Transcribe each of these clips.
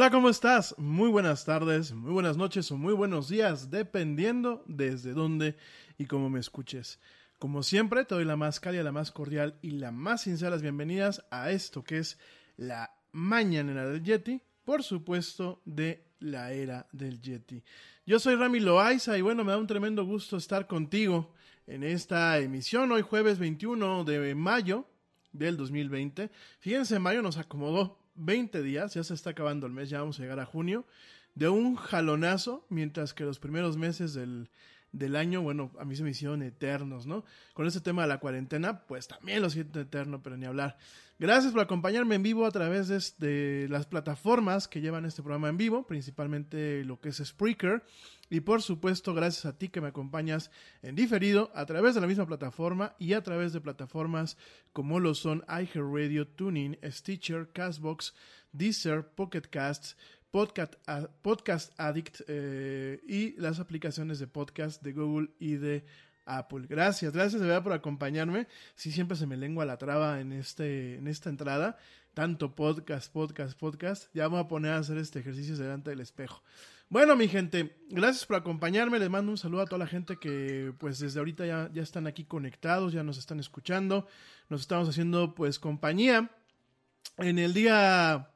Hola, ¿cómo estás? Muy buenas tardes, muy buenas noches o muy buenos días, dependiendo desde dónde y cómo me escuches. Como siempre, te doy la más cálida, la más cordial y la más sincera bienvenidas a esto que es la mañanera del Yeti, por supuesto, de la era del Yeti. Yo soy Rami Loaiza y bueno, me da un tremendo gusto estar contigo en esta emisión, hoy jueves 21 de mayo del 2020. Fíjense, mayo nos acomodó 20 días, ya se está acabando el mes, ya vamos a llegar a junio, de un jalonazo, mientras que los primeros meses del, del año, bueno, a mí se me hicieron eternos, ¿no? Con ese tema de la cuarentena, pues también lo siento eterno, pero ni hablar. Gracias por acompañarme en vivo a través de, de, las plataformas que llevan este programa en vivo, principalmente lo que es Spreaker. Y por supuesto, gracias a ti que me acompañas en diferido a través de la misma plataforma y a través de plataformas como lo son iHeartRadio, Tuning, Stitcher, Castbox, Deezer, Pocket Casts, Podcast, Podcast Addict eh, y las aplicaciones de podcast de Google y de Apple. Gracias, gracias de verdad por acompañarme. Sí, siempre se me lengua la traba en, este, en esta entrada. Tanto podcast, podcast, podcast. Ya vamos a poner a hacer este ejercicio delante del espejo. Bueno, mi gente, gracias por acompañarme. Les mando un saludo a toda la gente que pues desde ahorita ya, ya están aquí conectados, ya nos están escuchando. Nos estamos haciendo pues compañía en el día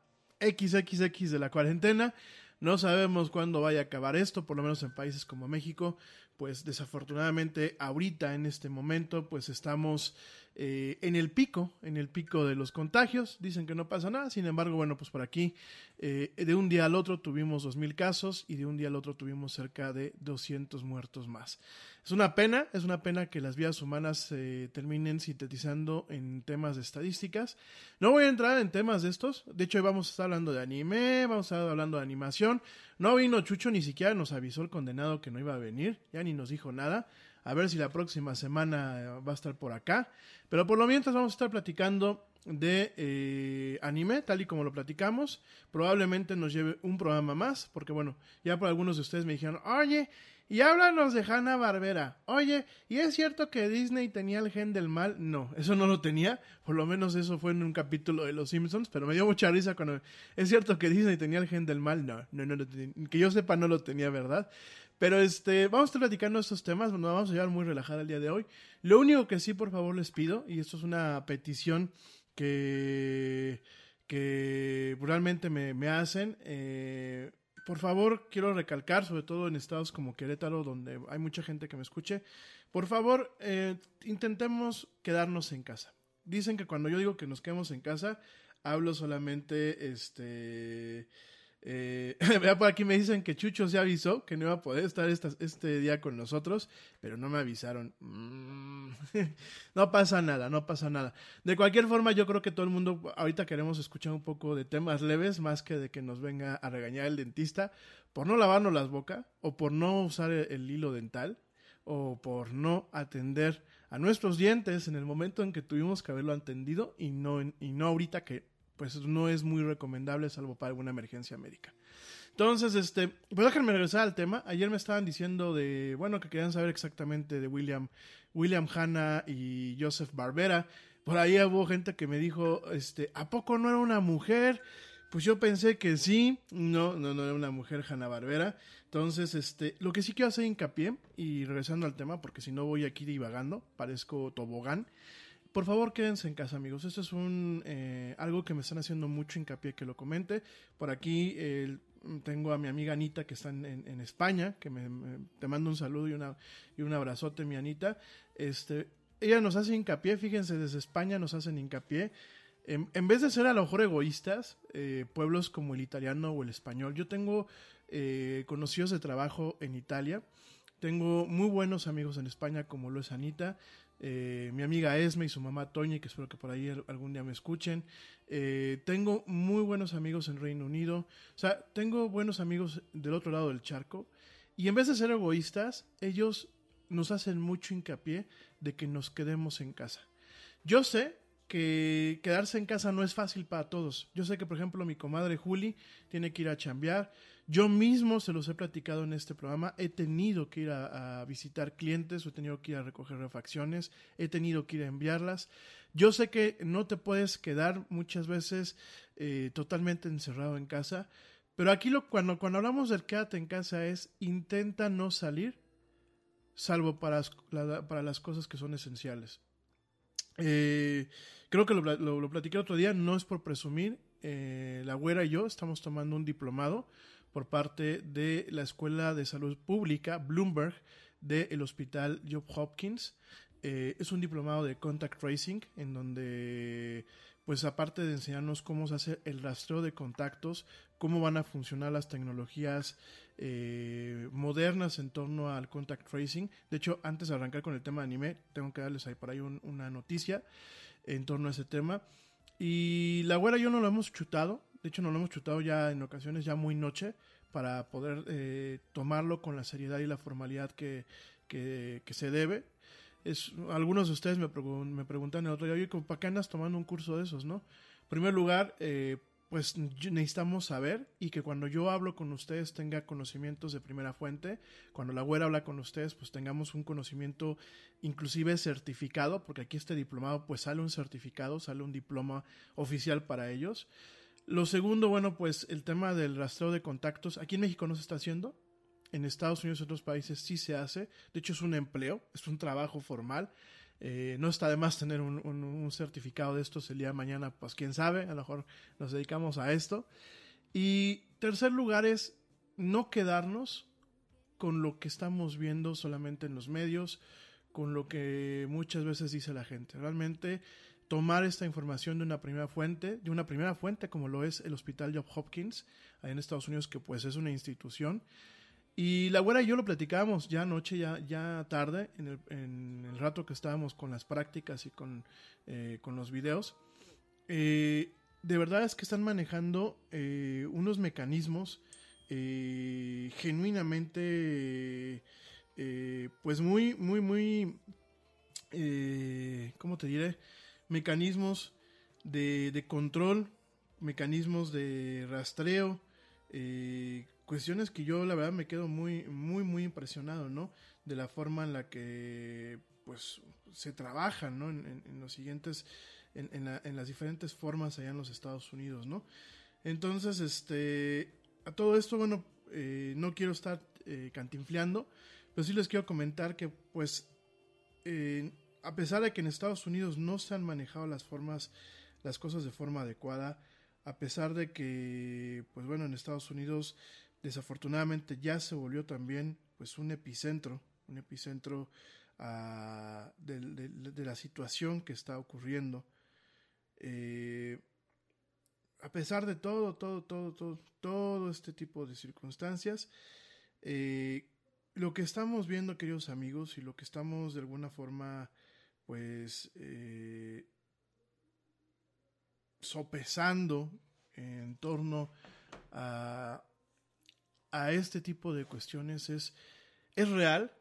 XXX de la cuarentena. No sabemos cuándo vaya a acabar esto, por lo menos en países como México, pues desafortunadamente ahorita en este momento pues estamos eh, en el pico, en el pico de los contagios. Dicen que no pasa nada, sin embargo, bueno, pues por aquí eh, de un día al otro tuvimos 2.000 casos y de un día al otro tuvimos cerca de 200 muertos más. Es una pena, es una pena que las vidas humanas se terminen sintetizando en temas de estadísticas. No voy a entrar en temas de estos, de hecho hoy vamos a estar hablando de anime, vamos a estar hablando de animación. No vino Chucho, ni siquiera nos avisó el condenado que no iba a venir, ya ni nos dijo nada. A ver si la próxima semana va a estar por acá. Pero por lo mientras vamos a estar platicando de eh, anime, tal y como lo platicamos. Probablemente nos lleve un programa más, porque bueno, ya por algunos de ustedes me dijeron, oye, y háblanos de Hanna Barbera. Oye, ¿y es cierto que Disney tenía el gen del mal? No, eso no lo tenía. Por lo menos eso fue en un capítulo de Los Simpsons, pero me dio mucha risa cuando... ¿Es cierto que Disney tenía el gen del mal? No, no, no, no que yo sepa no lo tenía, ¿verdad? Pero este, vamos a estar platicando estos temas, nos vamos a llevar muy relajada el día de hoy. Lo único que sí, por favor, les pido, y esto es una petición que, que realmente me, me hacen, eh, por favor, quiero recalcar, sobre todo en estados como Querétaro, donde hay mucha gente que me escuche, por favor, eh, intentemos quedarnos en casa. Dicen que cuando yo digo que nos quedemos en casa, hablo solamente, este, eh, por aquí me dicen que Chucho se avisó que no iba a poder estar este día con nosotros, pero no me avisaron. Mm, no pasa nada, no pasa nada. De cualquier forma, yo creo que todo el mundo ahorita queremos escuchar un poco de temas leves, más que de que nos venga a regañar el dentista por no lavarnos las bocas o por no usar el, hilo dental o por no atender a nuestros dientes en el momento en que tuvimos que haberlo atendido y no, y no ahorita que pues no es muy recomendable salvo para alguna emergencia médica. Entonces, este, pues déjenme regresar al tema. Ayer me estaban diciendo de, bueno, que querían saber exactamente de William, William Hanna y Joseph Barbera. Por ahí hubo gente que me dijo, este, ¿a poco no era una mujer? Pues yo pensé que sí, no, no, no era una mujer Hanna Barbera. Entonces, este, lo que sí quiero hacer hincapié, y regresando al tema, porque si no voy aquí divagando, parezco tobogán. Por favor, quédense en casa, amigos. Esto es un eh, algo que me están haciendo mucho hincapié que lo comente. Por aquí tengo a mi amiga Anita que está en, España, que me, te mando un saludo y, una, y un abrazote, mi Anita. Este, ella nos hace hincapié, fíjense, desde España nos hacen hincapié. En, vez de ser a lo mejor egoístas, eh, pueblos como el italiano o el español, yo tengo eh, conocidos de trabajo en Italia. Tengo muy buenos amigos en España, como lo es Anita. Eh, mi amiga Esme y su mamá Toñi, que espero que por ahí algún día me escuchen. Eh, tengo muy buenos amigos en Reino Unido. O sea, tengo buenos amigos del otro lado del charco. Y en vez de ser egoístas, ellos nos hacen mucho hincapié de que nos quedemos en casa. Yo sé que quedarse en casa no es fácil para todos. Yo sé que, por ejemplo, mi comadre Juli tiene que ir a chambear. Yo mismo se los he platicado en este programa. He tenido que ir a, visitar clientes, he tenido que ir a recoger refacciones, he tenido que ir a enviarlas. Yo sé que no te puedes quedar muchas veces eh, totalmente encerrado en casa, Pero aquí lo, cuando, hablamos del quédate en casa es intenta no salir, salvo para, para las cosas que son esenciales. Eh, creo que lo, lo, lo, platiqué otro día, no es por presumir. Eh, la güera y yo estamos tomando un diplomado por parte de la Escuela de Salud Pública, Bloomberg, del Hospital Job Hopkins. Eh, es un diplomado de contact tracing, en donde, pues aparte de enseñarnos cómo se hace el rastreo de contactos, cómo van a funcionar las tecnologías eh, modernas en torno al contact tracing. De hecho, antes de arrancar con el tema de anime, tengo que darles ahí por ahí un, una noticia en torno a ese tema. Y la güera yo no lo hemos chutado. De hecho, no lo hemos chutado ya en ocasiones, ya muy noche, para poder eh, tomarlo con la seriedad y la formalidad que, que, se debe. Es, algunos de ustedes me, pregun preguntan el otro día, oye, ¿para qué andas tomando un curso de esos, no? En primer lugar, eh, pues necesitamos saber y que cuando yo hablo con ustedes tenga conocimientos de primera fuente, cuando la güera habla con ustedes pues tengamos un conocimiento inclusive certificado, porque aquí este diplomado pues sale un certificado, sale un diploma oficial para ellos. Lo segundo, bueno, pues el tema del rastreo de contactos, aquí en México no se está haciendo, en Estados Unidos y otros países sí se hace, de hecho es un empleo, es un trabajo formal. Eh, no está de más tener un, certificado de estos el día de mañana, pues quién sabe, a lo mejor nos dedicamos a esto. Y tercer lugar es no quedarnos con lo que estamos viendo solamente en los medios, con lo que muchas veces dice la gente. Realmente tomar esta información de una primera fuente, de una primera fuente como lo es el Hospital Job Hopkins, ahí en Estados Unidos, que pues es una institución, y la güera y yo lo platicábamos ya anoche, ya, ya tarde, en el, en el rato que estábamos con las prácticas y con, eh, con los videos. Eh, de verdad es que están manejando eh, unos mecanismos genuinamente, pues muy, muy, muy, ¿cómo te diré? Mecanismos de, de control, mecanismos de rastreo, eh, cuestiones que yo la verdad me quedo muy, muy, muy impresionado, ¿no? De la forma en la que, pues, se trabaja, ¿no? En, los siguientes, en, en, la, en, las diferentes formas allá en los Estados Unidos, ¿no? Entonces, este, a todo esto, bueno, eh, no quiero estar eh, cantinfleando, pero sí les quiero comentar que, pues, eh, a pesar de que en Estados Unidos no se han manejado las formas, las cosas de forma adecuada, a pesar de que, pues bueno, en Estados Unidos desafortunadamente ya se volvió también pues un epicentro, un epicentro de, de, de, la situación que está ocurriendo. Eh, a pesar de todo, todo, todo, todo, todo este tipo de circunstancias, eh, lo que estamos viendo, queridos amigos, y lo que estamos de alguna forma, pues, eh, sopesando en torno a, a este tipo de cuestiones es, es real,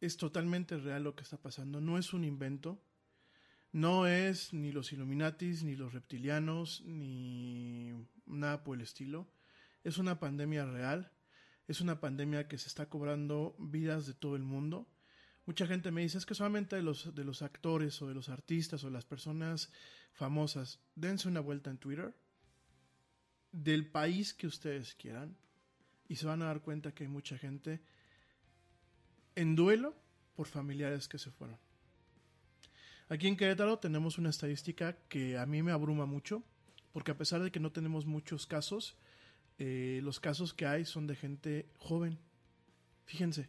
es totalmente real lo que está pasando, no es un invento, no es ni los Illuminatis, ni los reptilianos, ni nada por el estilo, es una pandemia real, es una pandemia que se está cobrando vidas de todo el mundo. Mucha gente me dice, es que solamente de los, de los actores o de los artistas o de las personas famosas, dense una vuelta en Twitter, del país que ustedes quieran, y se van a dar cuenta que hay mucha gente en duelo por familiares que se fueron. Aquí en Querétaro tenemos una estadística que a mí me abruma mucho, porque a pesar de que no tenemos muchos casos, eh, los casos que hay son de gente joven. Fíjense,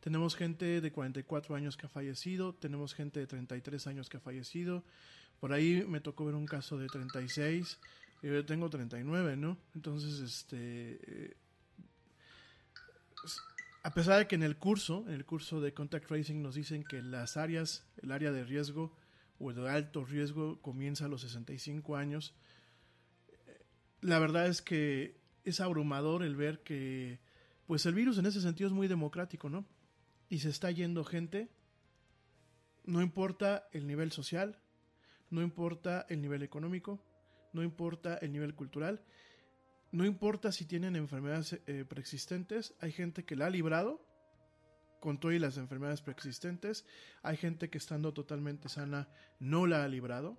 tenemos gente de 44 años que ha fallecido, tenemos gente de 33 años que ha fallecido, por ahí me tocó ver un caso de 36, yo tengo 39, ¿no? Entonces, este... Eh, a pesar de que en el curso, en el curso de Contact Tracing nos dicen que las áreas, el área de riesgo o de alto riesgo comienza a los 65 años, la verdad es que es abrumador el ver que, pues el virus en ese sentido es muy democrático, ¿no? Y se está yendo gente, no importa el nivel social, no importa el nivel económico, no importa el nivel cultural, no importa si tienen enfermedades eh, preexistentes, hay gente que la ha librado con todas las enfermedades preexistentes, hay gente que estando totalmente sana no la ha librado.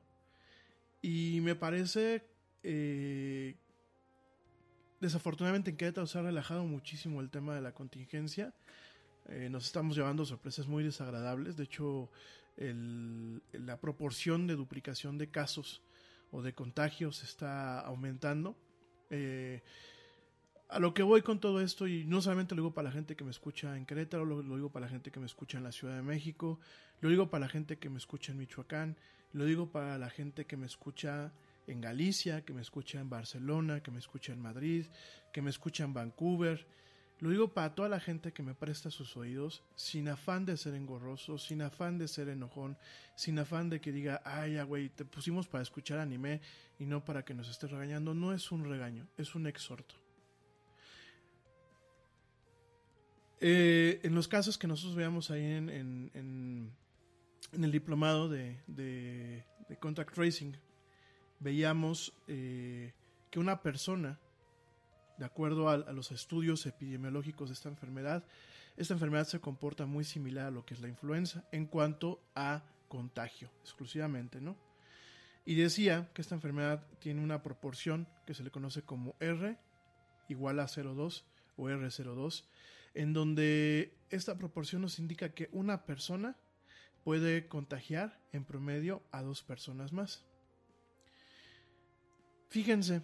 Y me parece eh, desafortunadamente en Querétaro se ha relajado muchísimo el tema de la contingencia. Eh, nos estamos llevando sorpresas muy desagradables. De hecho, la proporción de duplicación de casos o de contagios está aumentando. Eh, a lo que voy con todo esto, y no solamente lo digo para la gente que me escucha en Querétaro, lo digo para la gente que me escucha en la Ciudad de México, lo digo para la gente que me escucha en Michoacán, lo digo para la gente que me escucha en Galicia, que me escucha en Barcelona, que me escucha en Madrid, que me escucha en Vancouver. Lo digo para toda la gente que me presta sus oídos, sin afán de ser engorroso, sin afán de ser enojón, sin afán de que diga, ay, ya, güey, te pusimos para escuchar anime y no para que nos estés regañando. No es un regaño, es un exhorto. Eh, en los casos que nosotros veamos ahí en, en- en- el diplomado de, de- de Contact Tracing, veíamos eh, que una persona, de acuerdo a, los estudios epidemiológicos de esta enfermedad, esta enfermedad se comporta muy similar a lo que es la influenza en cuanto a contagio, exclusivamente, ¿no? Y decía que esta enfermedad tiene una proporción que se le conoce como R igual a 0,2 o R02, en donde esta proporción nos indica que una persona puede contagiar en promedio a dos personas más. Fíjense,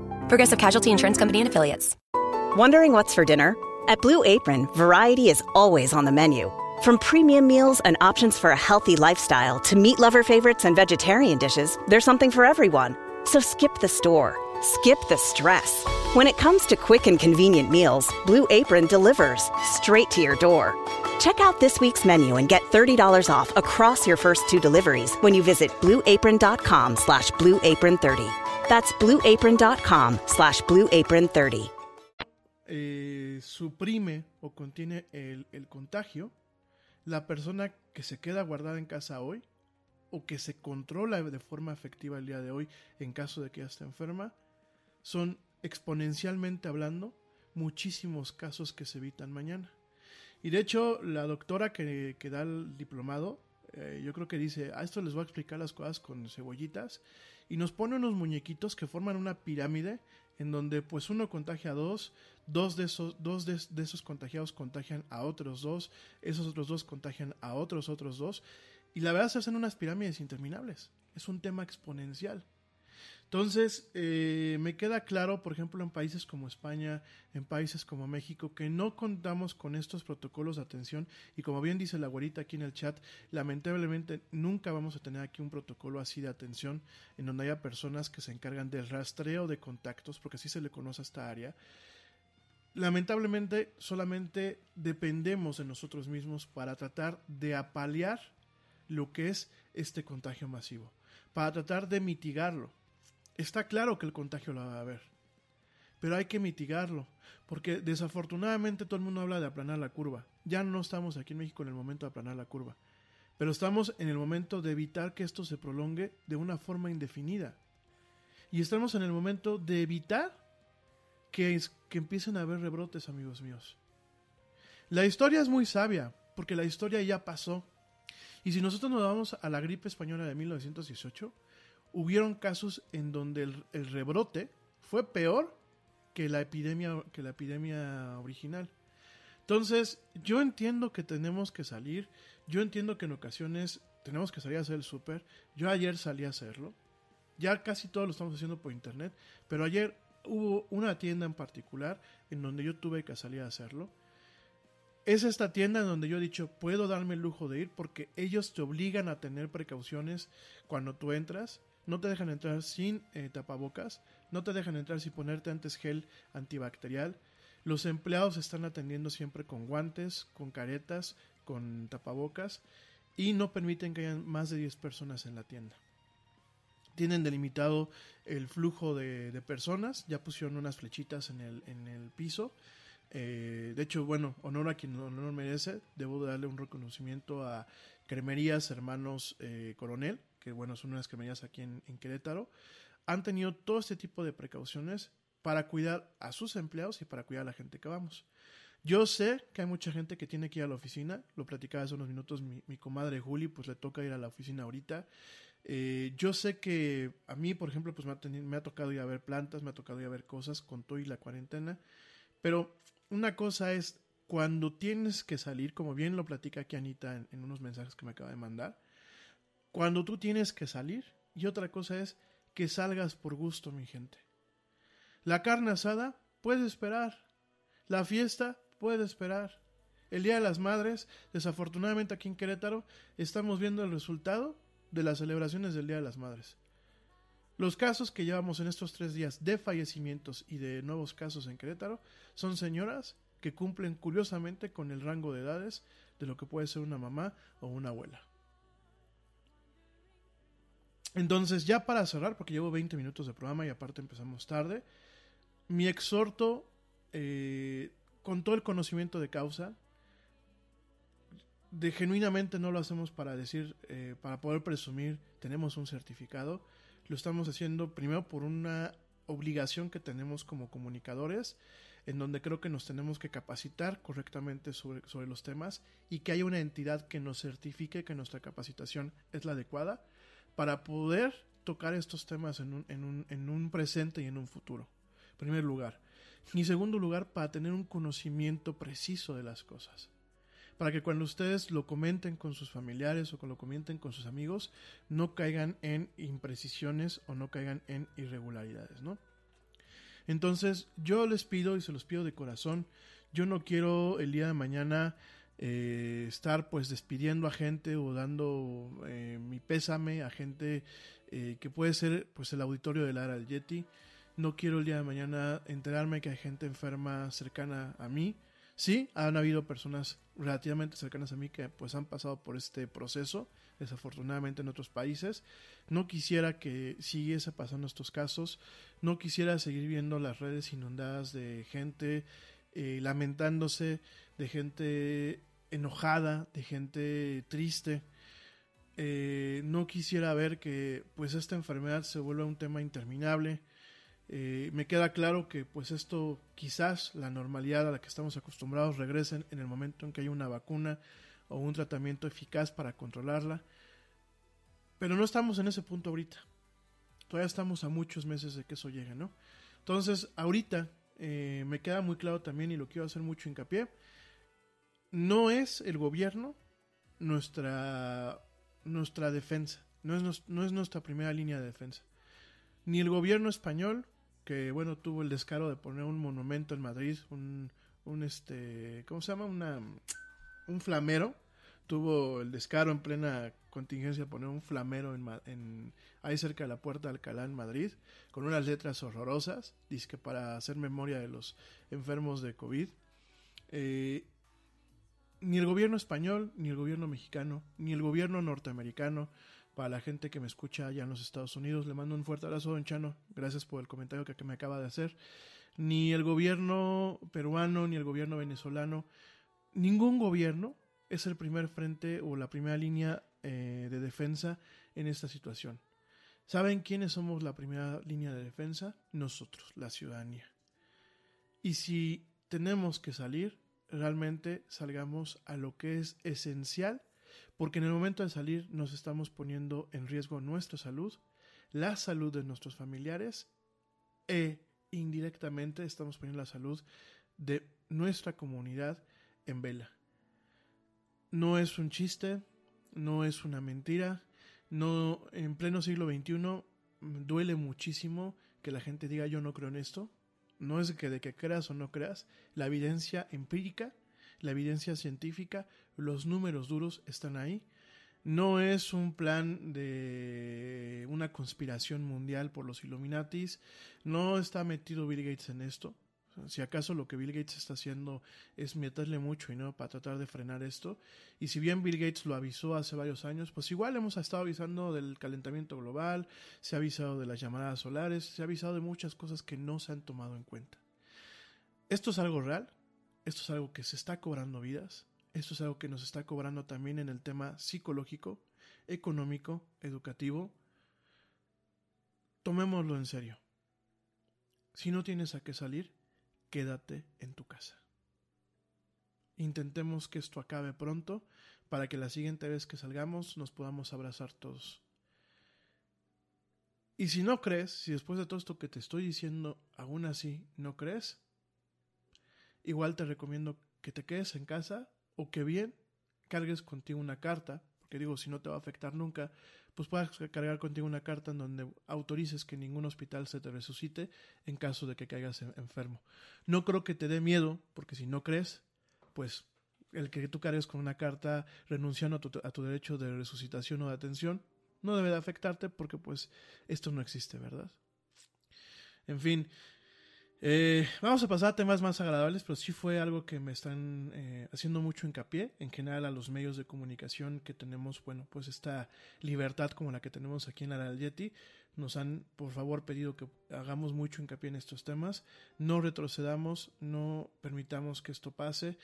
Progressive Casualty Insurance Company and Affiliates. Wondering what's for dinner? At Blue Apron, variety is always on the menu. From premium meals and options for a healthy lifestyle to meat lover favorites and vegetarian dishes, there's something for everyone. So skip the store. Skip the stress. When it comes to quick and convenient meals, Blue Apron delivers straight to your door. Check out this week's menu and get $30 off across your first two deliveries when you visit blueapron.com slash blueapron30. That's blueapron.com slash blueapron30. eh, suprime o contiene el, contagio, la persona que se queda guardada en casa hoy o que se controla de forma efectiva el día de hoy en caso de que ya esté enferma, son exponencialmente hablando muchísimos casos que se evitan mañana. Y de hecho, la doctora que, que da el diplomado, eh, yo creo que dice, a esto les voy a explicar las cosas con cebollitas, y nos pone unos muñequitos que forman una pirámide en donde pues uno contagia a dos, dos de esos, dos de, de esos contagiados contagian a otros dos, esos otros dos contagian a otros otros dos, y la verdad se hacen unas pirámides interminables. Es un tema exponencial. Entonces, eh, me queda claro, por ejemplo, en países como España, en países como México, que no contamos con estos protocolos de atención y como bien dice la güerita aquí en el chat, lamentablemente nunca vamos a tener aquí un protocolo así de atención en donde haya personas que se encargan del rastreo de contactos, porque así se le conoce a esta área. Lamentablemente solamente dependemos de nosotros mismos para tratar de apalear lo que es este contagio masivo, para tratar de mitigarlo. Está claro que el contagio lo va a haber, pero hay que mitigarlo, porque desafortunadamente todo el mundo habla de aplanar la curva. Ya no estamos aquí en México en el momento de aplanar la curva, pero estamos en el momento de evitar que esto se prolongue de una forma indefinida. Y estamos en el momento de evitar que, que empiecen a haber rebrotes, amigos míos. La historia es muy sabia, porque la historia ya pasó. Y si nosotros nos vamos a la gripe española de 1918, hubieron casos en donde el, rebrote fue peor que la epidemia que la epidemia original. Entonces, yo entiendo que tenemos que salir, yo entiendo que en ocasiones tenemos que salir a hacer el súper. Yo ayer salí a hacerlo. Ya casi todo lo estamos haciendo por internet, pero ayer hubo una tienda en particular en donde yo tuve que salir a hacerlo. Es esta tienda en donde yo he dicho, puedo darme el lujo de ir porque ellos te obligan a tener precauciones cuando tú entras. No te dejan entrar sin eh, tapabocas, no te dejan entrar sin ponerte antes gel antibacterial. Los empleados están atendiendo siempre con guantes, con caretas, con tapabocas y no permiten que hayan más de 10 personas en la tienda. Tienen delimitado el flujo de, de personas, ya pusieron unas flechitas en el, en el piso Eh, de hecho, bueno, honor a quien honor merece. Debo darle un reconocimiento a Cremerías Hermanos eh, Coronel, que bueno, son unas cremerías aquí en, Querétaro. Han tenido todo este tipo de precauciones para cuidar a sus empleados y para cuidar a la gente que vamos. Yo sé que hay mucha gente que tiene que ir a la oficina, lo platicaba hace unos minutos mi, comadre Juli, pues le toca ir a la oficina ahorita. Eh, yo sé que a mí, por ejemplo, pues me ha, tocado ir a ver plantas, me ha tocado ir a ver cosas con todo y la cuarentena, pero una cosa es cuando tienes que salir, como bien lo platica aquí Anita en unos mensajes que me acaba de mandar, cuando tú tienes que salir, y otra cosa es que salgas por gusto, mi gente. La carne asada puede esperar. La fiesta puede esperar. El Día de las Madres, desafortunadamente aquí en Querétaro, estamos viendo el resultado de las celebraciones del Día de las Madres. Los casos que llevamos en estos tres días de fallecimientos y de nuevos casos en Querétaro son señoras que cumplen curiosamente con el rango de edades de lo que puede ser una mamá o una abuela. Entonces, ya para cerrar, porque llevo 20 minutos de programa y aparte empezamos tarde, mi exhorto, eh, con todo el conocimiento de causa, de genuinamente no lo hacemos para decir, eh, para poder presumir, tenemos un certificado, lo estamos haciendo primero por una obligación que tenemos como comunicadores, en donde creo que nos tenemos que capacitar correctamente sobre, sobre los temas y que haya una entidad que nos certifique que nuestra capacitación es la adecuada para poder tocar estos temas en un, en un, en un presente y en un futuro. Primer lugar. Y segundo lugar, para tener un conocimiento preciso de las cosas. Para que cuando ustedes lo comenten con sus familiares o que lo comenten con sus amigos, no caigan en imprecisiones o no caigan en irregularidades, ¿no? Entonces, yo les pido y se los pido de corazón, yo no quiero el día de mañana eh, estar pues despidiendo a gente o dando eh, mi pésame a gente eh, que puede ser pues el auditorio del Ara del Yeti. No quiero el día de mañana enterarme que hay gente enferma cercana a mí. Sí, han habido personas relativamente cercanas a mí que pues han pasado por este proceso, desafortunadamente en otros países. No quisiera que siguiese pasando estos casos, no quisiera seguir viendo las redes inundadas de gente eh, lamentándose, de gente enojada, de gente triste. Eh, no quisiera ver que pues esta enfermedad se vuelva un tema interminable. Eh, me queda claro que pues esto quizás la normalidad a la que estamos acostumbrados regresen en el momento en que haya una vacuna o un tratamiento eficaz para controlarla. Pero no estamos en ese punto ahorita. Todavía estamos a muchos meses de que eso llegue, ¿no? Entonces, ahorita eh, me queda muy claro también y lo quiero hacer mucho hincapié. No es el gobierno nuestra, nuestra defensa. No es, no es nuestra primera línea de defensa. Ni el gobierno español, que bueno, tuvo el descaro de poner un monumento en Madrid, un, un este, ¿cómo se llama? Un flamero. Tuvo el descaro en plena contingencia de poner un flamero en, en, ahí cerca de la puerta de Alcalá en Madrid, con unas letras horrorosas, dice que para hacer memoria de los enfermos de COVID. Eh, ni el gobierno español, ni el gobierno mexicano, ni el gobierno norteamericano, para la gente que me escucha allá en los Estados Unidos, le mando un fuerte abrazo, don Chano, gracias por el comentario que, me acaba de hacer, ni el gobierno peruano, ni el gobierno venezolano, ningún gobierno es el primer frente o la primera línea eh, de defensa en esta situación. ¿Saben quiénes somos la primera línea de defensa? Nosotros, la ciudadanía. Y si tenemos que salir, realmente salgamos a lo que es esencial, porque en el momento de salir nos estamos poniendo en riesgo nuestra salud, la salud de nuestros familiares e indirectamente estamos poniendo la salud de nuestra comunidad en vela. No es un chiste, no es una mentira, no en pleno siglo XXI duele muchísimo que la gente diga yo no creo en esto, no es que de que creas o no creas, la evidencia empírica, la evidencia científica, los números duros están ahí. No es un plan de una conspiración mundial por los Illuminatis, no está metido Bill Gates en esto. Si acaso lo que Bill Gates está haciendo es meterle mucho no para tratar de frenar esto. Y si bien Bill Gates lo avisó hace varios años, pues igual hemos estado avisando del calentamiento global, se ha avisado de las llamadas solares, se ha avisado de muchas cosas que no se han tomado en cuenta. Esto es algo real, esto es algo que se está cobrando vidas, esto es algo que nos está cobrando también en el tema psicológico, económico, educativo. Tomémoslo en serio. Si no tienes a qué salir, quédate en tu casa. Intentemos que esto acabe pronto para que la siguiente vez que salgamos nos podamos abrazar todos. Y si no crees, si después de todo esto que te estoy diciendo aún así no crees, igual te recomiendo que te quedes en casa o que bien cargues contigo una carta, porque digo, si no te va a afectar nunca, pues puedas cargar contigo una carta en donde autorices que ningún hospital se te resucite en caso de que caigas enfermo. No creo que te dé miedo, porque si no crees, pues el que tú cargues con una carta renunciando a tu, a tu derecho de resucitación o de atención, no debe de afectarte porque pues esto no existe, ¿verdad? En fin, eh, vamos a pasar a temas más agradables, pero sí fue algo que me están eh, haciendo mucho hincapié en general a los medios de comunicación que tenemos, bueno, pues esta libertad como la que tenemos aquí en la Yeti, nos han por favor pedido que hagamos mucho hincapié en estos temas, no retrocedamos, no permitamos que esto pase.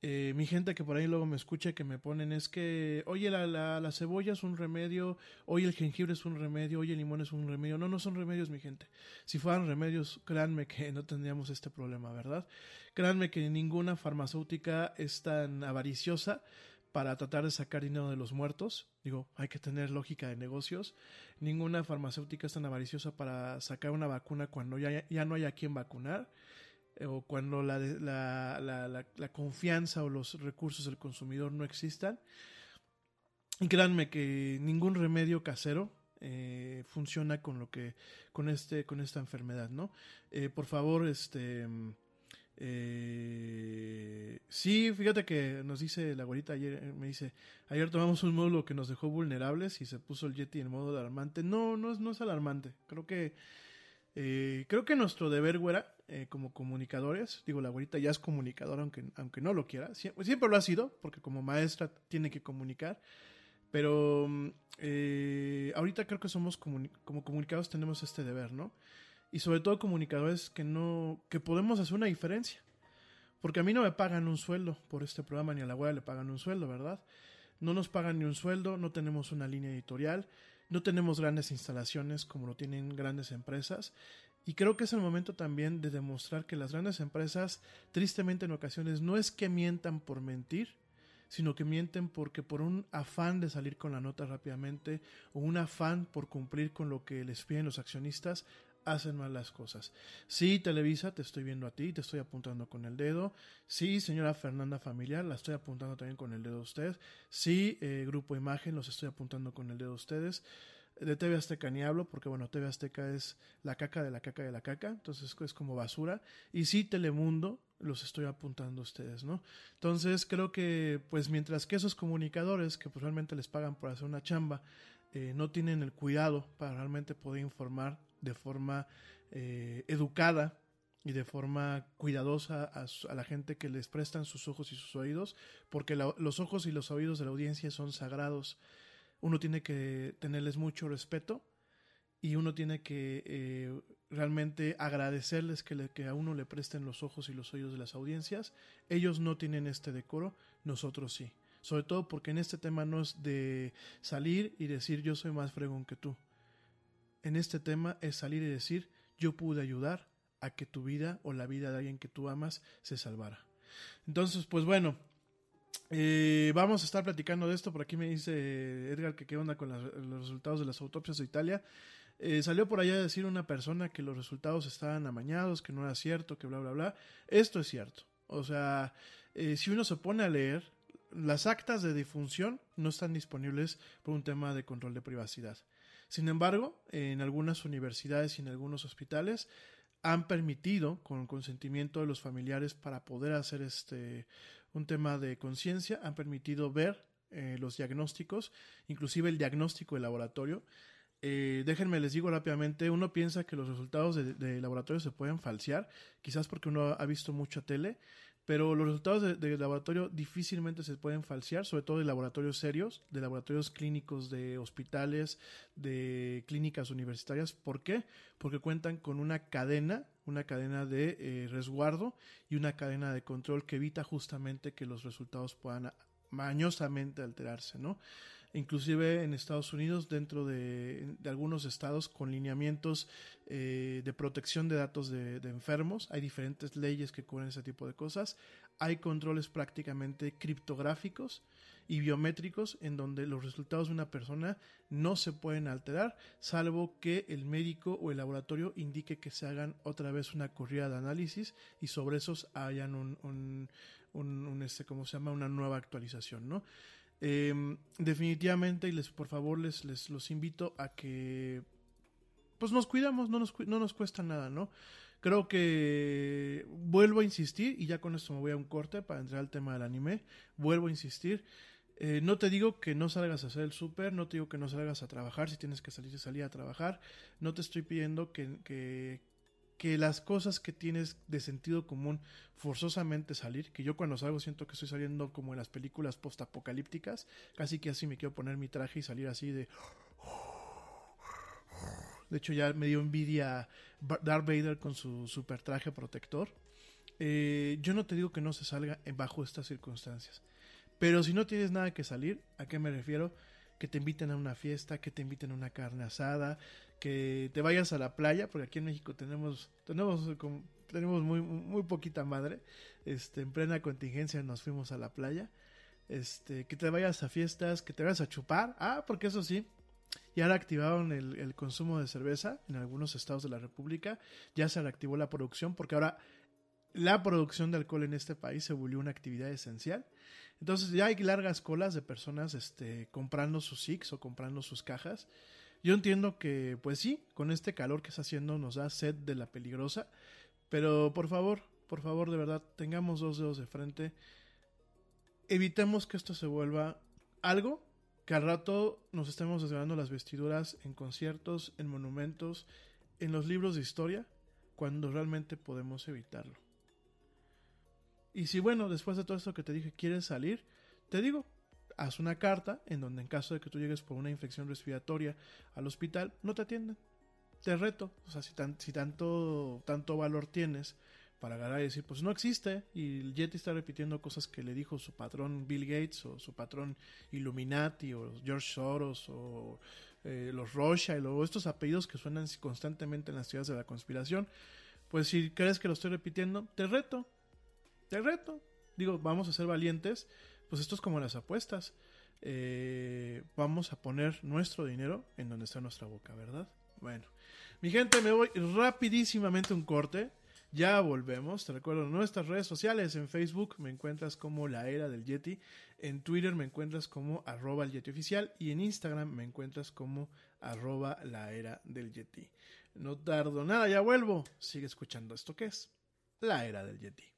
Eh, mi gente que por ahí luego me escucha que me ponen es que, oye, la, la, la, cebolla es un remedio, oye, el jengibre es un remedio, oye, el limón es un remedio. No, no son remedios, mi gente. Si fueran remedios, créanme que no tendríamos este problema, ¿verdad? Créanme que ninguna farmacéutica es tan avariciosa para tratar de sacar dinero de los muertos. Digo, hay que tener lógica de negocios. Ninguna farmacéutica es tan avariciosa para sacar una vacuna cuando ya, ya no hay a quien vacunar o cuando la, la, la, la, confianza o los recursos del consumidor no existan. Y créanme que ningún remedio casero eh, funciona con lo que con este con esta enfermedad, ¿no? Eh, por favor, este eh, sí, fíjate que nos dice la güerita ayer, me dice, ayer tomamos un módulo que nos dejó vulnerables y se puso el Yeti en modo alarmante. No, no es, no es alarmante. Creo que eh, creo que nuestro deber, güera, eh, como comunicadores, digo, la güerita ya es comunicadora, aunque, aunque no lo quiera, siempre, siempre, lo ha sido, porque como maestra tiene que comunicar, pero eh, ahorita creo que somos como comunicados tenemos este deber, ¿no? Y sobre todo comunicadores que no, que podemos hacer una diferencia. Porque a mí no me pagan un sueldo por este programa, ni a la güera le pagan un sueldo, ¿verdad? No nos pagan ni un sueldo, no tenemos una línea editorial, no tenemos grandes instalaciones como lo tienen grandes empresas. Y creo que es el momento también de demostrar que las grandes empresas, tristemente en ocasiones, no es que mientan por mentir, sino que mienten porque por un afán de salir con la nota rápidamente o un afán por cumplir con lo que les piden los accionistas, hacen mal las cosas. Sí, Televisa, te estoy viendo a ti, te estoy apuntando con el dedo. Sí, señora Fernanda Familiar, la estoy apuntando también con el dedo a usted. Sí, eh, Grupo Imagen, los estoy apuntando con el dedo a ustedes. De TV Azteca ni hablo, porque bueno, TV Azteca es la caca de la caca de la caca, entonces es como basura. Y sí, Telemundo, los estoy apuntando a ustedes, ¿no? Entonces creo que, pues mientras que esos comunicadores, que pues realmente les pagan por hacer una chamba, eh, no tienen el cuidado para realmente poder informar de forma eh, educada y de forma cuidadosa a, la gente que les prestan sus ojos y sus oídos, porque los ojos y los oídos de la audiencia son sagrados. Uno tiene que tenerles mucho respeto y uno tiene que eh, realmente agradecerles que, que, a uno le presten los ojos y los oídos de las audiencias. Ellos no tienen este decoro, nosotros sí. Sobre todo porque en este tema no es de salir y decir yo soy más fregón que tú en este tema es salir y decir, yo pude ayudar a que tu vida o la vida de alguien que tú amas se salvara. Entonces, pues bueno, eh, vamos a estar platicando de esto. Por aquí me dice Edgar que qué onda con los resultados de las autopsias de Italia. Eh, salió por allá a decir una persona que los resultados estaban amañados, que no era cierto, que bla, bla, bla. Esto es cierto. O sea, eh, si uno se pone a leer, las actas de difunción no están disponibles por un tema de control de privacidad. Sin embargo, en algunas universidades y en algunos hospitales han permitido, con consentimiento de los familiares para poder hacer este un tema de conciencia, han permitido ver eh, los diagnósticos, inclusive el diagnóstico de laboratorio. Eh, déjenme les digo rápidamente, uno piensa que los resultados de, de, laboratorio se pueden falsear, quizás porque uno ha visto mucha tele, pero los resultados de, laboratorio difícilmente se pueden falsear, sobre todo de laboratorios serios, de laboratorios clínicos de hospitales, de clínicas universitarias. ¿Por qué? Porque cuentan con una cadena, una cadena de eh, resguardo y una cadena de control que evita justamente que los resultados puedan mañosamente alterarse, ¿no? Inclusive en Estados Unidos, dentro de, algunos estados con lineamientos eh, de protección de datos de, enfermos. Hay diferentes leyes que cubren ese tipo de cosas. Hay controles prácticamente criptográficos y biométricos en donde los resultados de una persona no se pueden alterar, salvo que el médico o el laboratorio indique que se hagan otra vez una corrida de análisis y sobre esos hayan un, un, este, ¿cómo se llama? Una nueva actualización, ¿no? Em, definitivamente, y les, por favor, les, les los invito a que pues nos cuidamos, no nos, no nos cuesta nada, ¿no? Creo que vuelvo a insistir, y ya con esto me voy a un corte para entrar al tema del anime. Vuelvo a insistir. Eh, no te digo que no salgas a hacer el súper, no te digo que no salgas a trabajar, si tienes que salir, salir a trabajar. No te estoy pidiendo que, que las cosas que tienes de sentido común forzosamente salir, que yo cuando salgo siento que estoy saliendo como en las películas postapocalípticas, casi que así me quiero poner mi traje y salir así de... De hecho ya me dio envidia Darth Vader con su super traje protector. Eh, yo no te digo que no se salga bajo estas circunstancias. Pero si no tienes nada que salir, ¿a qué me refiero? Que te inviten a una fiesta, que te inviten a una carne asada, que te vayas a la playa, porque aquí en México tenemos, tenemos, tenemos muy, muy poquita madre. Este, en plena contingencia nos fuimos a la playa. Este, que te vayas a fiestas, que te vayas a chupar. Ah, porque eso sí, ya reactivaron el, el consumo de cerveza en algunos estados de la República. Ya se reactivó la producción, porque ahora la producción de alcohol en este país se volvió una actividad esencial. Entonces ya hay largas colas de personas este, comprando sus SIX o comprando sus cajas. Yo entiendo que, pues sí, con este calor que está haciendo nos da sed de la peligrosa, pero por favor, por favor, de verdad, tengamos dos dedos de frente. Evitemos que esto se vuelva algo que al rato nos estemos desvelando las vestiduras en conciertos, en monumentos, en los libros de historia, cuando realmente podemos evitarlo. Y si bueno, después de todo esto que te dije, quieres salir, te digo, haz una carta en donde en caso de que tú llegues por una infección respiratoria al hospital, no te atienden. Te reto, o sea, si, si tanto, tanto valor tienes para agarrar y decir, pues no existe, y el Yeti está repitiendo cosas que le dijo su patrón Bill Gates, o su patrón Illuminati, o George Soros, o eh, los Rothschild, o estos apellidos que suenan constantemente en las ciudades de la conspiración, pues si crees que lo estoy repitiendo, te reto, te reto. Digo, vamos a ser valientes pues esto es como las apuestas. Eh, vamos a poner nuestro dinero en donde está nuestra boca, ¿verdad? Bueno, mi gente, me voy rapidísimamente un corte. Ya volvemos. Te recuerdo nuestras redes sociales. En Facebook me encuentras como La Era del Yeti. En Twitter me encuentras como arroba el Yeti oficial. Y en Instagram me encuentras como arroba la era del Yeti. No tardo nada, ya vuelvo. Sigue escuchando esto que es La Era del Yeti.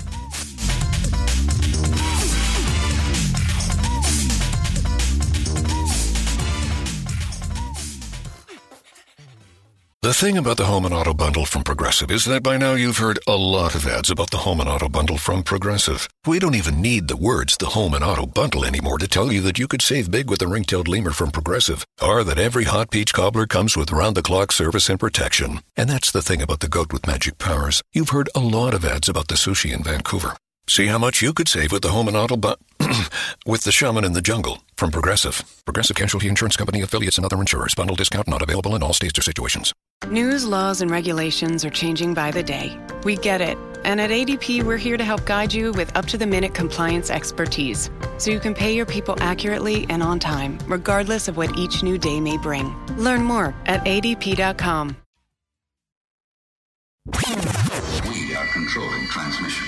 The thing about the Home and Auto Bundle from Progressive is that by now you've heard a lot of ads about the Home and Auto Bundle from Progressive. We don't even need the words the Home and Auto Bundle anymore to tell you that you could save big with the ring-tailed lemur from Progressive, or that every hot peach cobbler comes with round-the-clock service and protection. And that's the thing about the goat with magic powers. You've heard a lot of ads about the sushi in Vancouver. See how much you could save with the Home and Auto bu- with the Shaman in the Jungle from Progressive. Progressive Casualty Insurance Company affiliates and other insurers. Bundle discount not available in all states or situations. News, laws, and regulations are changing by the day. We get it. And at ADP, we're here to help guide you with up to the minute compliance expertise so you can pay your people accurately and on time, regardless of what each new day may bring. Learn more at adp.com. We are controlling transmission.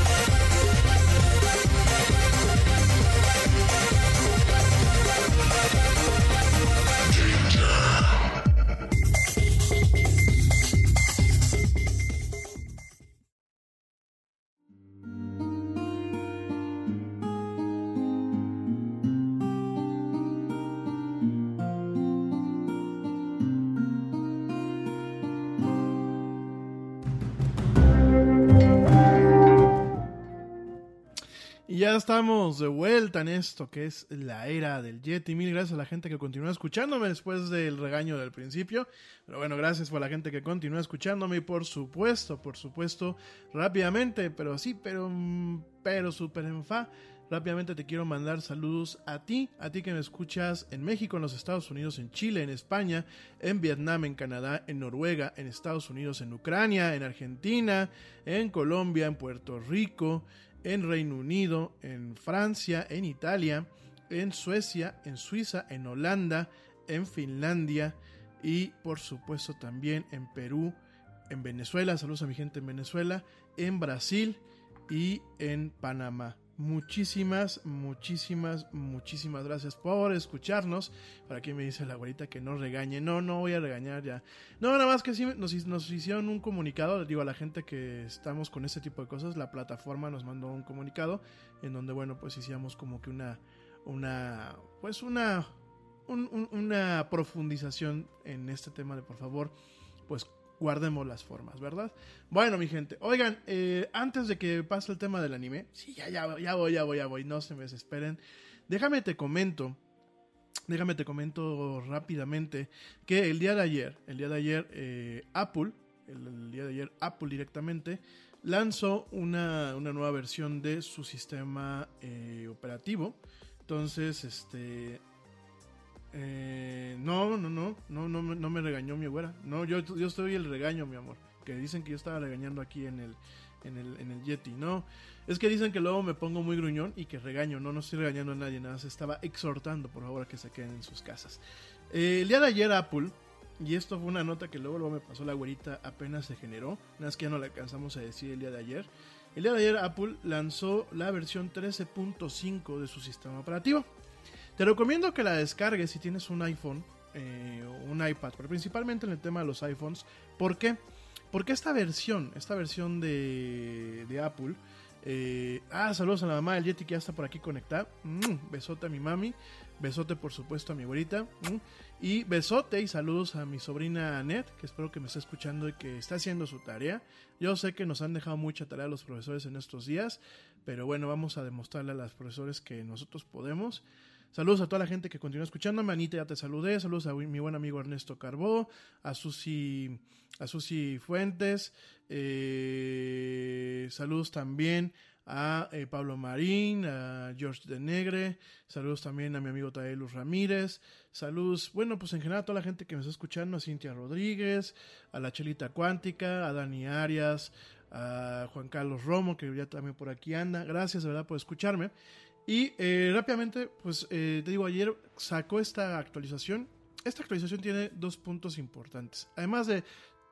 Estamos de vuelta en esto que es la era del Yeti. Mil gracias a la gente que continúa escuchándome después del regaño del principio. Pero bueno, gracias por la gente que continúa escuchándome y por supuesto, por supuesto, rápidamente, pero sí, pero, mm, pero súper en fa. Rápidamente te quiero mandar saludos a ti, a ti que me escuchas en México, en los Estados Unidos, en Chile, en España, en Vietnam, en Canadá, en Noruega, en Estados Unidos, en Ucrania, en Argentina, en Colombia, en Puerto Rico, en Reino Unido, en Francia, en Italia, en Suecia, en Suiza, en Holanda, en Finlandia y por supuesto también en Perú, en Venezuela, saludos a mi gente en Venezuela, en Brasil y en Panamá. Muchísimas, muchísimas, muchísimas gracias por escucharnos. Para quien me dice la abuelita que no regañe. No, no voy a regañar ya. No, nada más que sí nos, hicieron un comunicado. Digo a la gente que estamos con este tipo de cosas. La plataforma nos mandó un comunicado. En donde, bueno, pues hicimos como que una. Una. Pues una. una profundización en este tema de por favor. Pues guardemos las formas, ¿verdad? Bueno, mi gente, oigan, eh, antes de que pase el tema del anime, sí, ya, ya, ya voy, ya voy, ya voy, no se me desesperen. Déjame te comento, déjame te comento rápidamente que el día de ayer, el día de ayer, eh, Apple, el, día de ayer, Apple directamente lanzó una, una nueva versión de su sistema eh, operativo. Entonces, este, eh, no, no, no, no, no, me regañó mi abuela. No, yo, yo estoy el regaño, mi amor. Que dicen que yo estaba regañando aquí en el, en el, en el Yeti. No, es que dicen que luego me pongo muy gruñón y que regaño. No, no estoy regañando a nadie, nada se estaba exhortando, por favor, a que se queden en sus casas. Eh, el día de ayer Apple, y esto fue una nota que luego, luego me pasó la güerita, apenas se generó. Nada más que ya no la alcanzamos a decir el día de ayer. El día de ayer Apple lanzó la versión 13.5 de su sistema operativo. Te recomiendo que la descargues si tienes un iPhone eh, un iPad, pero principalmente en el tema de los iPhones. ¿Por qué? Porque esta versión, esta versión de, de Apple, eh, ah, saludos a la mamá del Yeti que ya está por aquí conectada. Mm, besote a mi mami. Besote, por supuesto, a mi abuelita. Mm, y besote y saludos a mi sobrina Annette, que espero que me esté escuchando y que está haciendo su tarea. Yo sé que nos han dejado mucha tarea los profesores en estos días, pero bueno, vamos a demostrarle a los profesores que nosotros podemos. Saludos a toda la gente que continúa escuchándome. Anita, ya te saludé. Saludos a mi buen amigo Ernesto Carbó, a Susi, a Susi Fuentes. Eh, saludos también a eh, Pablo Marín, a George de Negre. Saludos también a mi amigo Taelus Ramírez. Saludos, bueno, pues en general a toda la gente que me está escuchando, a Cintia Rodríguez, a la Chelita Cuántica, a Dani Arias, a Juan Carlos Romo, que ya también por aquí anda. Gracias, de verdad, por escucharme. Y eh, rápidamente, pues eh, te digo, ayer sacó esta actualización. Esta actualización tiene dos puntos importantes. Además de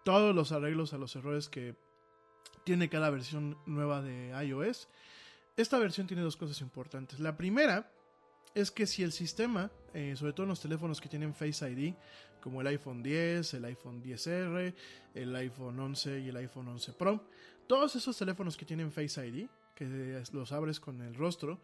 todos los arreglos a los errores que tiene cada versión nueva de iOS, esta versión tiene dos cosas importantes. La primera es que si el sistema, eh, sobre todo en los teléfonos que tienen Face ID, como el iPhone 10, el iPhone 10R, el iPhone 11 y el iPhone 11 Pro, todos esos teléfonos que tienen Face ID, que los abres con el rostro,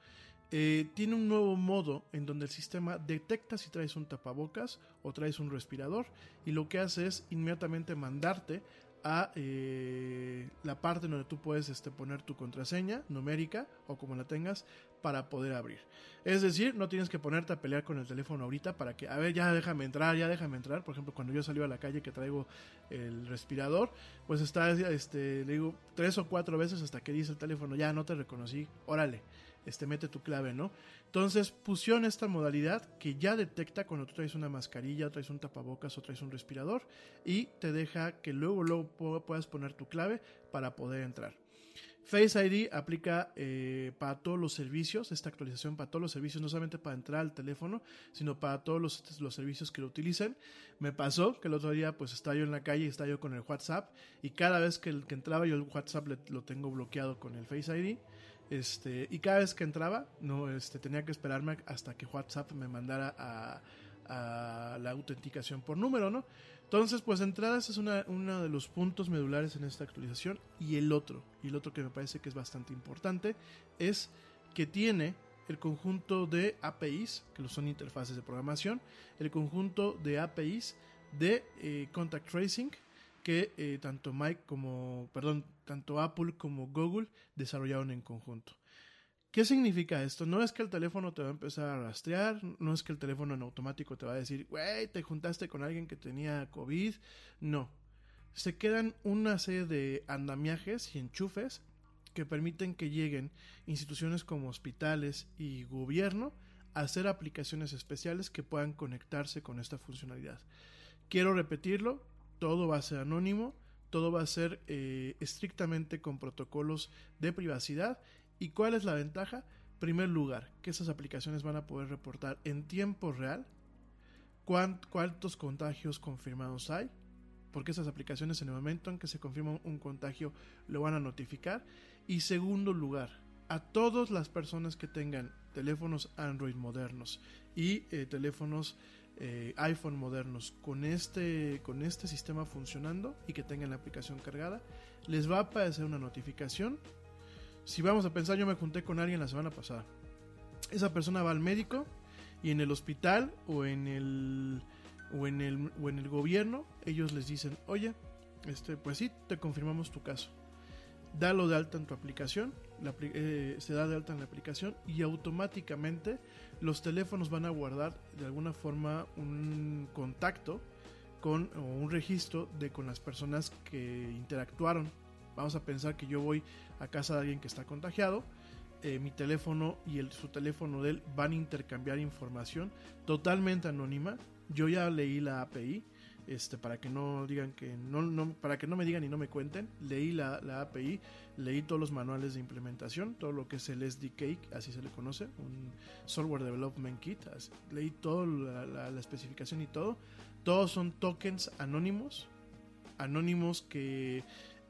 eh, tiene un nuevo modo en donde el sistema detecta si traes un tapabocas o traes un respirador y lo que hace es inmediatamente mandarte a eh, la parte donde tú puedes este, poner tu contraseña numérica o como la tengas para poder abrir. Es decir, no tienes que ponerte a pelear con el teléfono ahorita para que, a ver, ya déjame entrar, ya déjame entrar. Por ejemplo, cuando yo salí a la calle que traigo el respirador, pues está, este, le digo tres o cuatro veces hasta que dice el teléfono, ya no te reconocí, órale este, mete tu clave, ¿no? Entonces pusieron esta modalidad que ya detecta cuando tú traes una mascarilla, traes un tapabocas o traes un respirador y te deja que luego, luego puedas poner tu clave para poder entrar. Face ID aplica eh, para todos los servicios, esta actualización para todos los servicios, no solamente para entrar al teléfono, sino para todos los, los, servicios que lo utilicen. Me pasó que el otro día pues estaba yo en la calle estaba yo con el WhatsApp y cada vez que, que entraba yo el WhatsApp lo tengo bloqueado con el Face ID este, y cada vez que entraba, no, este, tenía que esperarme hasta que WhatsApp me mandara a, la autenticación por número, ¿no? Entonces, pues entradas es uno de los puntos medulares en esta actualización. Y el otro, y el otro que me parece que es bastante importante, es que tiene el conjunto de APIs, que son interfaces de programación, el conjunto de APIs de eh, contact tracing, que eh, tanto Mike como, perdón, tanto Apple como Google desarrollaron en conjunto. ¿Qué significa esto? No es que el teléfono te va a empezar a rastrear, no es que el teléfono en automático te va a decir, güey, te juntaste con alguien que tenía COVID. No. Se quedan una serie de andamiajes y enchufes que permiten que lleguen instituciones como hospitales y gobierno a hacer aplicaciones especiales que puedan conectarse con esta funcionalidad. Quiero repetirlo, todo va a ser anónimo, todo va a ser eh, estrictamente con protocolos de privacidad ¿Y cuál es la ventaja? Primer lugar, que esas aplicaciones van a poder reportar en tiempo real cuántos contagios confirmados hay, porque esas aplicaciones en el momento en que se confirma un contagio lo van a notificar. Y segundo lugar, a todas las personas que tengan teléfonos Android modernos y eh, teléfonos eh, iPhone modernos con este, con este sistema funcionando y que tengan la aplicación cargada, les va a aparecer una notificación si vamos a pensar, yo me junté con alguien la semana pasada. Esa persona va al médico y en el hospital o en el o en el o en el gobierno ellos les dicen, "Oye, este pues sí, te confirmamos tu caso." Dalo de alta en tu aplicación, eh, se da de alta en la aplicación y automáticamente los teléfonos van a guardar de alguna forma un contacto con o un registro de con las personas que interactuaron Vamos a pensar que yo voy a casa de alguien que está contagiado. Eh, mi teléfono y el, su teléfono de él van a intercambiar información totalmente anónima. Yo ya leí la API, este, para que no digan que no, para que no me digan y no me cuenten. Leí la, la, API, leí todos los manuales de implementación, todo lo que es el SDK, así se le conoce, un Software Development Kit. leí toda la, la especificación y todo. Todos son tokens anónimos, anónimos que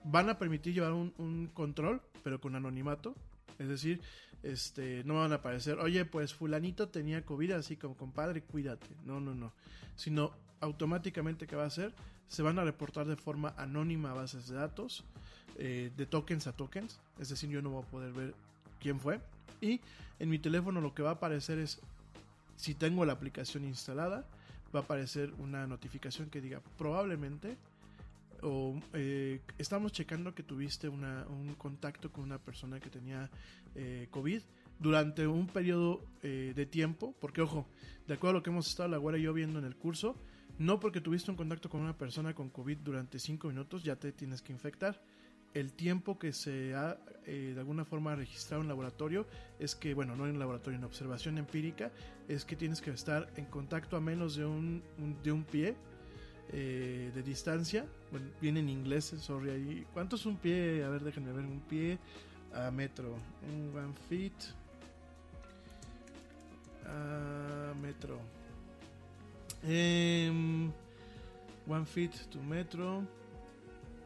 van a permitir llevar un, control, pero con anonimato. Es decir, este, no van a aparecer, oye, pues fulanito tenía COVID, así como compadre, cuídate. No, no, no. Sino automáticamente, ¿qué va a hacer? Se van a reportar de forma anónima bases de datos, eh, de tokens a tokens. Es decir, yo no voy a poder ver quién fue. Y en mi teléfono lo que va a aparecer es, si tengo la aplicación instalada, va a aparecer una notificación que diga probablemente o eh, estamos checando que tuviste un contacto con una persona que tenía eh, COVID durante un periodo eh, de tiempo, porque ojo, de acuerdo a lo que hemos estado la yo viendo en el curso, no porque tuviste un contacto con una persona con COVID durante 5 minutos ya te tienes que infectar. El tiempo que se ha de alguna forma registrado en laboratorio es que, bueno, no en laboratorio, en observación empírica, es que tienes que estar en contacto a menos de un de un pie eh, de distancia. Bueno, viene en inglés, sorry ahí. ¿Cuánto es un pie? A ver, déjenme ver. Un pie a metro. Un one feet a metro. Em, one feet to metro.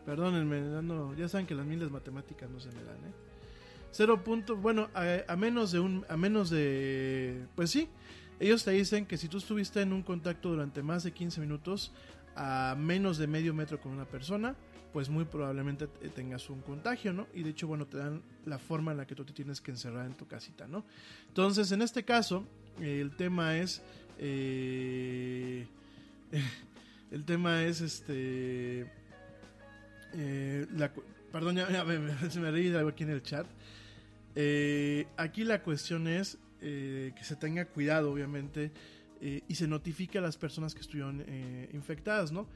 Perdónenme, ya saben que las miles matemáticas no se me dan, ¿eh? Cero punto, bueno, a, a, menos de un, a menos de, pues sí, ellos te dicen que si tú estuviste en un contacto durante más de 15 minutos, a menos de medio metro con una persona, pues muy probablemente tengas un contagio, ¿no? Y de hecho, bueno, te dan la forma en la que tú te tienes que encerrar en tu casita, ¿no? Entonces, en este caso, el tema es... Eh, el tema es este... Eh, perdón, ya, se me reí algo aquí en el chat. Eh, aquí la cuestión es que se tenga cuidado, obviamente, y se notifica a las personas que estuvieron infectadas, ¿no?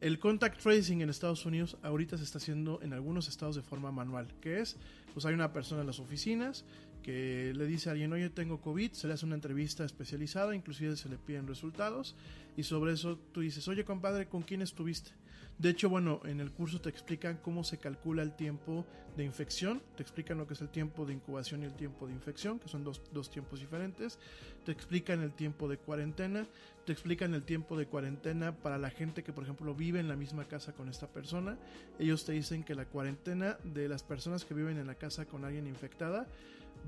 El contact tracing en Estados Unidos ahorita se está haciendo en algunos estados de forma manual, que es, pues hay una persona en las oficinas que le dice a alguien, oye, tengo COVID, se le hace una entrevista especializada, inclusive se le piden resultados, y sobre eso tú dices, oye, compadre, ¿con quién estuviste? De hecho, bueno, en el curso te explican cómo se calcula el tiempo de infección, te explican lo que es el tiempo de incubación y el tiempo de infección, que son dos, dos tiempos diferentes, te explican el tiempo de cuarentena, te explican el tiempo de cuarentena para la gente que, por ejemplo, vive en la misma casa con esta persona. Ellos te dicen que la cuarentena de las personas que viven en la casa con alguien infectada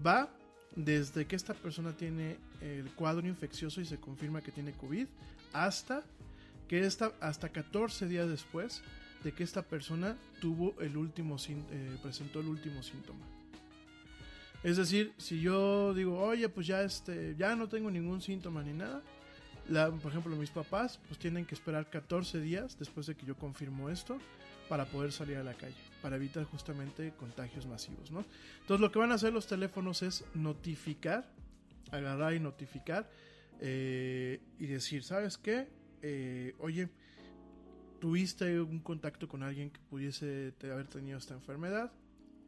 va desde que esta persona tiene el cuadro infeccioso y se confirma que tiene COVID hasta que esta, hasta 14 días después de que esta persona tuvo el último eh, presentó el último síntoma. Es decir, si yo digo, oye, pues ya este, ya no tengo ningún síntoma ni nada, por ejemplo, mis papás pues tienen que esperar 14 días después de que yo confirmo esto para poder salir a la calle. Para evitar justamente contagios masivos, ¿no? Entonces lo que van a hacer los teléfonos es notificar, agarrar y notificar eh, y decir, ¿sabes qué? Eh, oye, tuviste un contacto con alguien que pudiese haber tenido esta enfermedad,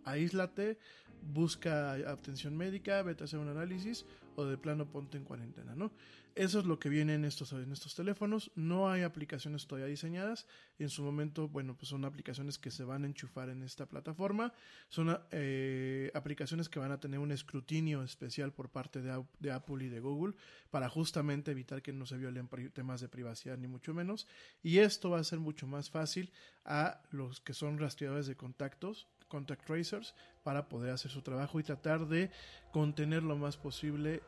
aíslate, busca atención médica, vete a hacer un análisis o de plano ponte en cuarentena, ¿no? Eso es lo que viene en estos, estos teléfonos. No hay aplicaciones todavía diseñadas. En su momento, bueno, pues son aplicaciones que se van a enchufar en esta plataforma. Son eh, aplicaciones que van a tener un escrutinio especial por parte de, de, Apple y de Google para justamente evitar que no se violen temas de privacidad ni mucho menos. Y esto va a ser mucho más fácil a los que son rastreadores de contactos contact tracers para poder hacer su trabajo y tratar de contener lo más posible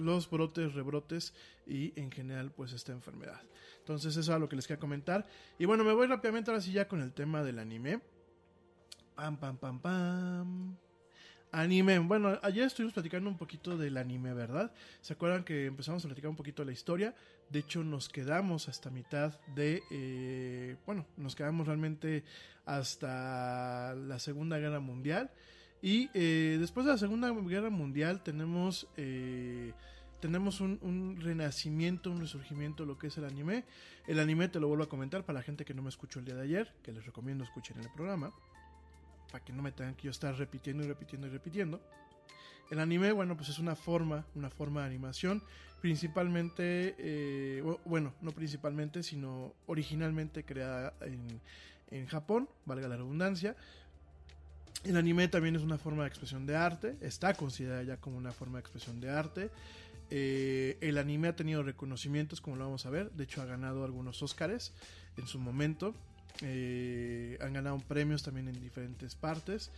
los brotes, rebrotes y en general pues esta enfermedad. Entonces eso es lo que les quería comentar. Y bueno, me voy rápidamente ahora sí ya con el tema del anime. Pam, pam, pam, pam. Anime. Bueno, ayer estuvimos platicando un poquito del anime, ¿verdad? ¿Se acuerdan que empezamos a platicar un poquito de la historia? De hecho, nos quedamos hasta mitad de... Eh, bueno, nos quedamos realmente hasta la Segunda Guerra Mundial. Y eh, después de la Segunda Guerra Mundial tenemos... Eh, tenemos un, un, renacimiento, un resurgimiento de lo que es el anime. El anime te lo vuelvo a comentar para la gente que no me escuchó el día de ayer, que les recomiendo escuchen el programa para que no me tengan que yo estar repitiendo y repitiendo y repitiendo. El anime, bueno, pues es una forma, una forma de animación, principalmente, eh, bueno, no principalmente, sino originalmente creada en, en Japón, valga la redundancia. El anime también es una forma de expresión de arte, está considerada ya como una forma de expresión de arte. Eh, el anime ha tenido reconocimientos, como lo vamos a ver, de hecho ha ganado algunos Oscars en su momento. Eh, han ganado premios también en diferentes partes.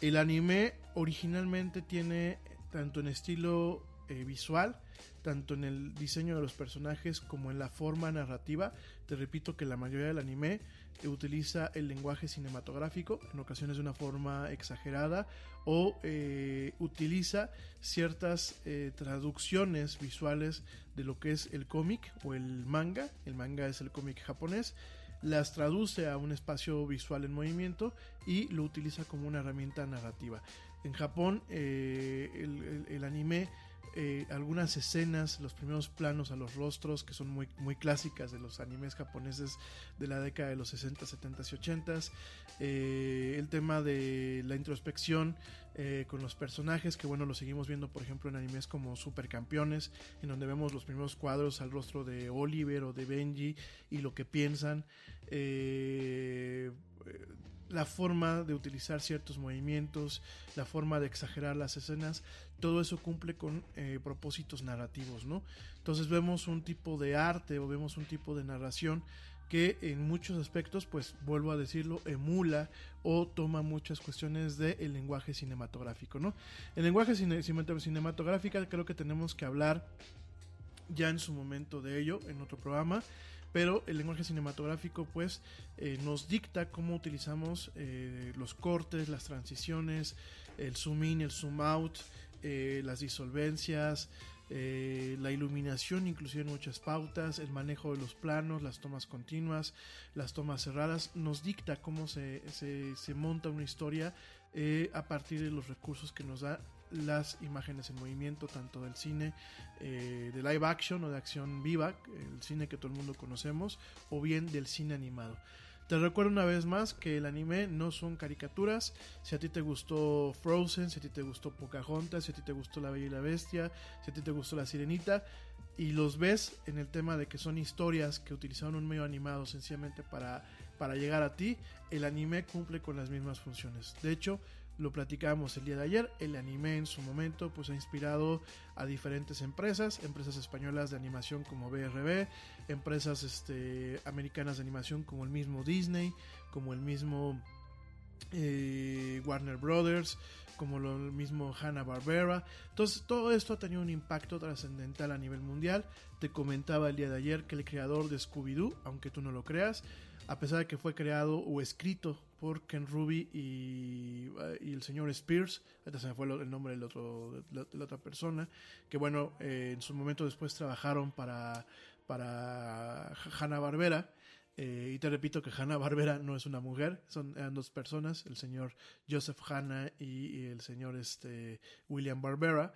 El anime originalmente tiene tanto en estilo eh, visual, tanto en el diseño de los personajes como en la forma narrativa. Te repito que la mayoría del anime utiliza el lenguaje cinematográfico, en ocasiones de una forma exagerada, o eh, utiliza ciertas traducciones visuales de lo que es el cómic o el manga. El manga es el cómic japonés las traduce a un espacio visual en movimiento y lo utiliza como una herramienta narrativa. En Japón eh, el, anime eh, algunas escenas, los primeros planos a los rostros que son muy, muy clásicas de los animes japoneses de la década de los 60, 70 y 80. Eh, el tema de la introspección eh, con los personajes, que bueno, lo seguimos viendo por ejemplo en animes como Supercampeones, en donde vemos los primeros cuadros al rostro de Oliver o de Benji y lo que piensan la forma de utilizar ciertos movimientos, la forma de exagerar las escenas, todo eso cumple con eh, propósitos narrativos, ¿no? Entonces vemos un tipo de arte o vemos un tipo de narración que en muchos aspectos, pues vuelvo a decirlo, emula o toma muchas cuestiones del lenguaje cinematográfico, ¿no? El lenguaje cinematográfico creo que tenemos que hablar ya en su momento de ello en otro programa pero el lenguaje cinematográfico pues eh, nos dicta cómo utilizamos eh, los cortes, las transiciones, el zoom in, el zoom out, eh, las disolvencias, la iluminación, inclusive en muchas pautas, el manejo de los planos, las tomas continuas, las tomas cerradas, nos dicta cómo se, se monta una historia a partir de los recursos que nos da las imágenes en movimiento, tanto del cine eh, de live action o de acción viva, el cine que todo el mundo conocemos, o bien del cine animado. Te recuerdo una vez más que el anime no son caricaturas. Si a ti te gustó Frozen, si a ti te gustó Pocahontas, si a ti te gustó La Bella y la Bestia, si a ti te gustó La Sirenita, y los ves en el tema de que son historias que utilizaron un medio animado sencillamente para, para llegar a ti, el anime cumple con las mismas funciones. De hecho, lo platicábamos el día de ayer, el anime en su momento pues ha inspirado a diferentes empresas, empresas españolas de animación como BRB, empresas este, americanas de animación como el mismo Disney, como el mismo eh, Warner Brothers, como lo mismo Hanna Barbera. Entonces, todo esto ha tenido un impacto trascendental a nivel mundial. Te comentaba el día de ayer que el creador de Scooby-Doo, aunque tú no lo creas, a pesar de que fue creado o escrito por Ken Ruby y, el señor Spears, ahorita se me fue el nombre del otro, de la, otra persona, que bueno, eh, en su momento después trabajaron para, para Hanna Barbera. Eh, y te repito que Hanna Barbera no es una mujer, son eran dos personas, el señor Joseph Hanna y, y el señor este, William Barbera.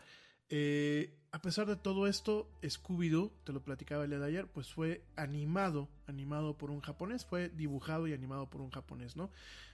Eh, a pesar de todo esto, Scooby-Doo, te lo platicaba el día de ayer, pues fue animado, animado por un japonés, fue dibujado y animado por un japonés, ¿no?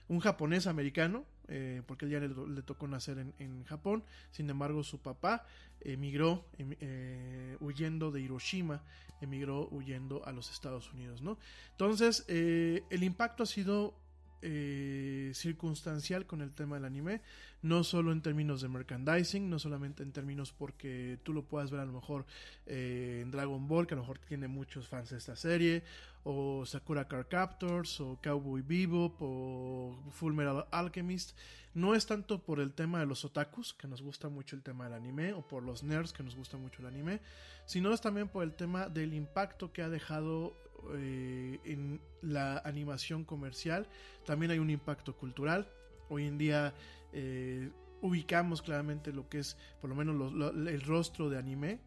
Un japonés americano, eh, porque él ya le, tocó nacer en, en, Japón, sin embargo su papá emigró eh, huyendo de Hiroshima, emigró huyendo a los Estados Unidos, ¿no? Entonces, eh, el impacto ha sido eh, circunstancial con el tema del anime, no solo en términos de merchandising, no solamente en términos porque tú lo puedas ver a lo mejor eh, en Dragon Ball, que a lo mejor tiene muchos fans de esta serie, o Sakura Car Captors, o Cowboy Bebop, o Full Metal Alchemist. No es tanto por el tema de los otakus, que nos gusta mucho el tema del anime, o por los nerds, que nos gusta mucho el anime, sino es también por el tema del impacto que ha dejado eh, en la animación comercial. También hay un impacto cultural. Hoy en día eh, ubicamos claramente lo que es, por lo menos, el rostro de anime.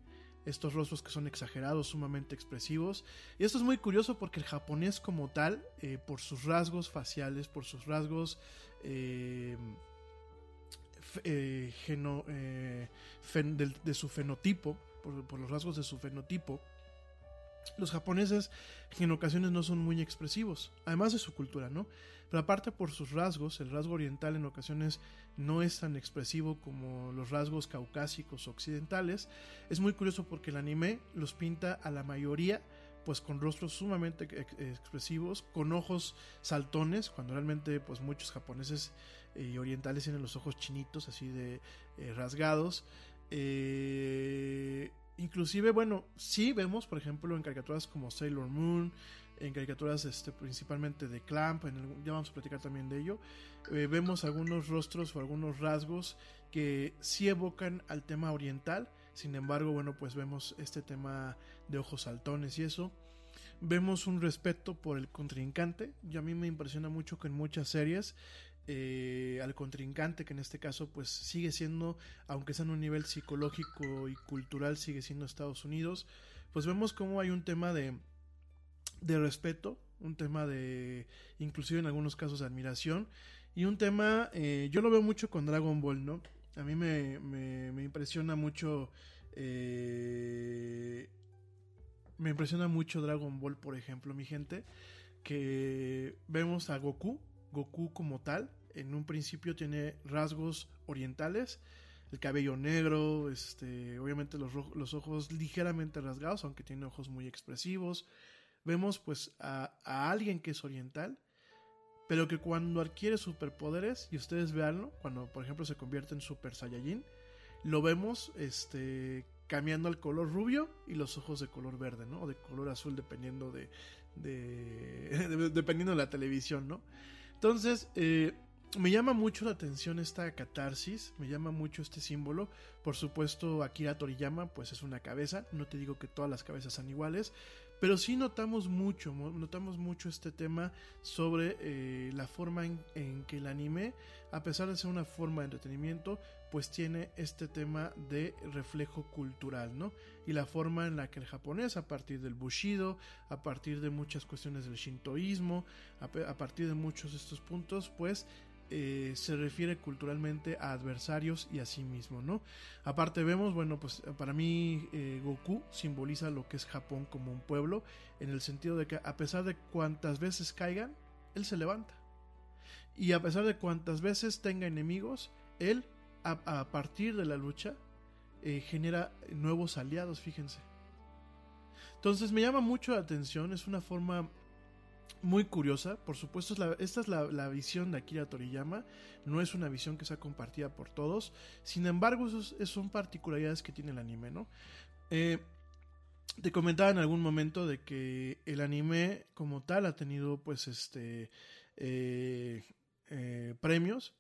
Estos rostros que son exagerados, sumamente expresivos. Y esto es muy curioso porque el japonés como tal, eh, por sus rasgos faciales, por sus rasgos geno, de, su fenotipo, por los rasgos de su fenotipo, los japoneses en ocasiones no son muy expresivos, además de su cultura, ¿no? Pero aparte por sus rasgos, el rasgo oriental en ocasiones no es tan expresivo como los rasgos caucásicos occidentales. Es muy curioso porque el anime los pinta a la mayoría pues con rostros sumamente expresivos, con ojos saltones, cuando realmente pues muchos japoneses y eh, orientales tienen los ojos chinitos así de eh, rasgados. Eh, inclusive, bueno, sí vemos, por ejemplo, en caricaturas como Sailor Moon, en caricaturas este, principalmente de Clamp, en el, ya vamos a platicar también de ello, eh, vemos algunos rostros o algunos rasgos que sí evocan al tema oriental, sin embargo, bueno, pues vemos este tema de ojos saltones y eso. Vemos un respeto por el contrincante, y a mí me impresiona mucho que en muchas series eh, al contrincante, que en este caso pues sigue siendo, aunque sea en un nivel psicológico y cultural, sigue siendo Estados Unidos, pues vemos como hay un tema de, de respeto, un tema de, inclusive en algunos casos de admiración, y un tema, eh, yo lo veo mucho con Dragon Ball, ¿no? A mí me, me, me impresiona mucho, eh, me impresiona mucho Dragon Ball, por ejemplo, mi gente, que vemos a Goku, Goku como tal, en un principio tiene rasgos orientales, el cabello negro, este, obviamente los, los, ojos ligeramente rasgados, aunque tiene ojos muy expresivos. Vemos pues a, a, alguien que es oriental, pero que cuando adquiere superpoderes, y ustedes veanlo, cuando por ejemplo se convierte en Super Saiyajin, lo vemos este, cambiando al color rubio y los ojos de color verde, ¿no? O de color azul, dependiendo de, de, de dependiendo de la televisión, ¿no? Entonces, eh, me llama mucho la atención esta catarsis, me llama mucho este símbolo. Por supuesto, Akira Toriyama, pues es una cabeza. No te digo que todas las cabezas son iguales, pero sí notamos mucho, notamos mucho este tema sobre eh, la forma en, en, que el anime, a pesar de ser una forma de entretenimiento, pues tiene este tema de reflejo cultural, ¿no? Y la forma en la que el japonés, a partir del bushido, a partir de muchas cuestiones del shintoísmo, a, partir de muchos de estos puntos, pues eh, se refiere culturalmente a adversarios y a sí mismo, ¿no? Aparte vemos, bueno, pues para mí eh, Goku simboliza lo que es Japón como un pueblo, en el sentido de que a pesar de cuantas veces caigan, él se levanta. Y a pesar de cuantas veces tenga enemigos, él a, partir de la lucha eh, genera nuevos aliados, fíjense. Entonces me llama mucho la atención, es una forma muy curiosa. Por supuesto, esta es la, visión de Akira Toriyama. No es una visión que sea compartida por todos. Sin embargo, son particularidades que tiene el anime, ¿no? Eh, te comentaba en algún momento de que el anime como tal ha tenido pues este eh, premios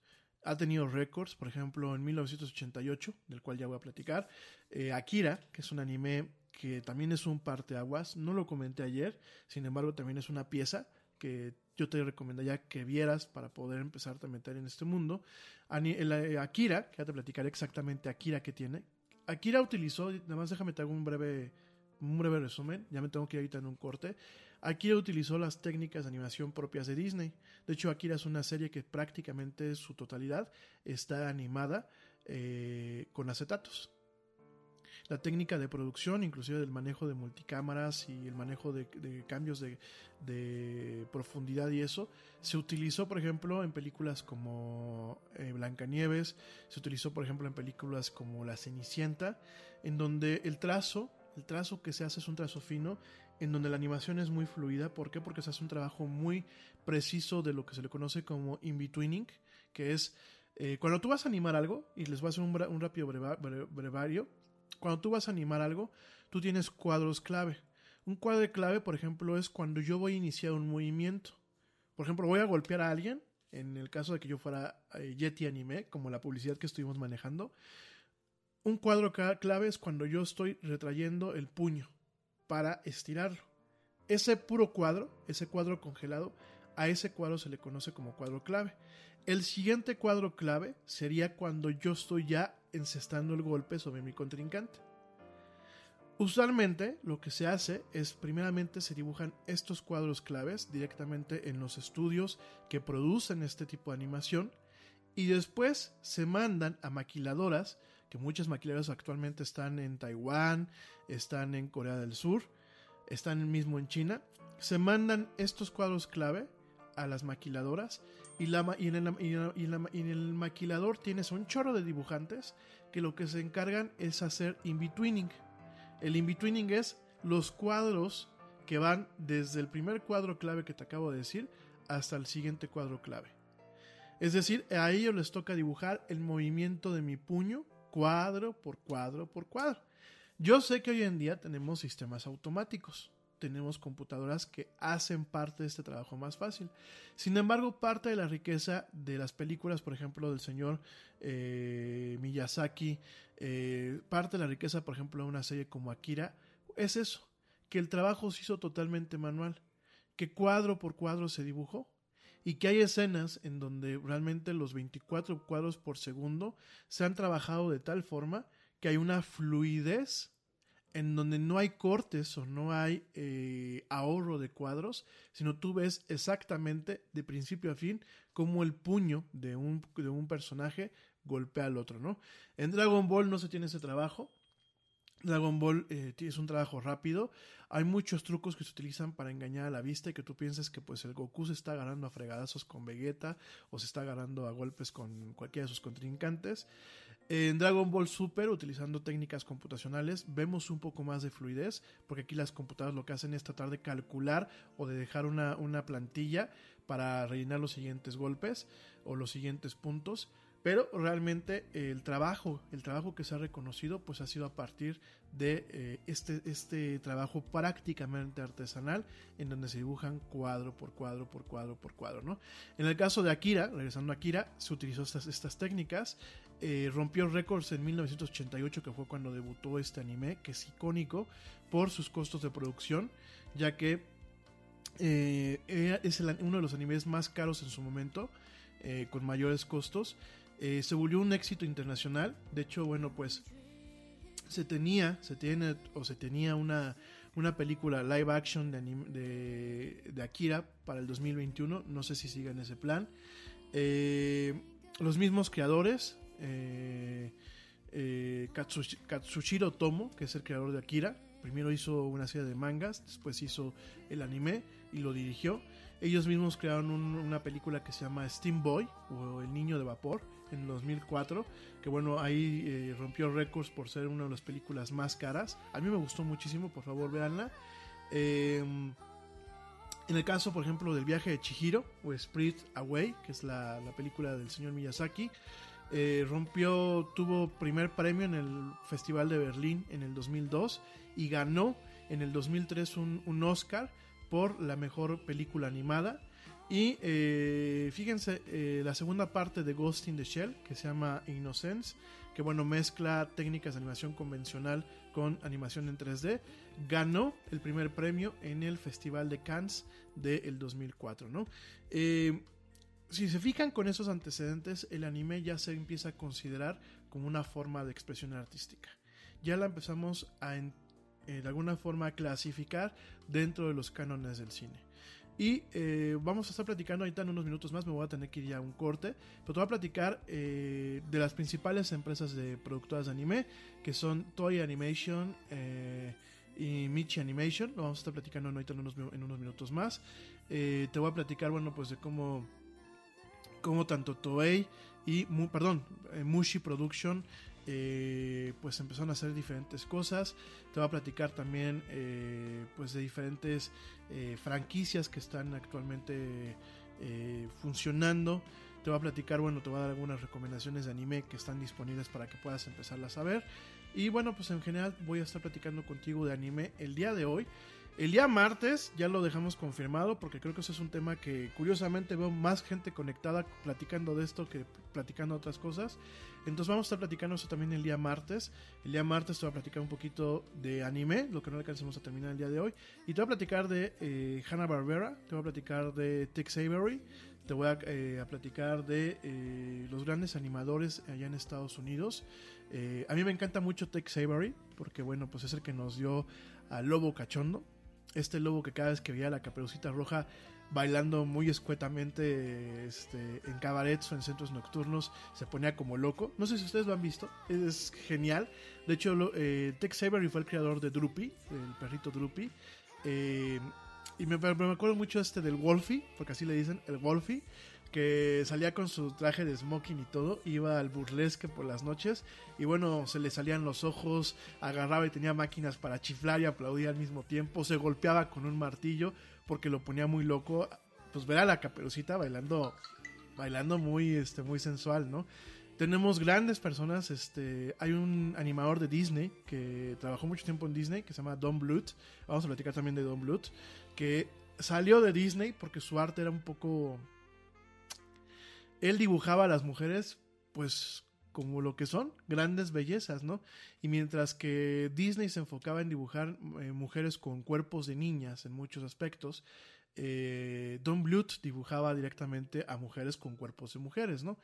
ha tenido récords, por ejemplo en 1988, del cual ya voy a platicar, eh, Akira, que es un anime que también es un parteaguas, no lo comenté ayer, sin embargo también es una pieza que yo te recomendaría que vieras para poder empezar a meter en este mundo. El Akira, que ya te platicaré exactamente Akira que tiene. Akira utilizó, nada más déjame te hago un breve, un breve resumen, ya me tengo que ir ahorita en un corte. Akira utilizó las técnicas de animación propias de Disney. De hecho, Akira es una serie que prácticamente su totalidad está animada eh, con acetatos. La técnica de producción, inclusive del manejo de multicámaras y el manejo de, cambios de, de, profundidad y eso, se utilizó, por ejemplo, en películas como eh, Blancanieves, se utilizó, por ejemplo, en películas como La Cenicienta, en donde el trazo, el trazo que se hace es un trazo fino, en donde la animación es muy fluida. ¿Por qué? Porque se hace un trabajo muy preciso de lo que se le conoce como in-betweening, que es eh, cuando tú vas a animar algo, y les voy a hacer un, rápido breva, brevario, cuando tú vas a animar algo, tú tienes cuadros clave. Un cuadro clave, por ejemplo, es cuando yo voy a iniciar un movimiento. Por ejemplo, voy a golpear a alguien, en el caso de que yo fuera eh, Yeti Anime, como la publicidad que estuvimos manejando. Un cuadro clave es cuando yo estoy retrayendo el puño para estirarlo. Ese puro cuadro, ese cuadro congelado, a ese cuadro se le conoce como cuadro clave. El siguiente cuadro clave sería cuando yo estoy ya encestando el golpe sobre mi contrincante. Usualmente lo que se hace es primeramente se dibujan estos cuadros claves directamente en los estudios que producen este tipo de animación y después se mandan a maquiladoras, que muchas maquiladoras actualmente están en Taiwán, están en Corea del Sur, están mismo en China, se mandan estos cuadros clave a las maquiladoras y, en el, y, en el, maquilador tienes un chorro de dibujantes que lo que se encargan es hacer in-betweening. El in-betweening es los cuadros que van desde el primer cuadro clave que te acabo de decir hasta el siguiente cuadro clave. Es decir, a ellos les toca dibujar el movimiento de mi puño cuadro por cuadro por cuadro. Yo sé que hoy en día tenemos sistemas automáticos tenemos computadoras que hacen parte de este trabajo más fácil. Sin embargo, parte de la riqueza de las películas, por ejemplo, del señor eh, Miyazaki, eh, parte de la riqueza, por ejemplo, de una serie como Akira, es eso, que el trabajo se hizo totalmente manual, que cuadro por cuadro se dibujó y que hay escenas en donde realmente los 24 cuadros por segundo se han trabajado de tal forma que hay una fluidez en donde no hay cortes o no hay eh, ahorro de cuadros, sino tú ves exactamente de principio a fin cómo el puño de un, de un personaje golpea al otro, ¿no? En Dragon Ball no se tiene ese trabajo, Dragon Ball eh, es un trabajo rápido. Hay muchos trucos que se utilizan para engañar a la vista y que tú pienses que pues el Goku se está agarrando a fregadazos con Vegeta o se está agarrando a golpes con cualquiera de sus contrincantes. En Dragon Ball Super, utilizando técnicas computacionales, vemos un poco más de fluidez, porque aquí las computadoras lo que hacen es tratar de calcular o de dejar una, una plantilla para rellenar los siguientes golpes o los siguientes puntos pero realmente el trabajo, el trabajo que se ha reconocido, pues ha sido a partir de eh, este, este trabajo prácticamente artesanal, en donde se dibujan cuadro por cuadro, por cuadro, por cuadro, ¿no? En el caso de Akira, regresando a Akira, se utilizó estas, estas técnicas, eh, rompió récords en 1988, que fue cuando debutó este anime, que es icónico por sus costos de producción, ya que eh, es uno de los animes más caros en su momento, con mayores costos. Eh, se volvió un éxito internacional. De hecho, bueno, pues se tenía, se tiene o se tenía una, una película live action de, de, Akira para el 2021. No sé si sigan ese plan. Eh, los mismos creadores, eh, Katsushiro Tomo, que es el creador de Akira, primero hizo una serie de mangas, después hizo el anime y lo dirigió. Ellos mismos crearon una película que se llama Steam Boy o El Niño de Vapor en 2004, que bueno, ahí eh, rompió récords por ser una de las películas más caras. A mí me gustó muchísimo, por favor véanla. Em, en el caso, por ejemplo, del viaje de Chihiro o Spirit Away, que es la, película del señor Miyazaki, eh, rompió, tuvo primer premio en el Festival de Berlín en el 2002 y ganó en el 2003 un, un Oscar por la mejor película animada. Y eh, fíjense, eh, la segunda parte de Ghost in the Shell, que se llama Innocence, que bueno, mezcla técnicas de animación convencional con animación en 3D, ganó el primer premio en el Festival de Cannes del 2004, ¿no? Eh, si se fijan con esos antecedentes, el anime ya se empieza a considerar como una forma de expresión artística. Ya la empezamos a, de alguna forma clasificar dentro de los cánones del cine. Y eh, vamos a estar platicando ahorita en unos minutos más, me voy a tener que ir ya a un corte, pero te voy a platicar eh, de las principales empresas de productoras de anime, que son Toy Animation eh, y Michi Animation, lo vamos a estar platicando ahorita en unos, en unos minutos más. Te voy a platicar, bueno, pues de cómo, cómo tanto Toei y, perdón, Mushi Production eh, pues empezaron a hacer diferentes cosas. Te voy a platicar también eh, pues de diferentes eh, franquicias que están actualmente funcionando. Te voy a platicar, bueno, te voy a dar algunas recomendaciones de anime que están disponibles para que puedas empezarlas a ver. Y bueno, pues en general voy a estar platicando contigo de anime el día de hoy. El día martes ya lo dejamos confirmado porque creo que eso es un tema que curiosamente veo más gente conectada platicando de esto que platicando otras cosas. Entonces vamos a estar platicando eso también el día martes. El día martes te voy a platicar un poquito de anime, lo que no alcancemos a terminar el día de hoy. Y te voy a platicar de eh, Hanna-Barbera, te voy a platicar de Tex Avery, te voy a, eh, platicar de eh, los grandes animadores allá en Estados Unidos. Eh, a mí me encanta mucho Tex Avery porque bueno, pues es el que nos dio a Lobo Cachondo. Este lobo que cada vez que veía la caperucita roja bailando muy escuetamente este, en cabarets o en centros nocturnos se ponía como loco. No sé si ustedes lo han visto, es genial. De hecho, lo, eh, Tex Avery fue el creador de Droopy, el perrito Droopy. Eh, y me, me acuerdo mucho este del Wolfie, porque así le dicen, el Wolfie, que salía con su traje de smoking y todo, iba al burlesque por las noches y bueno, se le salían los ojos, agarraba y tenía máquinas para chiflar y aplaudir al mismo tiempo, se golpeaba con un martillo porque lo ponía muy loco, pues ver a la caperucita bailando bailando muy este muy sensual, ¿no? Tenemos grandes personas, este, hay un animador de Disney que trabajó mucho tiempo en Disney que se llama Don Bluth. Vamos a platicar también de Don Bluth, que salió de Disney porque su arte era un poco él dibujaba a las mujeres, pues como lo que son, grandes bellezas, ¿no? Y mientras que Disney se enfocaba en dibujar eh, mujeres con cuerpos de niñas en muchos aspectos, eh, Don Bluth dibujaba directamente a mujeres con cuerpos de mujeres, ¿no?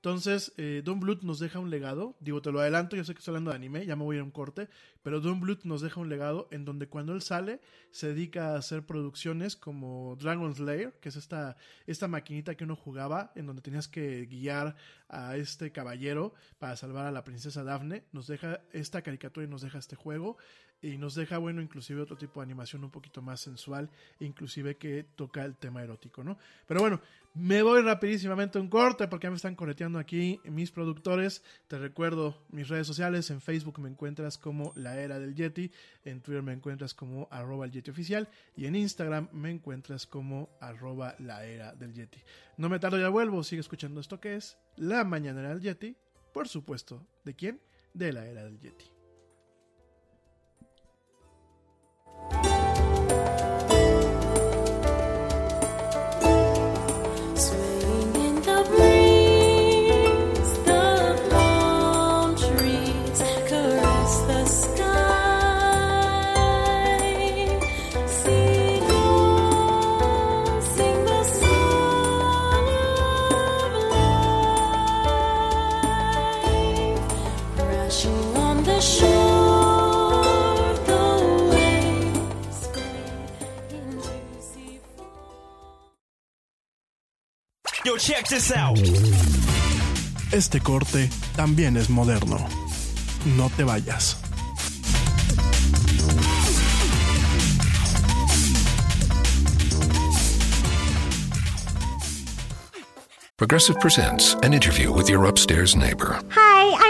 Entonces, eh, Don Bluth nos deja un legado, digo, te lo adelanto, yo sé que estoy hablando de anime, ya me voy a a un corte, pero Don Bluth nos deja un legado en donde cuando él sale se dedica a hacer producciones como Dragon Slayer, que es esta, esta maquinita que uno jugaba, en donde tenías que guiar a este caballero para salvar a la princesa Daphne, nos deja esta caricatura y nos deja este juego, y nos deja, bueno, inclusive otro tipo de animación un poquito más sensual, inclusive que toca el tema erótico, ¿no? Pero bueno, me voy rapidísimamente a un corte porque ya me están correteando aquí mis productores. Te recuerdo mis redes sociales, en Facebook me encuentras como La Era del Yeti, en Twitter me encuentras como arroba el Yeti Oficial y en Instagram me encuentras como arroba La Era del Yeti. No me tardo, ya vuelvo, sigue escuchando esto que es La Mañanera del Yeti, por supuesto, ¿de quién? De La Era del Yeti. Check this out. Este corte también es moderno. No te vayas. Progressive presents an interview with your upstairs neighbor. Hi, I'm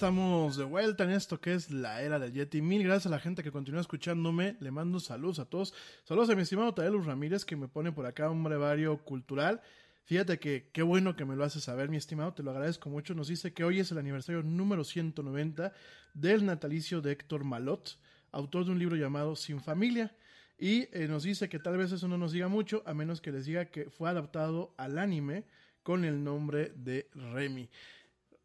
Estamos de vuelta en esto que es la era del Yeti. Mil gracias a la gente que continúa escuchándome. Le mando saludos a todos. Saludos a mi estimado Taelus Ramírez que me pone por acá un brevario cultural. Fíjate que qué bueno que me lo haces saber, mi estimado. Te lo agradezco mucho. Nos dice que hoy es el aniversario número 190 del natalicio de Héctor Malot, autor de un libro llamado Sin Familia. Y eh, nos dice que tal vez eso no nos diga mucho, a menos que les diga que fue adaptado al anime con el nombre de Remy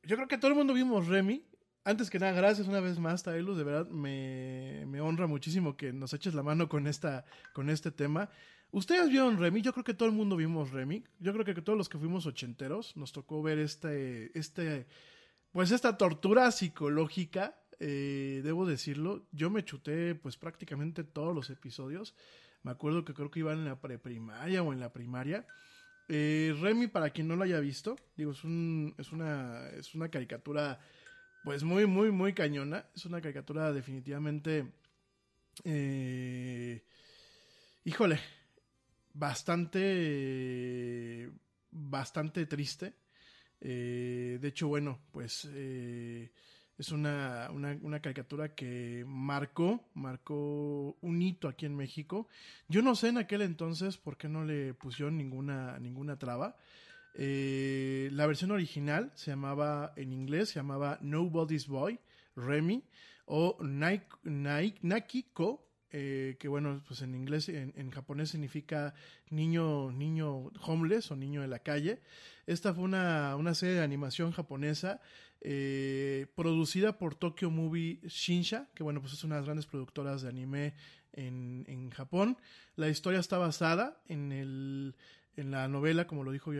yo creo que todo el mundo vimos Remy. Antes que nada, gracias una vez más, Taelus. De verdad, me, me, honra muchísimo que nos eches la mano con, esta, con este tema. Ustedes vieron Remy, yo creo que todo el mundo vimos Remy. Yo creo que todos los que fuimos ochenteros nos tocó ver este, este, pues esta tortura psicológica, eh, debo decirlo. Yo me chuté pues prácticamente todos los episodios. Me acuerdo que creo que iban en la preprimaria o en la primaria. Eh, Remy, para quien no lo haya visto, digo, es, un, es, una, es una caricatura pues muy, muy, muy cañona. Es una caricatura definitivamente... Eh, híjole, bastante... bastante triste. Eh, de hecho, bueno, pues... Es una, una, una, caricatura que marcó, marcó un hito aquí en México. Yo no sé en aquel entonces por qué no le pusieron ninguna, ninguna traba. Eh, la versión original se llamaba, en inglés, se llamaba Nobody's Boy, Remy, o Nike, Nakiko, eh, que bueno, pues en inglés, en, en, japonés significa niño, niño homeless o niño de la calle. Esta fue una, una serie de animación japonesa eh, producida por Tokyo Movie Shinsha, que bueno, pues es una de las grandes productoras de anime en, en Japón. La historia está basada en, el, en la novela, como lo dijo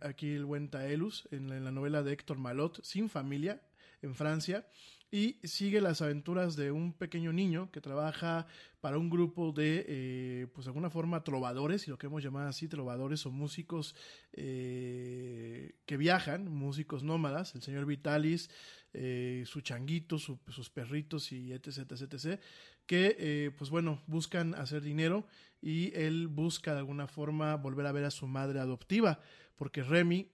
aquí, el buen Taelus, en la, en la novela de Héctor Malot, Sin Familia, en Francia y sigue las aventuras de un pequeño niño que trabaja para un grupo de, eh, pues de alguna forma, trovadores, si lo queremos llamar así, trovadores o músicos eh, que viajan, músicos nómadas, el señor Vitalis, eh, su changuito, su, sus perritos y etc, etc, que, eh, pues bueno, buscan hacer dinero y él busca de alguna forma volver a ver a su madre adoptiva, porque Remy,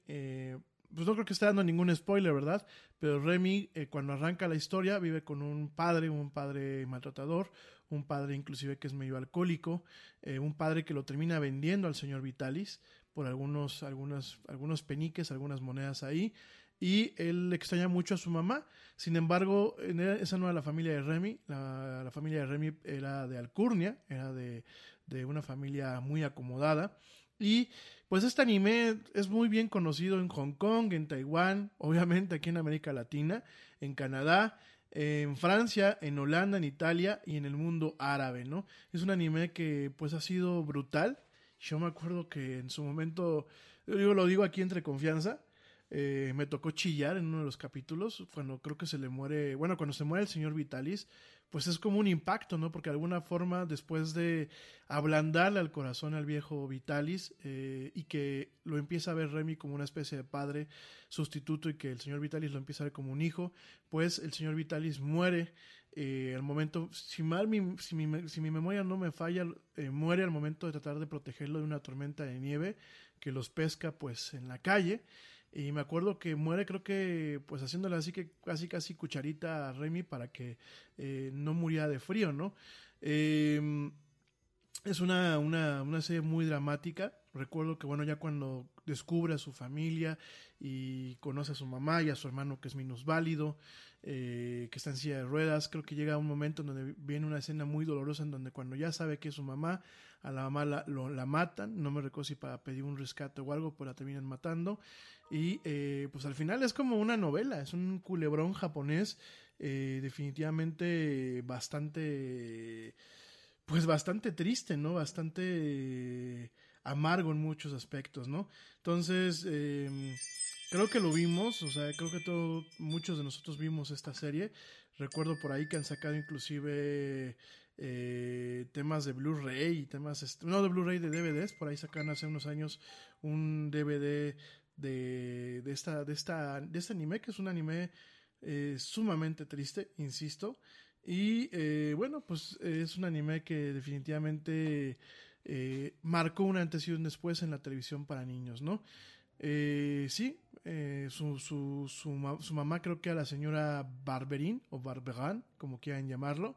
pues no creo que esté dando ningún spoiler, ¿verdad? Pero Remy, eh, cuando arranca la historia, vive con un padre, un padre maltratador, un padre inclusive que es medio alcohólico, eh, un padre que lo termina vendiendo al señor Vitalis por algunos, algunos, algunos peniques, algunas monedas ahí, y él extraña mucho a su mamá. Sin embargo, esa no era la familia de Remy, la, la familia de Remy era de Alcurnia, era de, de una familia muy acomodada. Y pues este anime es muy bien conocido en Hong Kong, en Taiwán, obviamente aquí en América Latina, en Canadá, en Francia, en Holanda, en Italia y en el mundo árabe, ¿no? Es un anime que pues ha sido brutal Yo me acuerdo que en su momento, yo lo digo aquí entre confianza, eh, me tocó chillar en uno de los capítulos, cuando creo que se le muere, bueno, cuando se muere el señor Vitalis, pues es como un impacto, ¿no? Porque de alguna forma, después de ablandarle al corazón al viejo Vitalis eh, y que lo empieza a ver Remy como una especie de padre sustituto y que el señor Vitalis lo empieza a ver como un hijo, pues el señor Vitalis muere eh, al momento, si mal mi, si, mi, si mi memoria no me falla, eh, muere al momento de tratar de protegerlo de una tormenta de nieve que los pesca pues en la calle. Y me acuerdo que muere, creo que, pues haciéndole así que casi casi cucharita a Remy para que eh, no muriera de frío, ¿no? Eh, es una, una, una, serie muy dramática. Recuerdo que, bueno, ya cuando descubre a su familia y conoce a su mamá y a su hermano que es minusválido, eh, que está en silla de ruedas, creo que llega un momento en donde viene una escena muy dolorosa en donde cuando ya sabe que es su mamá, a la mamá la, lo, la matan, no me recuerdo si para pedir un rescate o algo, pero la terminan matando. Y eh, pues al final es como una novela, es un culebrón japonés eh, definitivamente bastante pues bastante triste, ¿no? Bastante eh, amargo en muchos aspectos, ¿no? Entonces, eh, creo que lo vimos, o sea, creo que todo, muchos de nosotros vimos esta serie. Recuerdo por ahí que han sacado inclusive eh, temas de Blu-ray y temas, no de Blu-ray, de DVDs. Por ahí sacaron hace unos años un DVD de, de, esta, de, esta, de este anime, que es un anime eh, sumamente triste, insisto. Y eh, bueno, pues es un anime que definitivamente eh, marcó un antes y un después en la televisión para niños, ¿no? Eh, sí, su, su, su, su, mamá creo que era la señora Barberín o Barberan, como quieran llamarlo.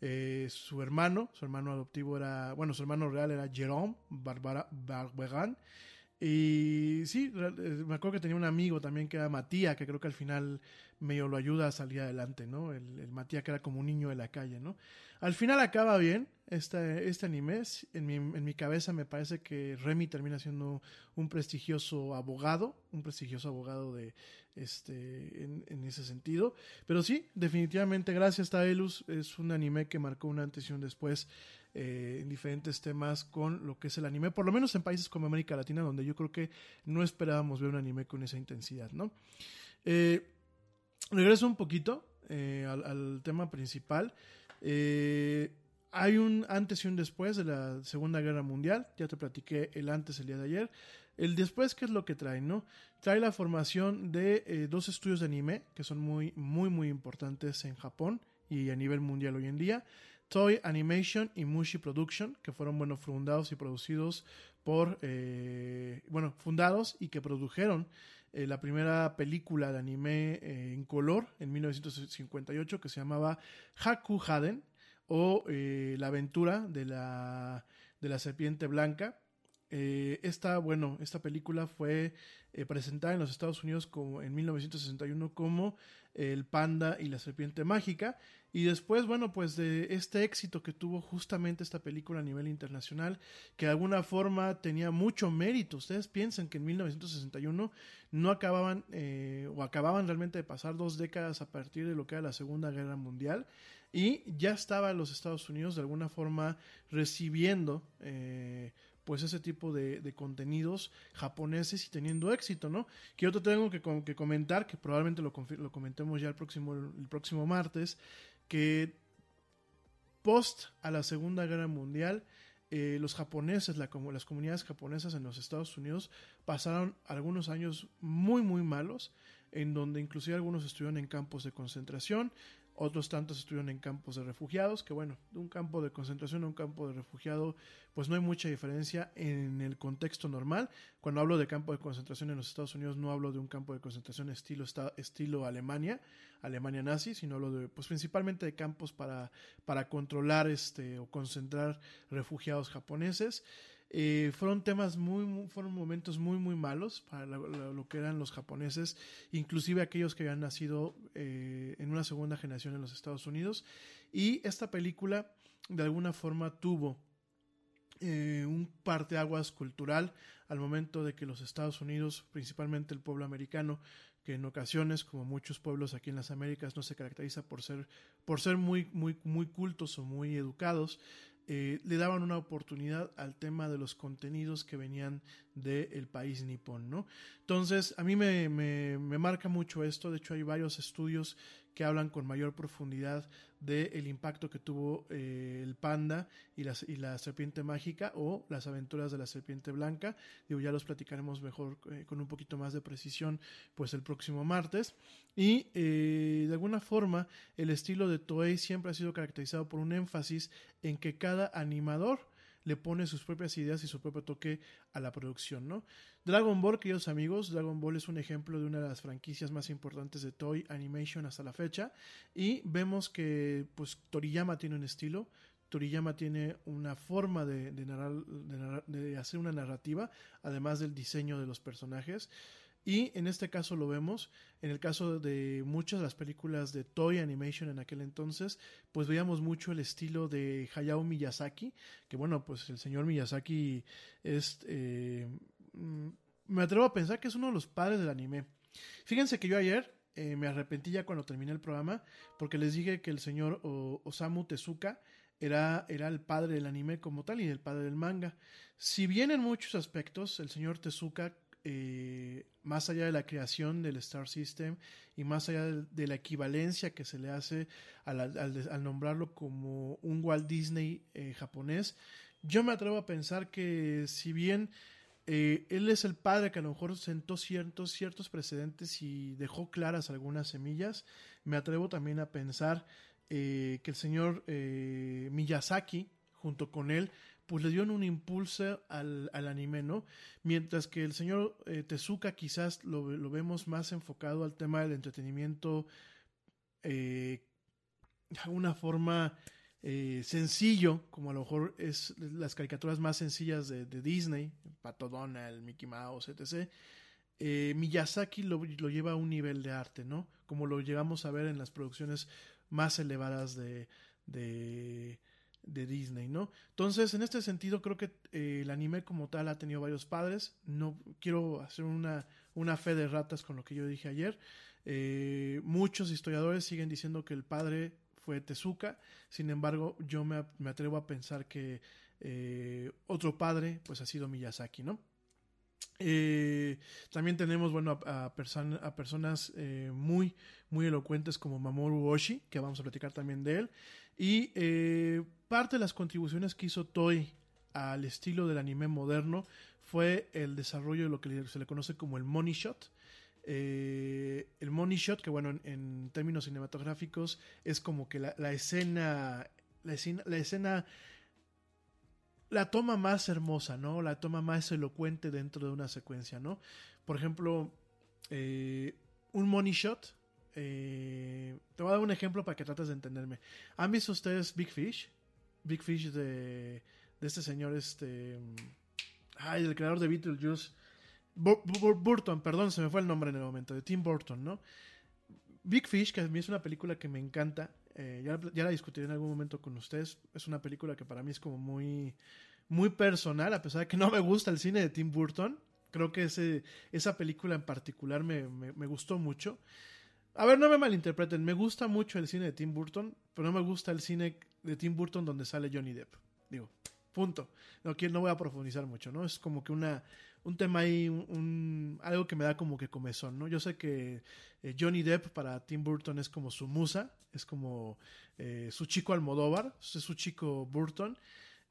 su hermano, su hermano adoptivo era, bueno, su hermano real era Jerome Barberan. Y sí, me acuerdo que tenía un amigo también que era Matías, que creo que al final medio lo ayuda a salir adelante, ¿no? El, el Matías que era como un niño de la calle, ¿no? Al final acaba bien este, este anime. En mi, en mi cabeza me parece que Remy termina siendo un prestigioso abogado, un prestigioso abogado de este en, ese sentido. Pero sí, definitivamente gracias a Elus es un anime que marcó una antes y un después eh, en diferentes temas con lo que es el anime, por lo menos en países como América Latina, donde yo creo que no esperábamos ver un anime con esa intensidad, ¿no? Eh, regreso un poquito eh, al, tema principal. Eh, hay un antes y un después de la Segunda Guerra Mundial. Ya te platiqué el antes el día de ayer. El después, ¿qué es lo que trae, no? Trae la formación de eh, dos estudios de anime que son muy, muy, muy importantes en Japón y a nivel mundial hoy en día. Toy Animation y Mushi Production, que fueron, bueno, fundados y producidos por, eh, bueno, fundados y que produjeron eh, la primera película de anime eh, en color en 1958 que se llamaba Haku Haden o eh, La aventura de la, de la serpiente blanca. Esta, bueno, esta película fue presentada en los Estados Unidos como, en 1961 como El panda y la serpiente mágica y después, bueno, pues de este éxito que tuvo justamente esta película a nivel internacional, que de alguna forma tenía mucho mérito. Ustedes piensan que en 1961 no acababan eh, o acababan realmente de pasar dos décadas a partir de lo que era la Segunda Guerra Mundial y ya estaba los Estados Unidos de alguna forma recibiendo eh, pues ese tipo de, de, contenidos japoneses y teniendo éxito, ¿no? Que yo te tengo que, comentar, que probablemente lo, comentemos ya el próximo, el próximo martes, que post a la Segunda Guerra Mundial, eh, los japoneses, las comunidades japonesas en los Estados Unidos pasaron algunos años muy, muy malos, en donde inclusive algunos estuvieron en campos de concentración, otros tantos estuvieron en campos de refugiados, que bueno, de un campo de concentración a un campo de refugiado, pues no hay mucha diferencia en el contexto normal. Cuando hablo de campo de concentración en los Estados Unidos, no hablo de un campo de concentración estilo, estilo Alemania, Alemania nazi, sino hablo de, pues principalmente de campos para, para controlar este, o concentrar refugiados japoneses. Eh, fueron temas muy, fueron momentos muy, muy malos para lo, que eran los japoneses, inclusive aquellos que habían nacido eh, en una segunda generación en los Estados Unidos. Y esta película, de alguna forma, tuvo eh, un parteaguas cultural al momento de que los Estados Unidos, principalmente el pueblo americano, que en ocasiones, como muchos pueblos aquí en las Américas, no se caracteriza por ser, por ser muy, muy, muy cultos o muy educados, eh, le daban una oportunidad al tema de los contenidos que venían del país nipón, ¿no? Entonces, a mí me, me, me, marca mucho esto, de hecho hay varios estudios que hablan con mayor profundidad del el impacto que tuvo eh, el panda y la, y la, serpiente mágica o las aventuras de la serpiente blanca. Digo, ya los platicaremos mejor eh, con un poquito más de precisión pues el próximo martes. Y eh, de alguna forma el estilo de Toei siempre ha sido caracterizado por un énfasis en que cada animador le pone sus propias ideas y su propio toque a la producción, ¿no? Dragon Ball, queridos amigos, Dragon Ball es un ejemplo de una de las franquicias más importantes de Toy Animation hasta la fecha y vemos que pues Toriyama tiene un estilo, Toriyama tiene una forma de, narrar, de hacer una narrativa, además del diseño de los personajes. Y en este caso lo vemos, en el caso de muchas de las películas de Toy Animation en aquel entonces, pues veíamos mucho el estilo de Hayao Miyazaki, que bueno, pues el señor Miyazaki es, eh, me atrevo a pensar que es uno de los padres del anime. Fíjense que yo ayer eh, me arrepentí ya cuando terminé el programa, porque les dije que el señor Osamu Tezuka era, era el padre del anime como tal y el padre del manga. Si bien en muchos aspectos el señor Tezuka eh, más allá de la creación del Star System y más allá de, la equivalencia que se le hace al nombrarlo como un Walt Disney eh, japonés, yo me atrevo a pensar que si bien eh, él es el padre que a lo mejor sentó ciertos, ciertos precedentes y dejó claras algunas semillas, me atrevo también a pensar eh, que el señor Miyazaki, junto con él, pues le dieron un impulso al, al, anime, ¿no? Mientras que el señor eh, Tezuka quizás lo, lo, vemos más enfocado al tema del entretenimiento eh, de una forma eh, sencillo, como a lo mejor es las caricaturas más sencillas de, Disney, Pato Donald, Mickey Mouse, etc. Miyazaki lo, lo, lleva a un nivel de arte, ¿no? Como lo llegamos a ver en las producciones más elevadas de, de de Disney, ¿no? Entonces, en este sentido, creo que eh, el anime como tal ha tenido varios padres. No quiero hacer una, una fe de ratas con lo que yo dije ayer. Eh, muchos historiadores siguen diciendo que el padre fue Tezuka. Sin embargo, yo me, me atrevo a pensar que eh, otro padre, pues ha sido Miyazaki, ¿no? Eh, también tenemos, bueno, a, a, person a personas eh, muy, muy elocuentes como Mamoru Oshii, que vamos a platicar también de él. Y eh, parte de las contribuciones que hizo Toei al estilo del anime moderno fue el desarrollo de lo que se le conoce como el money shot. El money shot, que bueno, en, términos cinematográficos es como que la escena, la escena, la escena la toma más hermosa, ¿no? La toma más elocuente dentro de una secuencia, ¿no? Por ejemplo, eh, un money shot. Eh, te voy a dar un ejemplo para que trates de entenderme. ¿Han visto ustedes Big Fish? Big Fish de, de este señor, este... Ay, el creador de Beetlejuice. Bur Bur Burton, perdón, se me fue el nombre en el momento, de Tim Burton, ¿no? Big Fish, que a mí es una película que me encanta, eh, ya, ya, la discutiré en algún momento con ustedes. Es una película que para mí es como muy, muy personal, a pesar de que no me gusta el cine de Tim Burton. Creo que ese, esa película en particular me, me, gustó mucho. A ver, no me malinterpreten, me gusta mucho el cine de Tim Burton, pero no me gusta el cine de Tim Burton donde sale Johnny Depp. Digo, punto. No, no voy a profundizar mucho, ¿no? Es como que una, un tema ahí, un, algo que me da como que comezón, ¿no? Yo sé que eh, Johnny Depp para Tim Burton es como su musa, es como eh, su chico Almodóvar, es su chico Burton.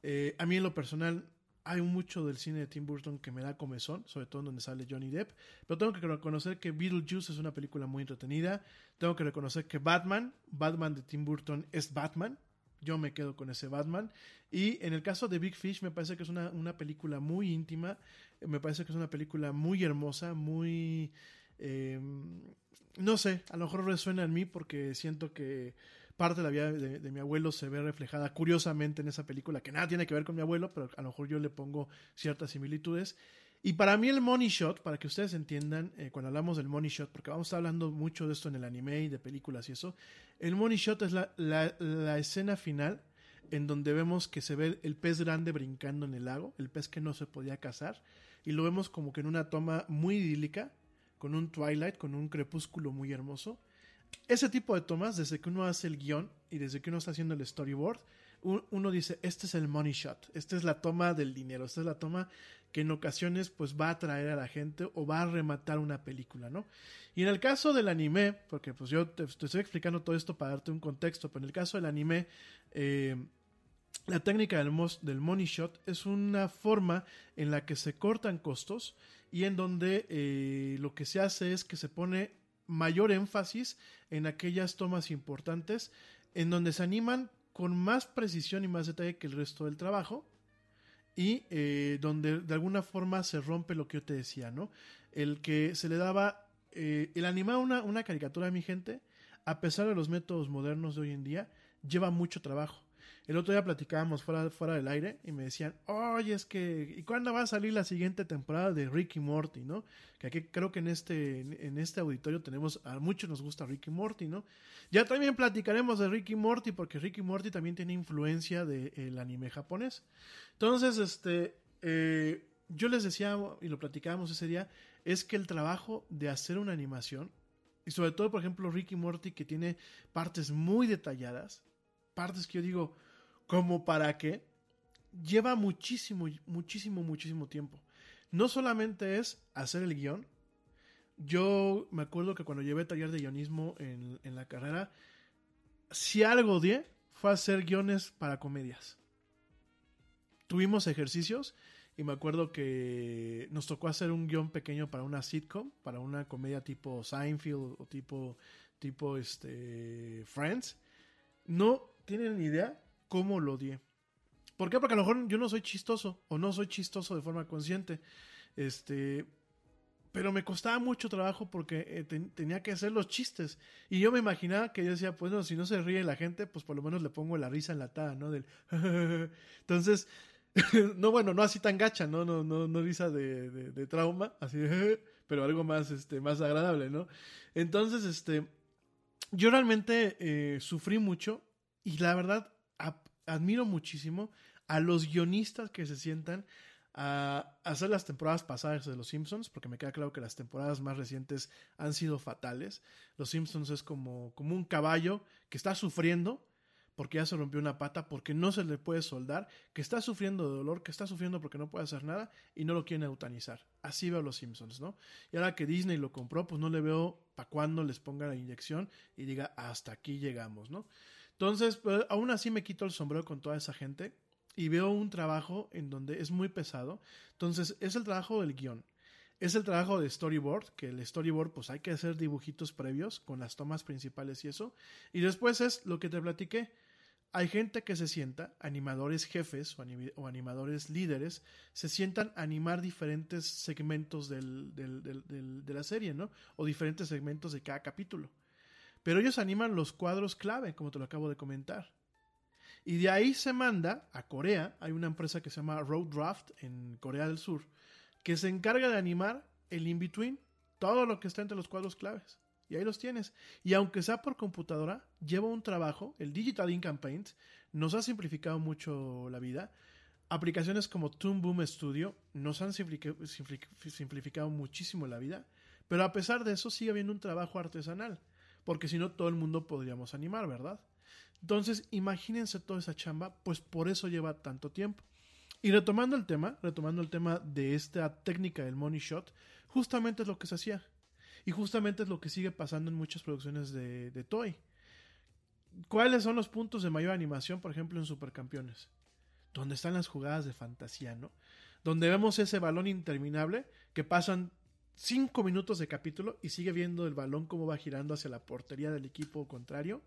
Eh, a mí en lo personal hay mucho del cine de Tim Burton que me da comezón, sobre todo donde sale Johnny Depp, pero tengo que reconocer que Beetlejuice es una película muy entretenida, tengo que reconocer que Batman, Batman de Tim Burton es Batman, yo me quedo con ese Batman. Y en el caso de Big Fish, me parece que es una, una película muy íntima. Me parece que es una película muy hermosa, muy. Eh, no sé, a lo mejor resuena en mí porque siento que parte de la vida de, de, mi abuelo se ve reflejada curiosamente en esa película, que nada tiene que ver con mi abuelo, pero a lo mejor yo le pongo ciertas similitudes. Y para mí el money shot, para que ustedes entiendan, eh, cuando hablamos del money shot, porque vamos a estar hablando mucho de esto en el anime y de películas y eso, el money shot es la, la, la escena final en donde vemos que se ve el pez grande brincando en el lago, el pez que no se podía cazar, y lo vemos como que en una toma muy idílica, con un twilight, con un crepúsculo muy hermoso. Ese tipo de tomas, desde que uno hace el guion y desde que uno está haciendo el storyboard, un- uno dice, este es el money shot, esta es la toma del dinero, esta es la toma que en ocasiones pues va a atraer a la gente o va a rematar una película, ¿no? Y en el caso del anime, porque pues yo te, estoy explicando todo esto para darte un contexto, pero en el caso del anime, eh, la técnica del, del money shot es una forma en la que se cortan costos y en donde eh, lo que se hace es que se pone mayor énfasis en aquellas tomas importantes en donde se animan con más precisión y más detalle que el resto del trabajo y eh, donde de alguna forma se rompe lo que yo te decía, ¿no? El que se le daba, eh, el animar una, una caricatura a mi gente, a pesar de los métodos modernos de hoy en día, lleva mucho trabajo. El otro día platicábamos fuera, fuera del aire y me decían, oye, es que, ¿y cuándo va a salir la siguiente temporada de Ricky Morty, no? Que aquí creo que en este, en este auditorio tenemos, a muchos nos gusta Ricky Morty, ¿no? Ya también platicaremos de Ricky Morty porque Ricky Morty también tiene influencia del anime japonés. Entonces, este, eh, yo les decía, y lo platicábamos ese día, es que el trabajo de hacer una animación, y sobre todo, por ejemplo, Ricky Morty, que tiene partes muy detalladas, partes que yo digo, como para qué, lleva muchísimo, muchísimo, muchísimo tiempo. No solamente es hacer el guion. Yo me acuerdo que cuando llevé taller de guionismo en, en la carrera, si algo odié fue hacer guiones para comedias. Tuvimos ejercicios y me acuerdo que nos tocó hacer un guion pequeño para una sitcom, para una comedia tipo Seinfeld o tipo, tipo este, Friends. No tienen idea cómo lo odié. ¿Por qué? Porque a lo mejor yo no soy chistoso o no soy chistoso de forma consciente. Este, pero me costaba mucho trabajo porque eh, ten- tenía que hacer los chistes. Y yo me imaginaba que yo decía, pues no, si no se ríe la gente, pues por lo menos le pongo la risa enlatada, ¿no? Del Entonces, no, bueno, no así tan gacha, ¿no? No, no, no risa de, trauma, así, pero algo más, este, más agradable, ¿no? Entonces, este, yo realmente eh, sufrí mucho y la verdad admiro muchísimo a los guionistas que se sientan a hacer las temporadas pasadas de Los Simpsons, porque me queda claro que las temporadas más recientes han sido fatales. Los Simpsons es como, como un caballo que está sufriendo porque ya se rompió una pata, porque no se le puede soldar, que está sufriendo de dolor, que está sufriendo porque no puede hacer nada y no lo quieren eutanizar. Así veo los Simpsons, ¿no? Y ahora que Disney lo compró, pues no le veo para cuándo les ponga la inyección y diga hasta aquí llegamos, ¿no? Entonces, pues, aún así me quito el sombrero con toda esa gente y veo un trabajo en donde es muy pesado. Entonces, es el trabajo del guion. Es el trabajo de storyboard, que el storyboard pues hay que hacer dibujitos previos con las tomas principales y eso. Y después es lo que te platiqué. Hay gente que se sienta, animadores jefes o, ani- o animadores líderes, se sientan a animar diferentes segmentos del- del- del- de la serie, ¿no? O diferentes segmentos de cada capítulo. Pero ellos animan los cuadros clave, como te lo acabo de comentar. Y de ahí se manda a Corea, hay una empresa que se llama Road Draft en Corea del Sur, que se encarga de animar el in-between, todo lo que está entre los cuadros claves. Y ahí los tienes. Y aunque sea por computadora, lleva un trabajo, el Digital and Paint, nos ha simplificado mucho la vida. Aplicaciones como Toon Boom Studio nos han simplificado muchísimo la vida, pero a pesar de eso sigue habiendo un trabajo artesanal, porque si no todo el mundo podríamos animar, ¿verdad? Entonces, imagínense toda esa chamba, pues por eso lleva tanto tiempo. Y retomando el tema, retomando el tema de esta técnica del money shot, justamente es lo que se hacía. Y justamente es lo que sigue pasando en muchas producciones de, de Toy. ¿Cuáles son los puntos de mayor animación, por ejemplo, en Supercampeones? Donde están las jugadas de fantasía, ¿no? Donde vemos ese balón interminable que pasan cinco minutos de capítulo y sigue viendo el balón cómo va girando hacia la portería del equipo contrario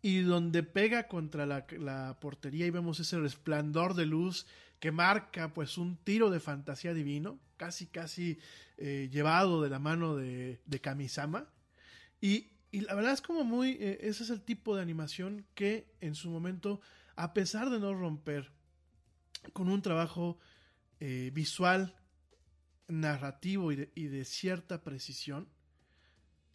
y donde pega contra la, la portería y vemos ese resplandor de luz que marca pues un tiro de fantasía divino, casi casi eh, llevado de la mano de, de Kamisama. Y, y la verdad es como muy, eh, ese es el tipo de animación que en su momento, a pesar de no romper con un trabajo eh, visual, narrativo y de, cierta precisión,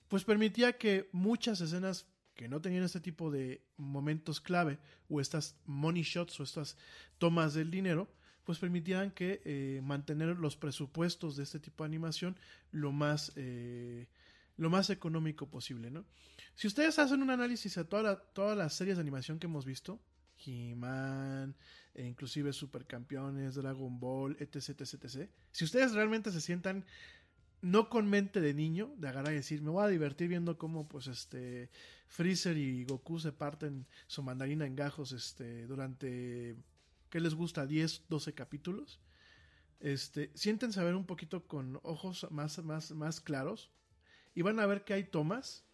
pues permitía que muchas escenas que no tenían este tipo de momentos clave o estas money shots o estas tomas del dinero, pues permitían que eh, mantener los presupuestos de este tipo de animación lo más, eh, lo más económico posible, ¿no? Si ustedes hacen un análisis a toda la- todas las series de animación que hemos visto, He-Man, e inclusive Supercampeones, Dragon Ball, etc, etc, etc. Si ustedes realmente se sientan no con mente de niño, de agarrar y decir, me voy a divertir viendo cómo pues este Freezer y Goku se parten su mandarina en gajos este durante ¿qué les gusta? 10, 12 capítulos. Este, siéntense a ver un poquito con ojos más, más, más claros y van a ver que hay tomas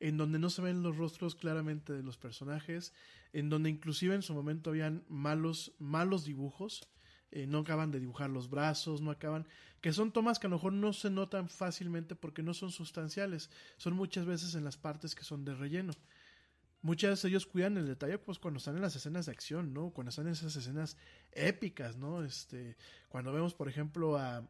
en donde no se ven los rostros claramente de los personajes, en donde inclusive en su momento habían malos, malos dibujos, eh, no acaban de dibujar los brazos, no acaban, que son tomas que a lo mejor no se notan fácilmente porque no son sustanciales, son muchas veces en las partes que son de relleno. Muchas veces ellos cuidan el detalle pues cuando están en las escenas de acción, ¿no? Cuando están en esas escenas épicas, ¿no? Este, cuando vemos por ejemplo a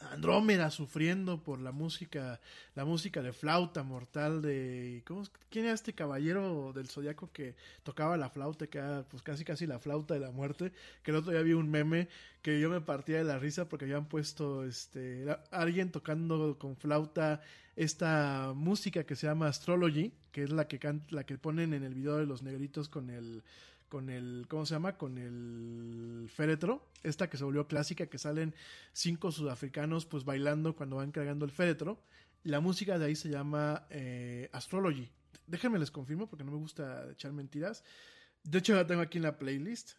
Andrómeda sufriendo por la música, la música de flauta mortal de ¿cómo, es? quién era este caballero del zodiaco que tocaba la flauta, que era pues casi casi la flauta de la muerte, que el otro día vi un meme que yo me partía de la risa porque habían puesto este alguien tocando con flauta esta música que se llama Astrology, que es la que can- la que ponen en el video de los negritos con el con el, ¿cómo se llama? Con el féretro, esta que se volvió clásica, que salen cinco sudafricanos pues bailando cuando van cargando el féretro. La música de ahí se llama eh, Astrology. Déjenme les confirmo porque no me gusta echar mentiras. De hecho la tengo aquí en la playlist.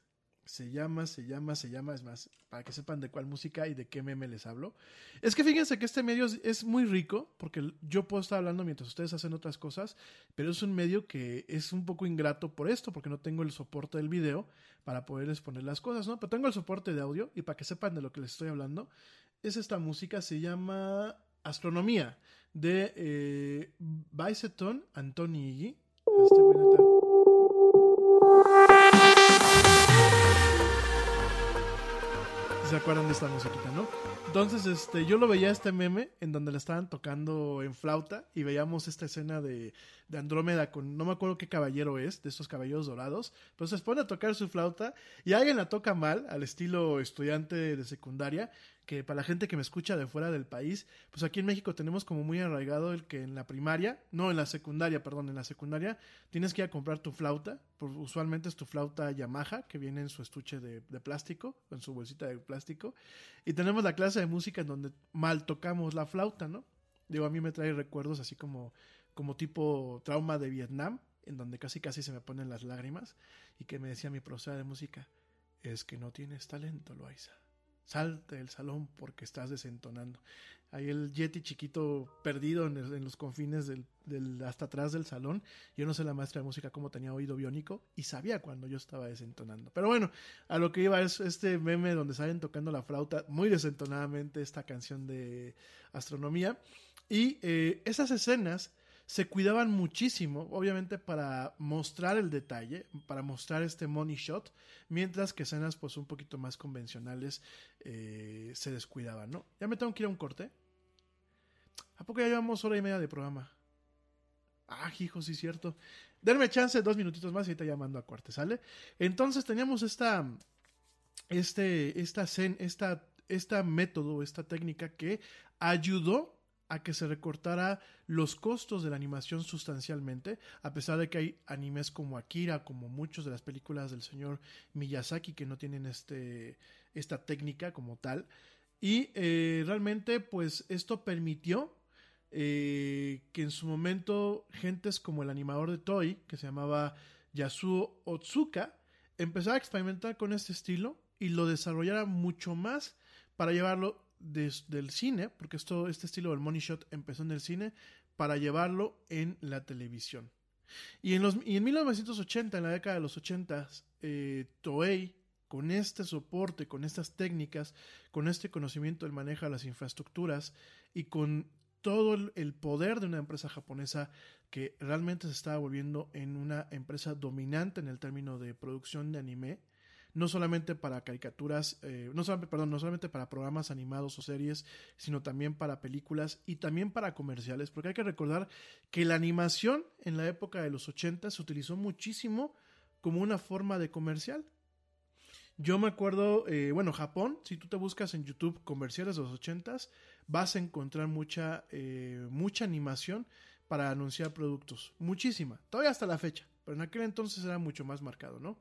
Se llama, se llama, se llama, es más, para que sepan de cuál música y de qué meme les hablo. Es que fíjense que este medio es, muy rico, porque yo puedo estar hablando mientras ustedes hacen otras cosas, pero es un medio que es un poco ingrato por esto, porque no tengo el soporte del video para poderles poner las cosas, ¿no? Pero tengo el soporte de audio y para que sepan de lo que les estoy hablando, es esta música, se llama Astronomía, de eh, Biceton Antoni Iggy. Este ¿Se acuerdan de esta musiquita, no? Entonces, este, yo lo veía este meme en donde le estaban tocando en flauta y veíamos esta escena de, de Andrómeda con, no me acuerdo qué caballero es, de estos caballeros dorados, pero se pone a tocar su flauta y alguien la toca mal, al estilo estudiante de secundaria, que para la gente que me escucha de fuera del país, pues aquí en México tenemos como muy arraigado el que en la primaria, no en la secundaria, perdón, en la secundaria tienes que ir a comprar tu flauta, usualmente es tu flauta Yamaha, que viene en su estuche de, de plástico, en su bolsita de plástico, y tenemos la clase de música en donde mal tocamos la flauta, ¿no? Digo, a mí me trae recuerdos así como, como tipo trauma de Vietnam, en donde casi casi se me ponen las lágrimas, y que me decía mi profesora de música, es que no tienes talento, Loaiza. Salte del salón porque estás desentonando. Ahí el Yeti chiquito perdido en, el- en los confines del, hasta atrás del salón. Yo no sé la maestra de música cómo tenía oído biónico y sabía cuando yo estaba desentonando. Pero bueno, a lo que iba es este meme donde salen tocando la flauta muy desentonadamente esta canción de astronomía. Y eh, esas escenas se cuidaban muchísimo, obviamente para mostrar el detalle, para mostrar este money shot, mientras que escenas pues un poquito más convencionales eh, se descuidaban, ¿no? Ya me tengo que ir a un corte. ¿A poco ya llevamos hora y media de programa? Ah, hijo, sí, cierto. Denme chance, dos minutitos más y ahorita llamando a corte, ¿sale? Entonces teníamos esta, este, esta, esta, esta método, esta técnica que ayudó a que se recortara los costos de la animación sustancialmente, a pesar de que hay animes como Akira, como muchas de las películas del señor Miyazaki que no tienen este, esta técnica como tal. Y eh, realmente, pues esto permitió eh, que en su momento gentes como el animador de Toy, que se llamaba Yasuo Otsuka, empezara a experimentar con este estilo y lo desarrollara mucho más para llevarlo desde el cine, porque esto, este estilo del money shot empezó en el cine, para llevarlo en la televisión. Y en, los, y en 1980, en la década de los 80, eh, Toei, con este soporte, con estas técnicas, con este conocimiento del manejo de las infraestructuras y con todo el, el poder de una empresa japonesa que realmente se estaba volviendo en una empresa dominante en el término de producción de anime, no solamente para caricaturas, eh, no solamente, perdón, no solamente para programas animados o series, sino también para películas y también para comerciales, porque hay que recordar que la animación en la época de los 80 se utilizó muchísimo como una forma de comercial. Yo me acuerdo, eh, bueno, Japón, si tú te buscas en YouTube comerciales de los 80s, vas a encontrar mucha, eh, mucha animación para anunciar productos. Muchísima. Todavía hasta la fecha. pero en aquel entonces era mucho más marcado, ¿no?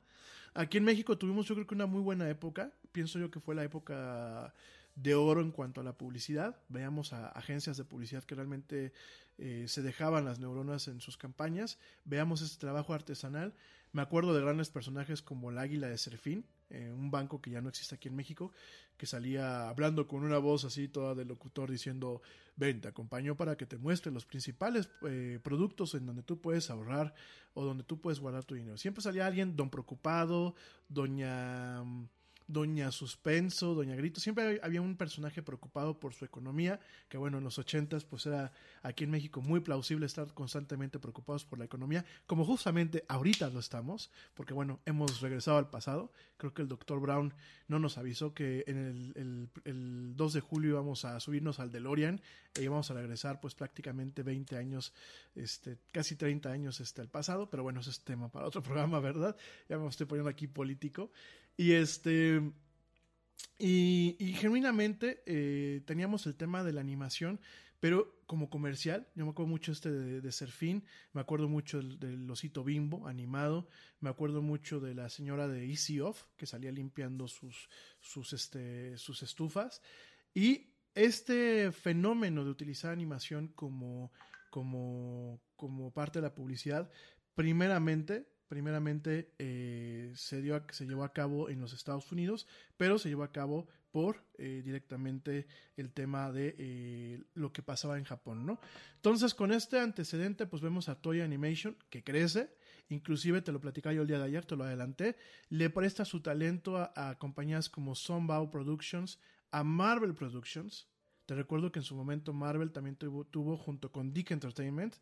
Aquí en México tuvimos yo creo que una muy buena época, pienso yo que fue la época de oro en cuanto a la publicidad, veamos a agencias de publicidad que realmente eh, se dejaban las neuronas en sus campañas, veamos este trabajo artesanal, me acuerdo de grandes personajes como el Águila de Serfín, eh, un banco que ya no existe aquí en México, que salía hablando con una voz así toda de locutor diciendo, ven, te acompaño para que te muestre los principales eh, productos en donde tú puedes ahorrar o donde tú puedes guardar tu dinero. Siempre salía alguien, don preocupado, doña... Doña Suspenso, Doña Grito, siempre había un personaje preocupado por su economía, que bueno, en los ochentas pues era aquí en México muy plausible estar constantemente preocupados por la economía, como justamente ahorita lo estamos, porque bueno, hemos regresado al pasado, creo que el doctor Brown no nos avisó que en el, el, el 2 de julio íbamos a subirnos al DeLorean e íbamos a regresar pues prácticamente 20 años, este, casi 30 años este, al pasado, pero bueno, ese es tema para otro programa, ¿verdad? Ya me estoy poniendo aquí político. Y este. Y, genuinamente eh, teníamos el tema de la animación, pero como comercial. Yo me acuerdo mucho este de, de Serfín, me acuerdo mucho del, del, osito bimbo animado, me acuerdo mucho de la señora de Easy Off que salía limpiando sus, sus, este, sus estufas. Y este fenómeno de utilizar animación como, como, como parte de la publicidad, primeramente primeramente eh, se, dio se llevó a cabo en los Estados Unidos, pero se llevó a cabo por eh, directamente el tema de eh, lo que pasaba en Japón, ¿no? Entonces, con este antecedente, pues vemos a Toy Animation, que crece, inclusive te lo platicaba yo el día de ayer, te lo adelanté, le presta su talento a, compañías como Sunbow Productions, a Marvel Productions, te recuerdo que en su momento Marvel también tuvo, tuvo, junto con Dick Entertainment,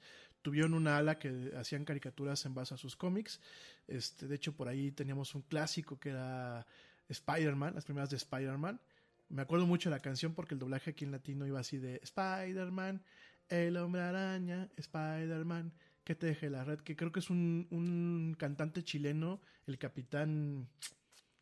tuvieron una ala que hacían caricaturas en base a sus cómics. Este, de hecho, por ahí teníamos un clásico que era Spider-Man, las primeras de Spider-Man. Me acuerdo mucho de la canción porque el doblaje aquí en latino iba así de Spider-Man, el hombre araña, Spider-Man, que te deje la red, que creo que es un, un cantante chileno, el capitán...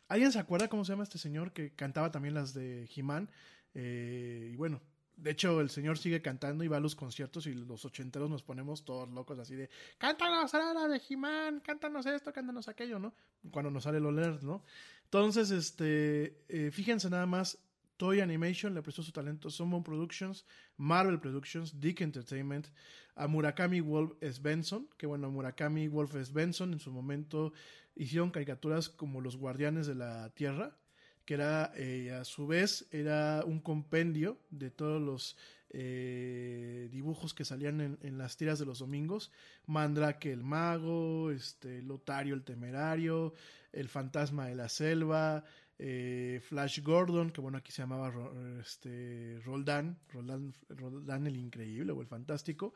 ¿Alguien se acuerda cómo se llama este señor que cantaba también las de He-Man? Eh, y bueno, de hecho, el señor sigue cantando y va a los conciertos y los ochenteros nos ponemos todos locos así de cántanos la de He-Man, cántanos esto, cántanos aquello, ¿no? Cuando nos sale lo alert, ¿no? Entonces, este, eh, fíjense nada más, Toy Animation le prestó su talento, Summon Productions, Marvel Productions, Dick Entertainment, a Murakami Wolf Svensson, que bueno, Murakami Wolf Svensson en su momento hicieron caricaturas como Los Guardianes de la Tierra, que era eh, a su vez era un compendio de todos los eh, dibujos que salían en, las tiras de los domingos. Mandrake el mago este Lotario el temerario el fantasma de la selva eh, Flash Gordon que bueno aquí se llamaba este Roldán Roldán, Roldán el increíble o el fantástico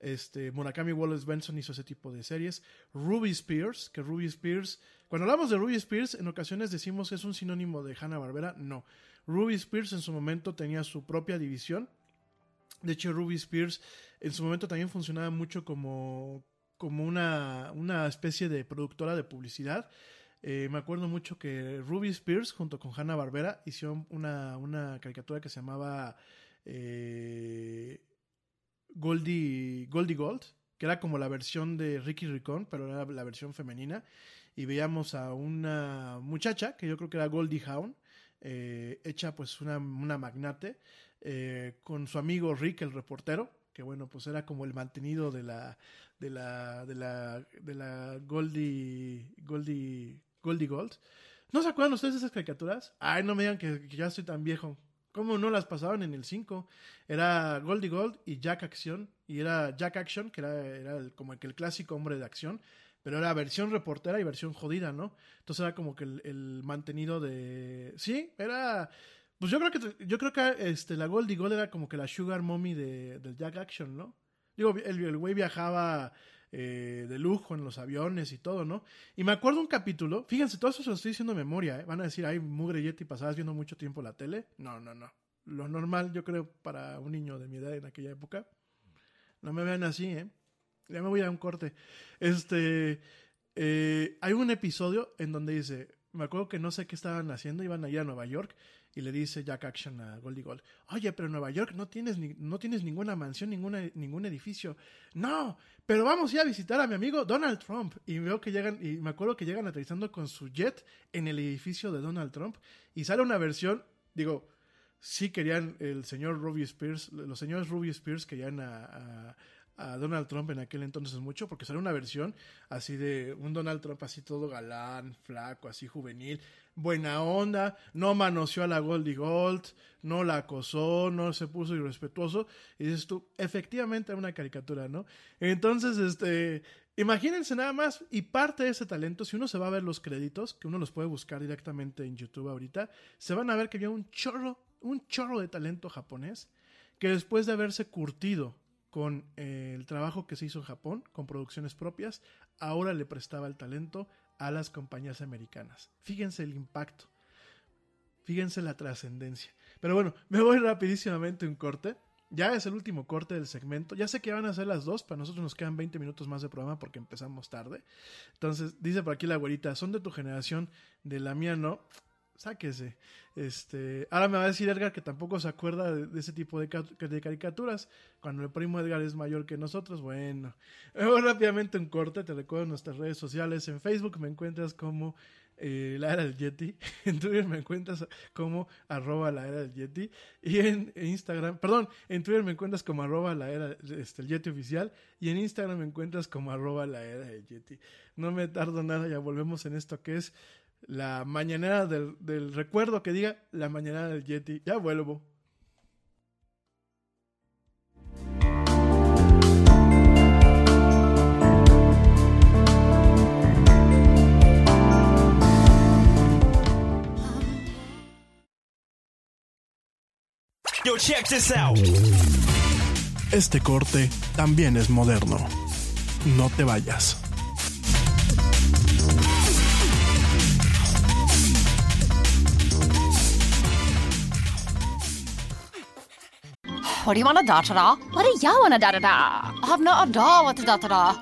este, Murakami Wallace Benson hizo ese tipo de series. Ruby Spears, que Ruby Spears, cuando hablamos de Ruby Spears, en ocasiones decimos que es un sinónimo de Hanna Barbera. No. Ruby Spears en su momento tenía su propia división. De hecho, Ruby Spears en su momento también funcionaba mucho como, como una, una especie de productora de publicidad. Eh, me acuerdo mucho que Ruby Spears junto con Hanna Barbera hicieron una, una caricatura que se llamaba eh, Goldie, Goldie Gold, que era como la versión de Ricky Ricón, pero era la versión femenina. Y veíamos a una muchacha, que yo creo que era Goldie Hawn, eh, hecha pues una, una magnate, eh, con su amigo Rick, el reportero, que bueno, pues era como el mantenido de la, de la, de la, de la Goldie, Goldie, Goldie Gold. ¿No se acuerdan ustedes de esas caricaturas? Ay, no me digan que, que ya soy tan viejo. ¿Cómo no las pasaban en el 5? Era Goldie Gold y Jack Acción. Y era Jack Action, que era, como el, clásico hombre de acción. Pero era versión reportera y versión jodida, ¿no? Entonces era como que el, el mantenido de. Sí, era. Pues yo creo que yo creo que este, la Goldie Gold era como que la Sugar Mommy de, del Jack Action, ¿no? Digo, el güey viajaba eh, de lujo en los aviones y todo, ¿no? Y me acuerdo un capítulo, fíjense, todo eso se lo estoy diciendo de memoria, ¿eh? Van a decir, ay, mugre Yeti, pasabas viendo mucho tiempo la tele. No, no, no. Lo normal, yo creo, para un niño de mi edad en aquella época. No me vean así, ¿eh? Ya me voy a un corte. Este. Eh, hay un episodio en donde dice: me acuerdo que no sé qué estaban haciendo, iban a ir a Nueva York y le dice Jack Action a Goldie Gold, oye, pero en Nueva York no tienes, ni- no tienes ninguna mansión, ninguna, ningún edificio. No, pero vamos a ir a visitar a mi amigo Donald Trump. Y veo que llegan, y me acuerdo que llegan aterrizando con su jet en el edificio de Donald Trump y sale una versión, digo, sí querían el señor Ruby Spears, los señores Ruby Spears querían a, a- a Donald Trump en aquel entonces mucho, porque sale una versión así de un Donald Trump así todo galán, flaco, así juvenil, buena onda, no manoseó a la Goldie Gold, no la acosó, no se puso irrespetuoso, y dices tú, efectivamente una caricatura, ¿no? Entonces, este, imagínense nada más, y parte de ese talento, si uno se va a ver los créditos, que uno los puede buscar directamente en YouTube ahorita, se van a ver que había un chorro, un chorro de talento japonés, que después de haberse curtido con eh, el trabajo que se hizo en Japón, con producciones propias, ahora le prestaba el talento a las compañías americanas. Fíjense el impacto. Fíjense la trascendencia. Pero bueno, me voy rapidísimamente un corte. Ya es el último corte del segmento. Ya sé que van a ser las dos. Para nosotros nos quedan 20 minutos más de programa porque empezamos tarde. Entonces, dice por aquí la güerita, son de tu generación, de la mía no. Sáquese. Este, ahora me va a decir Edgar que tampoco se acuerda de, ese tipo de, de caricaturas. Cuando el primo Edgar es mayor que nosotros, bueno. Voy rápidamente un corte. Te recuerdo en nuestras redes sociales. En Facebook me encuentras como eh, la era del Yeti. En Twitter me encuentras como arroba la era del Yeti. Y en Instagram, perdón, en Twitter me encuentras como arroba la era este, el Yeti oficial. Y en Instagram me encuentras como arroba la era del Yeti. No me tardo nada, ya volvemos en esto que es la mañanera del, del recuerdo que diga la mañanera del Yeti. Ya vuelvo. Yo, check this out. Este corte también es moderno. No te vayas. What do you want a da da da? What do you want a da da da? I've not a da what da da da.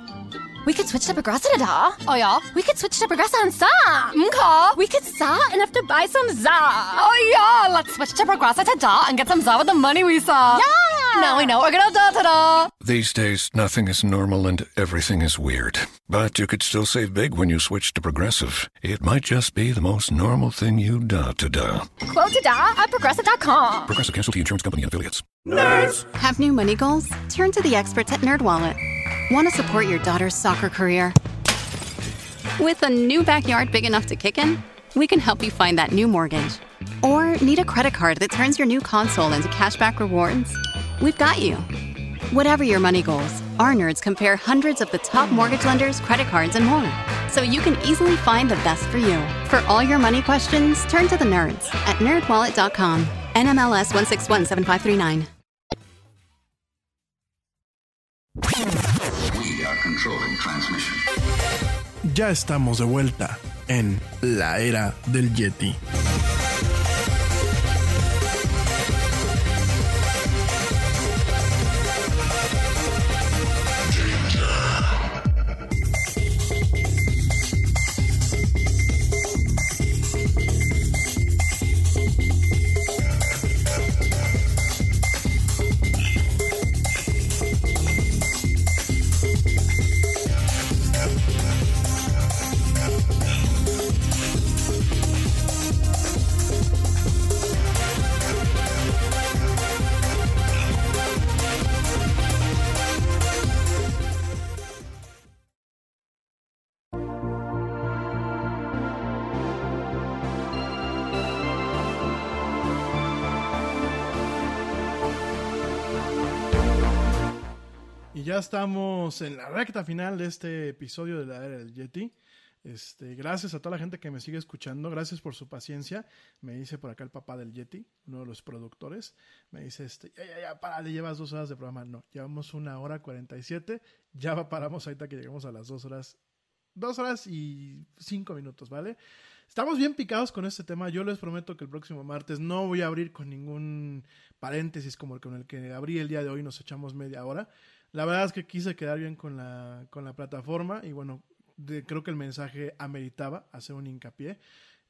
We could switch to Progressa da. Oh yeah. We could switch to Progressa and sa. Mka. We could sa and have to buy some za. Oh yeah. Let's switch to Progressa to da and get some za with the money we saw. Yeah. Now we know we're gonna da da da. These days, nothing is normal and everything is weird. But you could still save big when you switch to Progressive. It might just be the most normal thing you da to da. Quote to da at Progressa.com. Progressive Casualty Insurance Company and affiliates. Have new money goals? Turn to the experts at NerdWallet. Want to support your daughter's soccer career? With a new backyard big enough to kick in, we can help you find that new mortgage. Or need a credit card that turns your new console into cashback rewards? We've got you. Whatever your money goals, our nerds compare hundreds of the top mortgage lenders, credit cards, and more. So you can easily find the best for you. For all your money questions, turn to the nerds at nerdwallet.com. NMLS 1617539. We are controlling transmission. Ya estamos de vuelta en la era del Yeti. Ya estamos en la recta final de este episodio de la era del Yeti. Este, gracias a toda la gente que me sigue escuchando, gracias por su paciencia. Me dice por acá el papá del Yeti, uno de los productores, me dice este, ya, ya, ya, para, le llevas dos horas de programa. No, llevamos una hora cuarenta y siete, ya paramos ahorita que lleguemos a las dos horas, dos horas y cinco minutos, ¿vale? Estamos bien picados con este tema. Yo les prometo que el próximo martes no voy a abrir con ningún paréntesis como el con el que abrí el día de hoy. Nos echamos media hora. La verdad es que quise quedar bien con la, con la plataforma y bueno, creo que el mensaje ameritaba hacer un hincapié.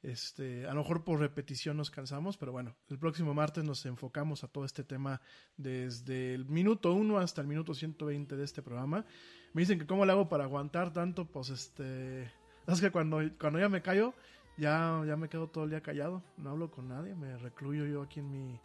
Este, a lo mejor por repetición nos cansamos, pero bueno, el próximo martes nos enfocamos a todo este tema desde el minuto 1 hasta el minuto 120 de este programa. Me dicen que cómo le hago para aguantar tanto, pues este, es que cuando, cuando ya me callo, ya, ya me quedo todo el día callado, no hablo con nadie, me recluyo yo aquí en mi,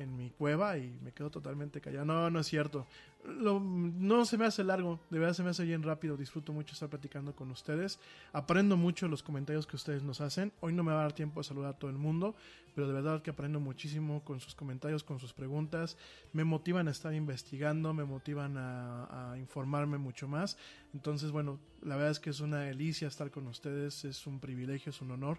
en mi cueva y me quedo totalmente callado. No, no es cierto. Lo- no se me hace largo, de verdad se me hace bien rápido. Disfruto mucho estar platicando con ustedes. Aprendo mucho los comentarios que ustedes nos hacen. Hoy no me va a dar tiempo de saludar a todo el mundo, pero de verdad que aprendo muchísimo con sus comentarios, con sus preguntas. Me motivan a estar investigando, me motivan a, a informarme mucho más. Entonces, bueno, la verdad es que es una delicia estar con ustedes, es un privilegio, es un honor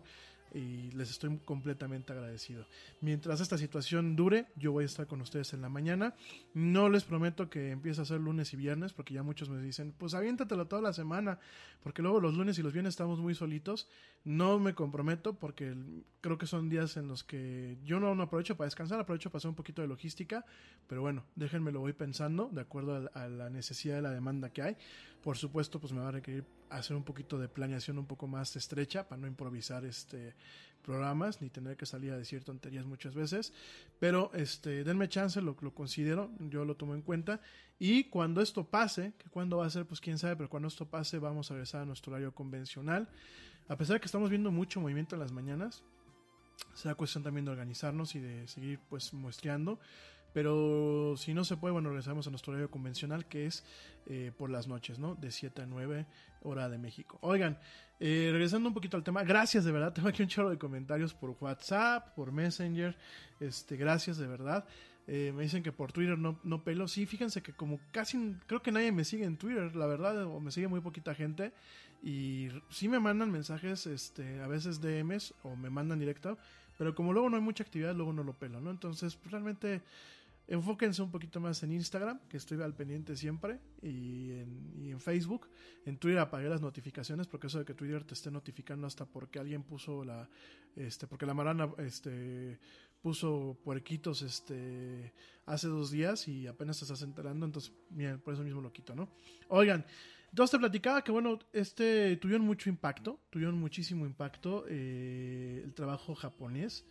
y les estoy completamente agradecido. Mientras esta situación dure, yo voy a estar con ustedes en la mañana. No les prometo que empiece a ser lunes y viernes, porque ya muchos me dicen, pues aviéntatelo toda la semana, porque luego los lunes y los viernes estamos muy solitos. No me comprometo porque creo que son días en los que yo no, no aprovecho para descansar, aprovecho para hacer un poquito de logística, pero bueno, déjenme lo voy pensando de acuerdo a, a la necesidad de la demanda que hay. Por supuesto, pues me va a requerir hacer un poquito de planeación un poco más estrecha para no improvisar este programas ni tener que salir a decir tonterías muchas veces. Pero este, denme chance, lo, lo considero, yo lo tomo en cuenta. Y cuando esto pase, que cuando va a ser, pues quién sabe, pero cuando esto pase, vamos a regresar a nuestro horario convencional. A pesar de que estamos viendo mucho movimiento en las mañanas, será cuestión también de organizarnos y de seguir pues muestreando. Pero si no se puede, bueno, regresamos a nuestro horario convencional que es eh, por las noches, ¿no? De 7 a 9 hora de México. Oigan, eh, regresando un poquito al tema, gracias de verdad, tengo aquí un chorro de comentarios por WhatsApp, por Messenger, este, gracias de verdad. Eh, me dicen que por Twitter no, no pelo. Sí, fíjense que como casi, creo que nadie me sigue en Twitter, la verdad, o me sigue muy poquita gente. Y sí me mandan mensajes, este, a veces DMs o me mandan directo, pero como luego no hay mucha actividad, luego no lo pelo, ¿no? Entonces, pues, realmente enfóquense un poquito más en Instagram, que estoy al pendiente siempre, y en, y en Facebook. En Twitter apagué las notificaciones, porque eso de que Twitter te esté notificando hasta porque alguien puso la, este, porque la marana, este, puso puerquitos, este, hace dos días y apenas te estás enterando, entonces, miren, por eso mismo lo quito, ¿no? Oigan, entonces te platicaba que, bueno, este, tuvieron mucho impacto, tuvieron muchísimo impacto eh, el trabajo japonés.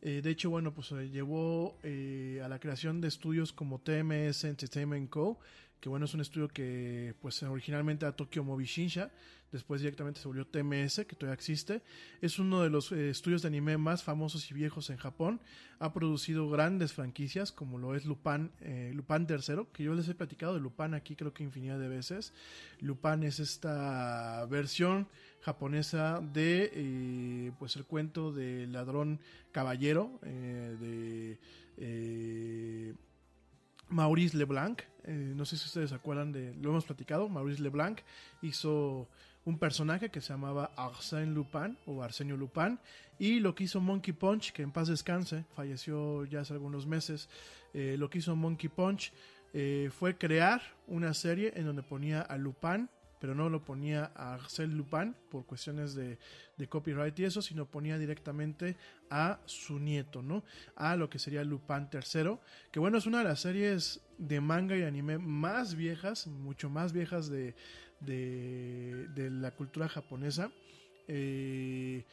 Eh, de hecho, bueno, pues eh, llevó a la creación de estudios como TMS Entertainment Co., que bueno, es un estudio que pues originalmente era Tokyo Movie Shinsha, después directamente se volvió TMS, que todavía existe. Es uno de los eh, estudios de anime más famosos y viejos en Japón. Ha producido grandes franquicias, como lo es Lupin, eh, Lupin III, que yo les he platicado de Lupin aquí creo que infinidad de veces. Lupin es esta versión japonesa de eh, pues el cuento del ladrón caballero eh, de Maurice Leblanc. Eh, no sé si ustedes se acuerdan de. Lo hemos platicado. Maurice Leblanc hizo un personaje que se llamaba Arsène Lupin o Arsenio Lupin. Y lo que hizo Monkey Punch, que en paz descanse, falleció ya hace algunos meses. eh, lo que hizo Monkey Punch eh, fue crear una serie en donde ponía a Lupin pero no lo ponía a Arsène Lupin por cuestiones de, de copyright y eso, sino ponía directamente a su nieto, ¿no? A lo que sería Lupin III, que bueno, es una de las series de manga y anime más viejas, mucho más viejas de, de, de la cultura japonesa. Eh,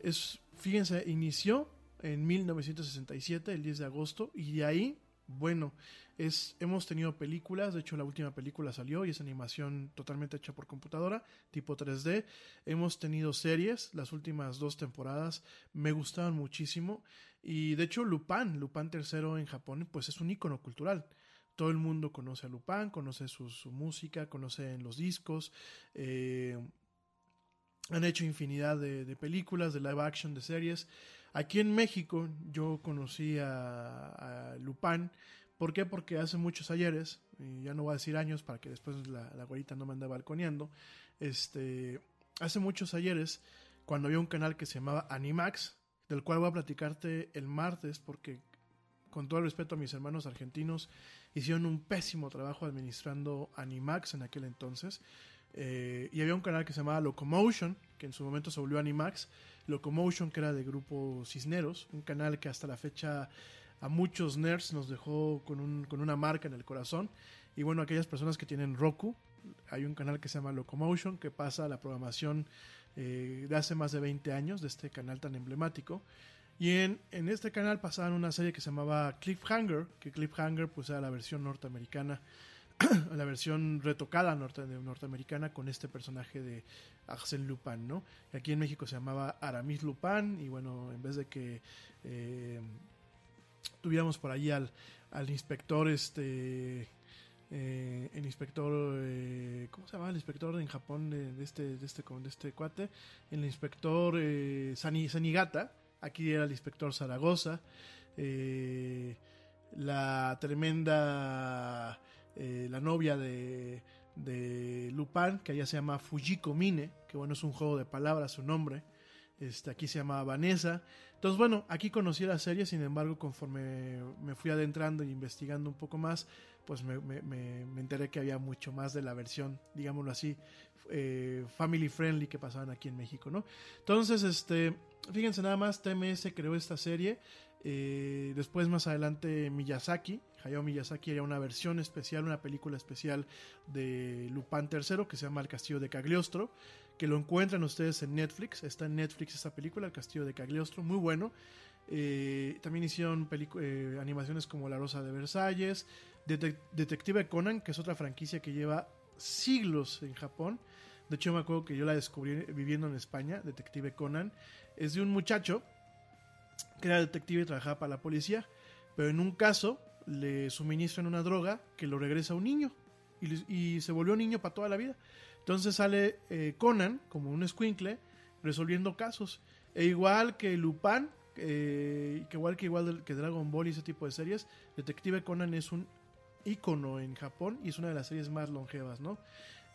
es, fíjense, inició en 1967, el 10 de agosto, y de ahí bueno, es, hemos tenido películas, de hecho la última película salió y es animación totalmente hecha por computadora, tipo 3D. Hemos tenido series, las últimas dos temporadas me gustaron muchísimo y de hecho Lupin, Lupin III en Japón, pues es un icono cultural. Todo el mundo conoce a Lupin, conoce su, música, conoce los discos. Eh, han hecho infinidad de, películas, de live action, de series. Aquí en México yo conocí a, Lupin. ¿Por qué? Porque hace muchos ayeres, y ya no voy a decir años para que después la, la no me ande balconeando, este, hace muchos ayeres, cuando había un canal que se llamaba Animax, del cual voy a platicarte el martes, porque con todo el respeto a mis hermanos argentinos, hicieron un pésimo trabajo administrando Animax en aquel entonces. Eh, y había un canal que se llamaba Locomotion, que en su momento se volvió Animax. Locomotion, que era de grupo Cisneros, un canal que hasta la fecha a muchos nerds nos dejó con, un, con una marca en el corazón. Y bueno, aquellas personas que tienen Roku, hay un canal que se llama Locomotion, que pasa la programación eh, de hace más de 20 años, de este canal tan emblemático. Y en, en este canal pasaban una serie que se llamaba Cliffhanger, que Cliffhanger pues era la versión norteamericana, la versión retocada norte, norteamericana con este personaje de Arsène Lupin, ¿no? Aquí en México se llamaba Aramis Lupin y bueno, en vez de que eh, tuviéramos por ahí al, al inspector este eh, el inspector eh, ¿cómo se llama? el inspector en Japón de, este de este de este cuate el inspector Sani, Sanigata aquí era el inspector Zaragoza la tremenda eh, la novia de, de Lupin que allá se llama Fujiko Mine que bueno es un juego de palabras su nombre este, aquí se llama Vanessa. Entonces, bueno, aquí conocí la serie, sin embargo, conforme me fui adentrando y investigando un poco más, pues me, me, me, me enteré que había mucho más de la versión, digámoslo así, eh, family friendly que pasaban aquí en México, ¿no? Entonces, este, fíjense nada más, TMS creó esta serie. Eh, después, más adelante, Miyazaki, Hayao Miyazaki, era una versión especial, una película especial de Lupin III que se llama El Castillo de Cagliostro que lo encuentran ustedes en Netflix. Está en Netflix esta película, El Castillo de Cagliostro, muy bueno. Eh, también hicieron eh, animaciones como La Rosa de Versalles, Det Detective Conan, que es otra franquicia que lleva siglos en Japón. De hecho, me acuerdo que yo la descubrí viviendo en España, Detective Conan. Es de un muchacho que era detective y trabajaba para la policía, pero en un caso le suministran una droga que lo regresa a un niño y, y se volvió niño para toda la vida. Entonces sale eh, Conan como un squinkle resolviendo casos. E igual que Lupin, eh, que igual que igual que Dragon Ball y ese tipo de series, Detective Conan es un icono en Japón y es una de las series más longevas, ¿no?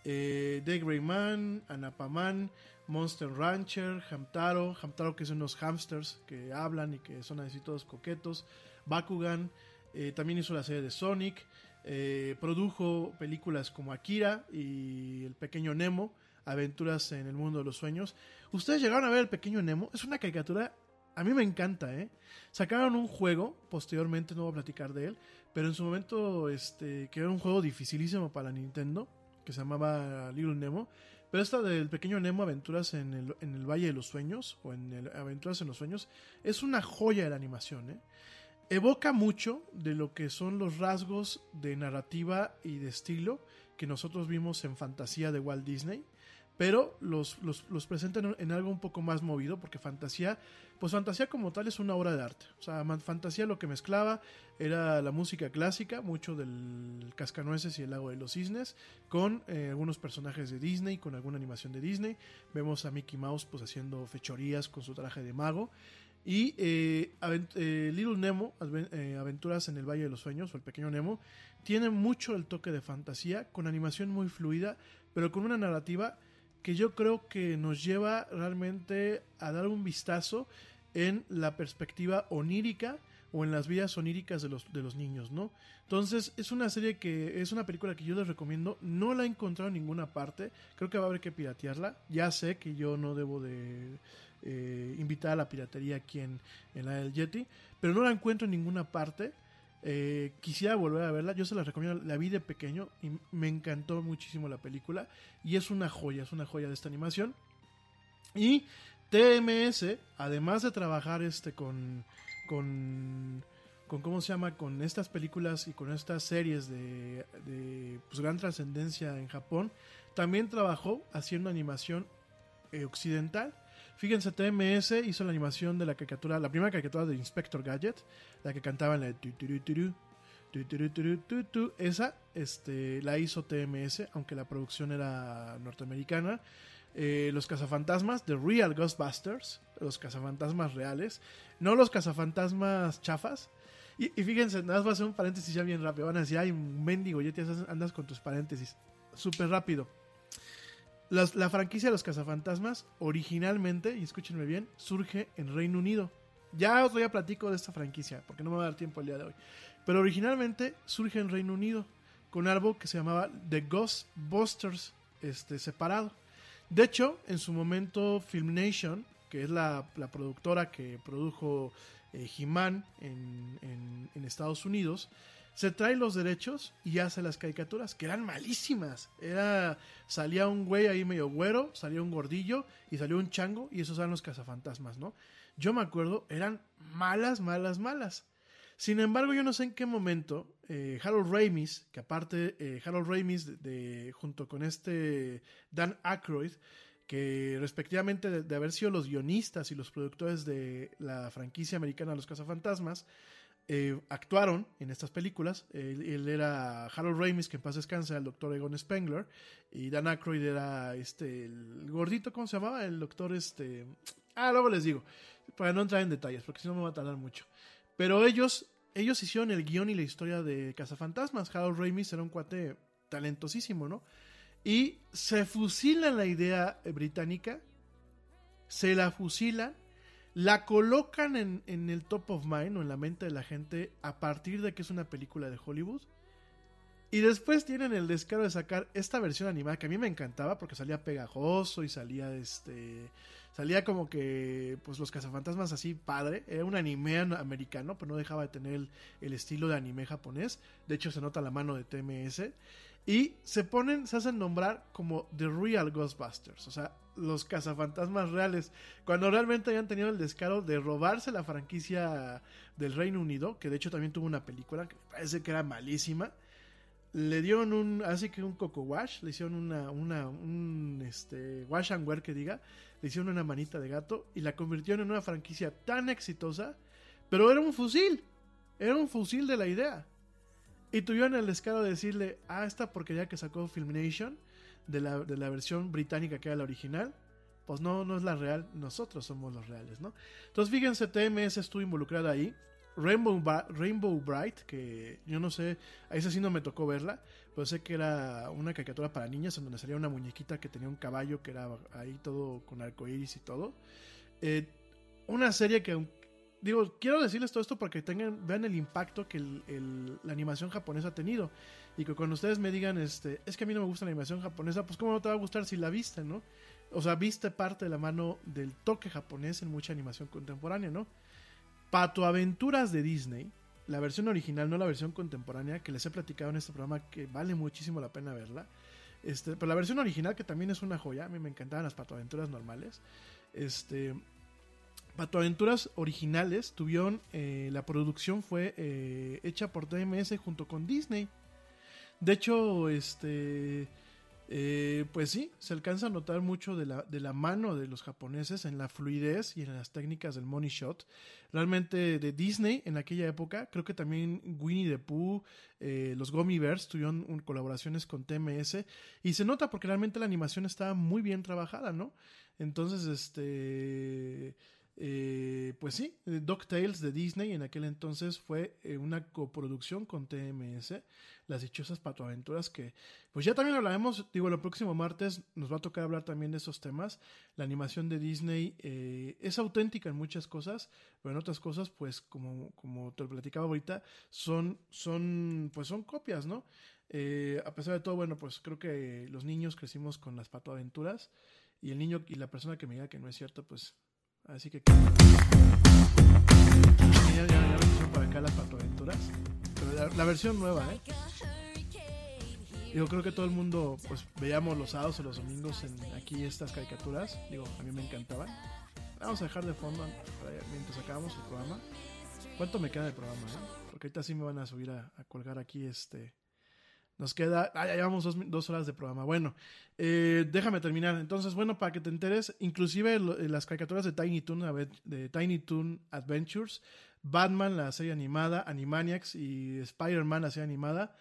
Eh, The Grey Man, Anapaman, Monster Rancher, Hamtaro, Hamtaro que son unos hamsters que hablan y que son así todos coquetos, Bakugan, eh, también hizo la serie de Sonic, eh, produjo películas como Akira y El Pequeño Nemo, Aventuras en el Mundo de los Sueños. Ustedes llegaron a ver El Pequeño Nemo, es una caricatura, a mí me encanta, ¿eh? Sacaron un juego, posteriormente no voy a platicar de él, pero en su momento, este, que era un juego dificilísimo para Nintendo, que se llamaba Little Nemo. Pero esta del pequeño Nemo, Aventuras en el, en el Valle de los Sueños, o en el Aventuras en los Sueños, es una joya de la animación, ¿eh? Evoca mucho de lo que son los rasgos de narrativa y de estilo que nosotros vimos en Fantasía de Walt Disney, pero los, los, los presentan en algo un poco más movido, porque Fantasía, pues Fantasía como tal es una obra de arte. O sea, Fantasía lo que mezclaba era la música clásica, mucho del Cascanueces y el Lago de los Cisnes, con eh, algunos personajes de Disney, con alguna animación de Disney. Vemos a Mickey Mouse pues haciendo fechorías con su traje de mago. Y eh, eh, Little Nemo, eh, Aventuras en el Valle de los Sueños, o el Pequeño Nemo, tiene mucho el toque de fantasía, con animación muy fluida, pero con una narrativa que yo creo que nos lleva realmente a dar un vistazo en la perspectiva onírica o en las vidas oníricas de los, de los niños, ¿no? Entonces es una serie que es una película que yo les recomiendo, no la he encontrado en ninguna parte, creo que va a haber que piratearla, ya sé que yo no debo de eh, invitar a la piratería aquí en, en, la del Yeti, pero no la encuentro en ninguna parte. Eh, quisiera volver a verla, yo se la recomiendo, la vi de pequeño y me encantó muchísimo la película y es una joya, es una joya de esta animación. Y TMS, además de trabajar este con, con, con ¿cómo se llama? Con estas películas y con estas series de, de pues, gran trascendencia en Japón, también trabajó haciendo animación eh, occidental. Fíjense, TMS hizo la animación de la caricatura, la primera caricatura de Inspector Gadget, la que cantaba en la esa este, la hizo TMS, aunque la producción era norteamericana. Eh, los cazafantasmas, The Real Ghostbusters, los cazafantasmas reales, no los cazafantasmas chafas. Y, y fíjense, nada más voy a hacer un paréntesis ya bien rápido. Van a decir, ay, mendigo, ya te andas con tus paréntesis. Súper rápido. La franquicia de los cazafantasmas, originalmente, y escúchenme bien, surge en Reino Unido. Ya otro día platico de esta franquicia, porque no me va a dar tiempo el día de hoy. Pero originalmente surge en Reino Unido, con algo que se llamaba The Ghostbusters este, separado. De hecho, en su momento, Filmation, que es la, productora que produjo eh, He-Man en, en, Estados Unidos, se trae los derechos y hace las caricaturas, que eran malísimas. Era, salía un güey ahí medio güero, salía un gordillo y salió un chango y esos eran los cazafantasmas, ¿no? Yo me acuerdo, eran malas, malas, malas. Sin embargo, yo no sé en qué momento eh, Harold Ramis, que aparte eh, Harold Ramis de, junto con este Dan Aykroyd, que respectivamente de, de haber sido los guionistas y los productores de la franquicia americana Los Cazafantasmas, eh, actuaron en estas películas. Él, era Harold Ramis, que en paz descansa, el doctor Egon Spengler, y Dan Aykroyd era este, gordito, ¿cómo se llamaba? El doctor, este... Ah, luego les digo, para no entrar en detalles, porque si no me va a tardar mucho. Pero ellos, ellos hicieron el guion y la historia de Cazafantasmas. Harold Ramis era un cuate talentosísimo, ¿no? Y se fusilan la idea eh, británica, se la fusilan, la colocan en, en el top of mind o en la mente de la gente a partir de que es una película de Hollywood. Y después tienen el descaro de sacar esta versión animada que a mí me encantaba porque salía pegajoso y salía este salía como que pues los cazafantasmas así padre, era un anime an- americano, pero no dejaba de tener el, el estilo de anime japonés. De hecho se nota la mano de TMS y se ponen, se hacen nombrar como The Real Ghostbusters, o sea, los cazafantasmas reales, cuando realmente habían tenido el descaro de robarse la franquicia del Reino Unido, que de hecho también tuvo una película que me parece que era malísima le dieron un, así que un coco wash, le hicieron una, una, un, este, wash and wear que diga, le hicieron una manita de gato y la convirtieron en una franquicia tan exitosa, pero era un fusil, era un fusil de la idea. Y tuvieron el descaro de decirle, ah, esta porquería que sacó Filmation, de la, de la versión británica que era la original, pues no, no es la real, nosotros somos los reales, ¿no? Entonces fíjense, TMS estuvo involucrada ahí. Rainbow, Rainbow Bright, que yo no sé, a esa sí no me tocó verla, pero sé que era una caricatura para niñas en donde salía una muñequita que tenía un caballo que era ahí todo con arcoíris y todo. Eh, una serie que, digo, quiero decirles todo esto para que tengan, vean el impacto que el- la animación japonesa ha tenido. Y que cuando ustedes me digan, este, es que a mí no me gusta la animación japonesa, pues cómo no te va a gustar si la viste, ¿no? O sea, viste parte de la mano del toque japonés en mucha animación contemporánea, ¿no? Pato Aventuras de Disney, la versión original, no la versión contemporánea, que les he platicado en este programa que vale muchísimo la pena verla. Este, pero la versión original, que también es una joya, a mí me encantaban las Pato Aventuras normales. Este, Pato Aventuras originales tuvieron, eh, la producción fue eh, hecha por TMS junto con Disney. De hecho, este, eh, pues sí, se alcanza a notar mucho de la, de la mano de los japoneses en la fluidez y en las técnicas del money shot. Realmente de Disney en aquella época, creo que también Winnie the Pooh, los Gummy Bears tuvieron colaboraciones con TMS y se nota porque realmente la animación estaba muy bien trabajada, ¿no? Entonces, este... eh, pues sí, eh, DuckTales de Disney en aquel entonces fue eh, una coproducción con TMS, las dichosas patoaventuras que, pues ya también hablaremos, digo, el próximo martes nos va a tocar hablar también de esos temas. La animación de Disney eh, es auténtica en muchas cosas, pero en otras cosas, pues como, como te lo platicaba ahorita, son, son, pues son copias, ¿no? A pesar de todo, bueno, pues creo que los niños crecimos con las patoaventuras y el niño y la persona que me diga que no es cierto, pues así que... Ya, ya, ya para acá las patoaventuras. Pero la, la versión nueva, ¿eh? Yo creo que todo el mundo, pues, veíamos los sábados o los domingos en aquí estas caricaturas. Digo, a mí me encantaban. Vamos a dejar de fondo mientras acabamos el programa. ¿Cuánto me queda del programa, eh? Porque ahorita sí me van a subir a, a colgar aquí este... Nos queda... Ah, ya llevamos dos, horas de programa. Bueno, eh, déjame terminar. Entonces, bueno, para que te enteres, inclusive eh, las caricaturas de Tiny Toon, de Tiny Toon Adventures, Batman, la serie animada, Animaniacs y Spider-Man, la serie animada,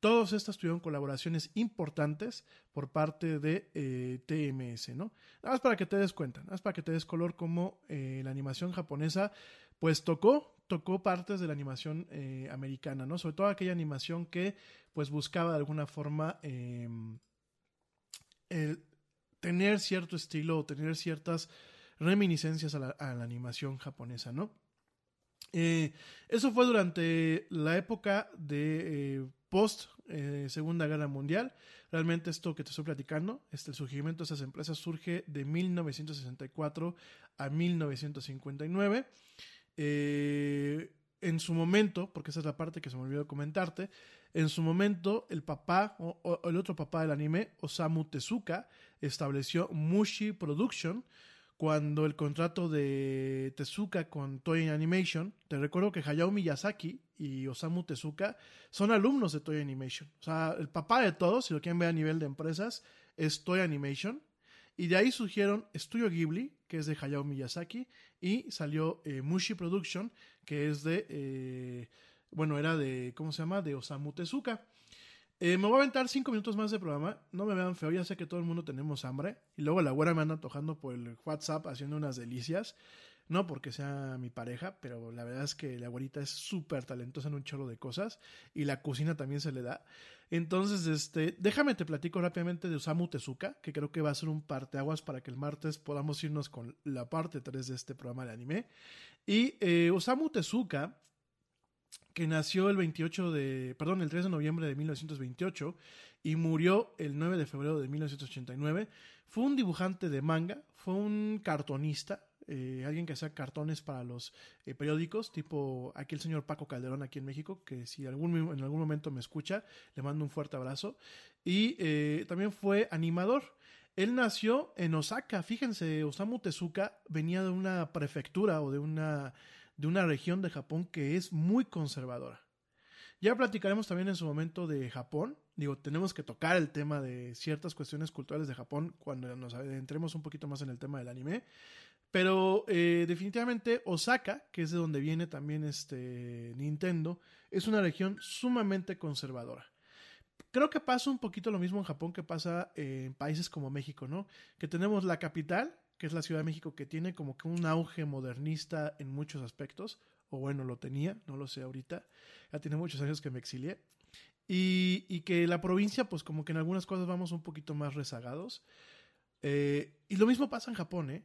todas estas tuvieron colaboraciones importantes por parte de eh, TMS, ¿no? Nada más para que te des cuenta, nada más para que te des color como eh, la animación japonesa, pues tocó, tocó partes de la animación eh, americana, ¿no? Sobre todo aquella animación que pues buscaba de alguna forma el tener cierto estilo o tener ciertas reminiscencias a la, animación japonesa, ¿no? Eh, eso fue durante la época de eh, post Segunda Guerra Mundial. Realmente esto que te estoy platicando, este, el surgimiento de esas empresas surge de 1964 a 1959. Eh, en su momento, porque esa es la parte que se me olvidó comentarte, en su momento el papá o, el otro papá del anime, Osamu Tezuka, estableció Mushi Production cuando el contrato de Tezuka con Toei Animation, te recuerdo que Hayao Miyazaki y Osamu Tezuka son alumnos de Toei Animation. O sea, el papá de todos, si lo quieren ver a nivel de empresas, es Toei Animation. Y de ahí surgieron Studio Ghibli, que es de Hayao Miyazaki, y salió eh, Mushi Production, que es de, eh, bueno, era de, ¿cómo se llama? De Osamu Tezuka. Eh, me voy a aventar cinco minutos más de programa. No me vean feo, ya sé que todo el mundo tenemos hambre. Y luego la güera me anda antojando por el WhatsApp haciendo unas delicias. No porque sea mi pareja, pero la verdad es que la güerita es súper talentosa en un chorro de cosas. Y la cocina también se le da. Entonces, este, déjame te platico rápidamente de Osamu Tezuka, que creo que va a ser un parteaguas para que el martes podamos irnos con la parte 3 de este programa de anime. Y eh, Osamu Tezuka que nació el 28 de, perdón, el 3 de noviembre de 1928 y murió el 9 de febrero de 1989. Fue un dibujante de manga, fue un cartonista, eh, alguien que hacía cartones para los eh, periódicos, tipo aquí el señor Paco Calderón aquí en México, que si algún, en algún momento me escucha, le mando un fuerte abrazo. Y eh, también fue animador. Él nació en Osaka, fíjense, Osamu Tezuka venía de una prefectura o de una de una región de Japón que es muy conservadora. Ya platicaremos también en su momento de Japón. Digo, tenemos que tocar el tema de ciertas cuestiones culturales de Japón cuando nos adentremos un poquito más en el tema del anime. Pero eh, definitivamente Osaka, que es de donde viene también este Nintendo, es una región sumamente conservadora. Creo que pasa un poquito lo mismo en Japón que pasa en países como México, ¿no? Que tenemos la capital, que es la Ciudad de México, que tiene como que un auge modernista en muchos aspectos, o bueno, lo tenía, no lo sé ahorita, ya tiene muchos años que me exilié, y, que la provincia, pues como que en algunas cosas vamos un poquito más rezagados, eh, y lo mismo pasa en Japón, ¿eh?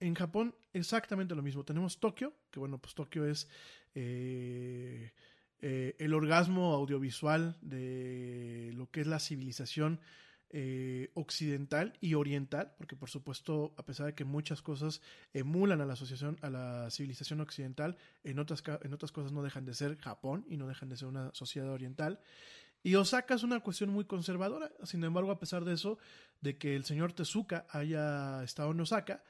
En Japón exactamente lo mismo, tenemos Tokio, que bueno, pues Tokio es... Eh, eh, el orgasmo audiovisual de lo que es la civilización eh, occidental y oriental, porque por supuesto, a pesar de que muchas cosas emulan a la asociación, a la civilización occidental, en otras, en otras cosas no dejan de ser Japón y no dejan de ser una sociedad oriental. Y Osaka es una cuestión muy conservadora, sin embargo, a pesar de eso, de que el señor Tezuka haya estado en Osaka,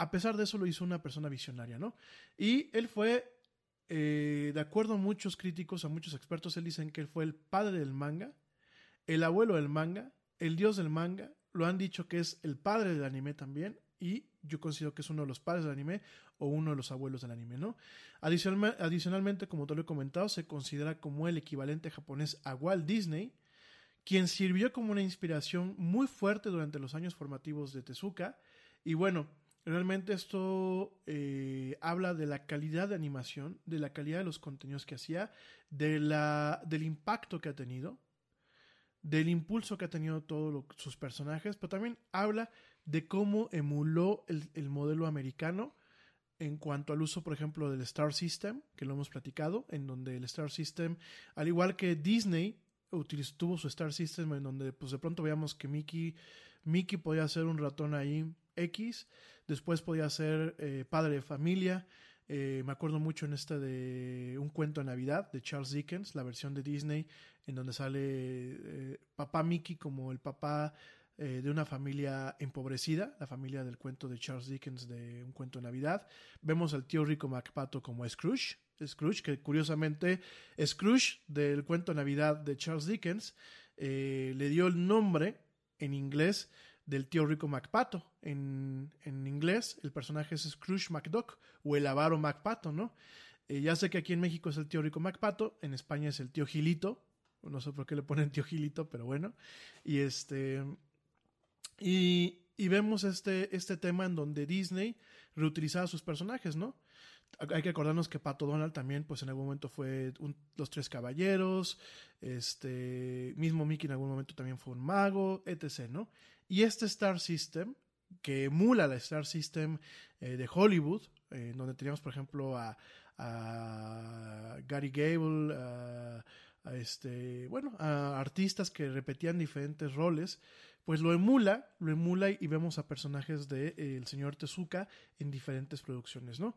a pesar de eso lo hizo una persona visionaria, ¿no? Y él fue, eh, de acuerdo a muchos críticos, a muchos expertos, él dicen que él fue el padre del manga, el abuelo del manga, el dios del manga, lo han dicho que es el padre del anime también, y yo considero que es uno de los padres del anime o uno de los abuelos del anime, ¿no? Adicional, adicionalmente, como te lo he comentado, se considera como el equivalente japonés a Walt Disney, quien sirvió como una inspiración muy fuerte durante los años formativos de Tezuka, y bueno, realmente esto eh, habla de la calidad de animación, de la calidad de los contenidos que hacía, de la, del impacto que ha tenido, del impulso que ha tenido todos sus personajes, pero también habla de cómo emuló el, el, modelo americano en cuanto al uso, por ejemplo, del Star System, que lo hemos platicado, en donde el Star System, al igual que Disney, utilizó, tuvo su Star System, en donde pues de pronto veíamos que Mickey, Mickey podía ser un ratón ahí X, después podía ser eh, padre de familia, eh, me acuerdo mucho en esta de Un cuento de Navidad de Charles Dickens, la versión de Disney, en donde sale eh, papá Mickey como el papá de una familia empobrecida, la familia del cuento de Charles Dickens de Un cuento de Navidad. Vemos al tío rico MacPato como Scrooge, Scrooge, que curiosamente Scrooge del cuento de Navidad de Charles Dickens le dio el nombre en inglés del tío rico MacPato. En, en, inglés, el personaje es Scrooge McDuck o el avaro MacPato, ¿no? Eh, ya sé que aquí en México es el tío rico MacPato, en España es el tío Gilito. No sé por qué le ponen tío Gilito, pero bueno. Y este. Y, y vemos este, este tema en donde Disney reutilizaba sus personajes, ¿no? Hay que acordarnos que Pato Donald también, pues en algún momento fue los Tres Caballeros, este mismo Mickey en algún momento también fue un mago, etc., ¿no? Y este Star System, que emula la Star System eh, de Hollywood, eh, donde teníamos, por ejemplo, a, Gary Gable, a, este, bueno, a artistas que repetían diferentes roles, pues lo emula, lo emula y vemos a personajes de eh, el señor Tezuka en diferentes producciones, ¿no?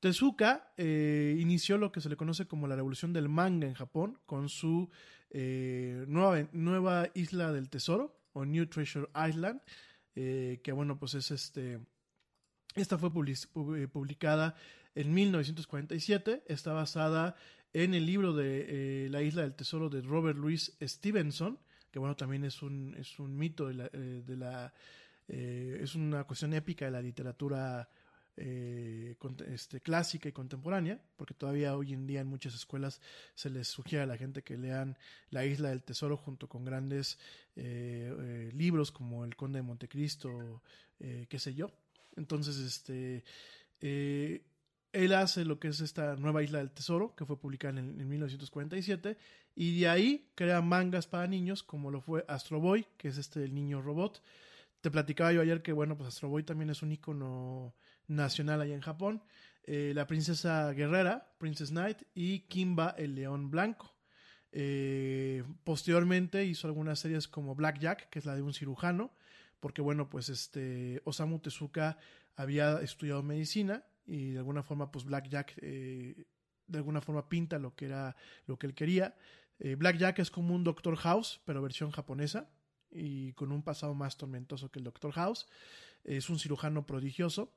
Tezuka eh, inició lo que se le conoce como la revolución del manga en Japón con su eh, nueva, nueva isla del tesoro o New Treasure Island, eh, que bueno, pues es este, esta fue public- pub- publicada en 1947, está basada en el libro de eh, La isla del tesoro de Robert Louis Stevenson, que bueno, también es un, es un mito de la, eh, de la es una cuestión épica de la literatura eh, este, clásica y contemporánea, porque todavía hoy en día en muchas escuelas se les sugiere a la gente que lean La isla del tesoro junto con grandes eh, eh, libros como El conde de Montecristo, qué sé yo. Entonces, este, él hace lo que es esta nueva isla del tesoro, que fue publicada en, en 1947, y de ahí crea mangas para niños, como lo fue Astro Boy, que es este el niño robot. Te platicaba yo ayer que, bueno, pues Astro Boy también es un icono nacional allá en Japón. Eh, la princesa guerrera, Princess Knight, y Kimba, el león blanco. Eh, posteriormente hizo algunas series como Black Jack, que es la de un cirujano, porque bueno, pues este Osamu Tezuka había estudiado medicina y de alguna forma pues Black Jack eh, de alguna forma pinta lo que era lo que él quería. Eh, Black Jack es como un Doctor House, pero versión japonesa y con un pasado más tormentoso que el Doctor House. Es un cirujano prodigioso.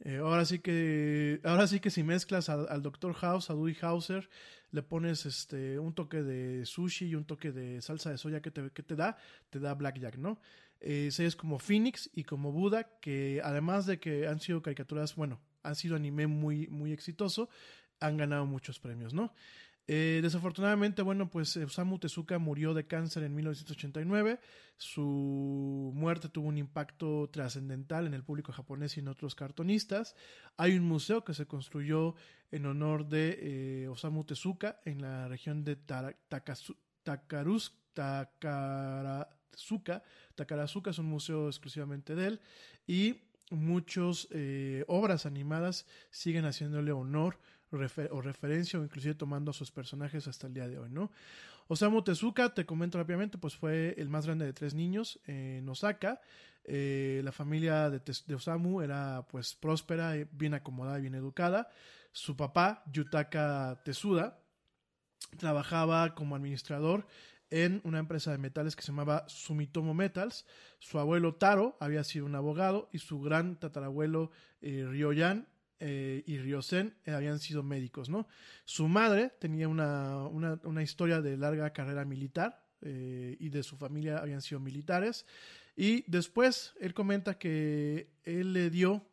Eh, ahora sí que ahora sí que si mezclas al, al Dr. House, a Dewey Hauser, le pones este un toque de sushi y un toque de salsa de soya que te, que te da, te da Blackjack, ¿no? Eh, series como Phoenix y como Buda, que además de que han sido caricaturas, bueno, han sido anime muy, muy exitoso, han ganado muchos premios, ¿no? Eh, desafortunadamente, bueno, pues Osamu Tezuka murió de cáncer en 1989. Su muerte tuvo un impacto trascendental en el público japonés y en otros cartonistas. Hay un museo que se construyó en honor de eh, Osamu Tezuka en la región de Takarazuka. Takarazuka es un museo exclusivamente de él. Y muchas obras animadas siguen haciéndole honor o referencia o inclusive tomando a sus personajes hasta el día de hoy, ¿no? Osamu Tezuka, te comento rápidamente, pues fue el más grande de tres niños en Osaka. Eh, la familia de, Osamu era pues próspera, eh, bien acomodada y bien educada. Su papá, Yutaka Tezuda, trabajaba como administrador en una empresa de metales que se llamaba Sumitomo Metals. Su abuelo Taro había sido un abogado y su gran tatarabuelo eh, Ryoyan eh, y Ryosen eh, habían sido médicos, ¿no? Su madre tenía una, una, historia de larga carrera militar eh, y de su familia habían sido militares. Y después él comenta que él le dio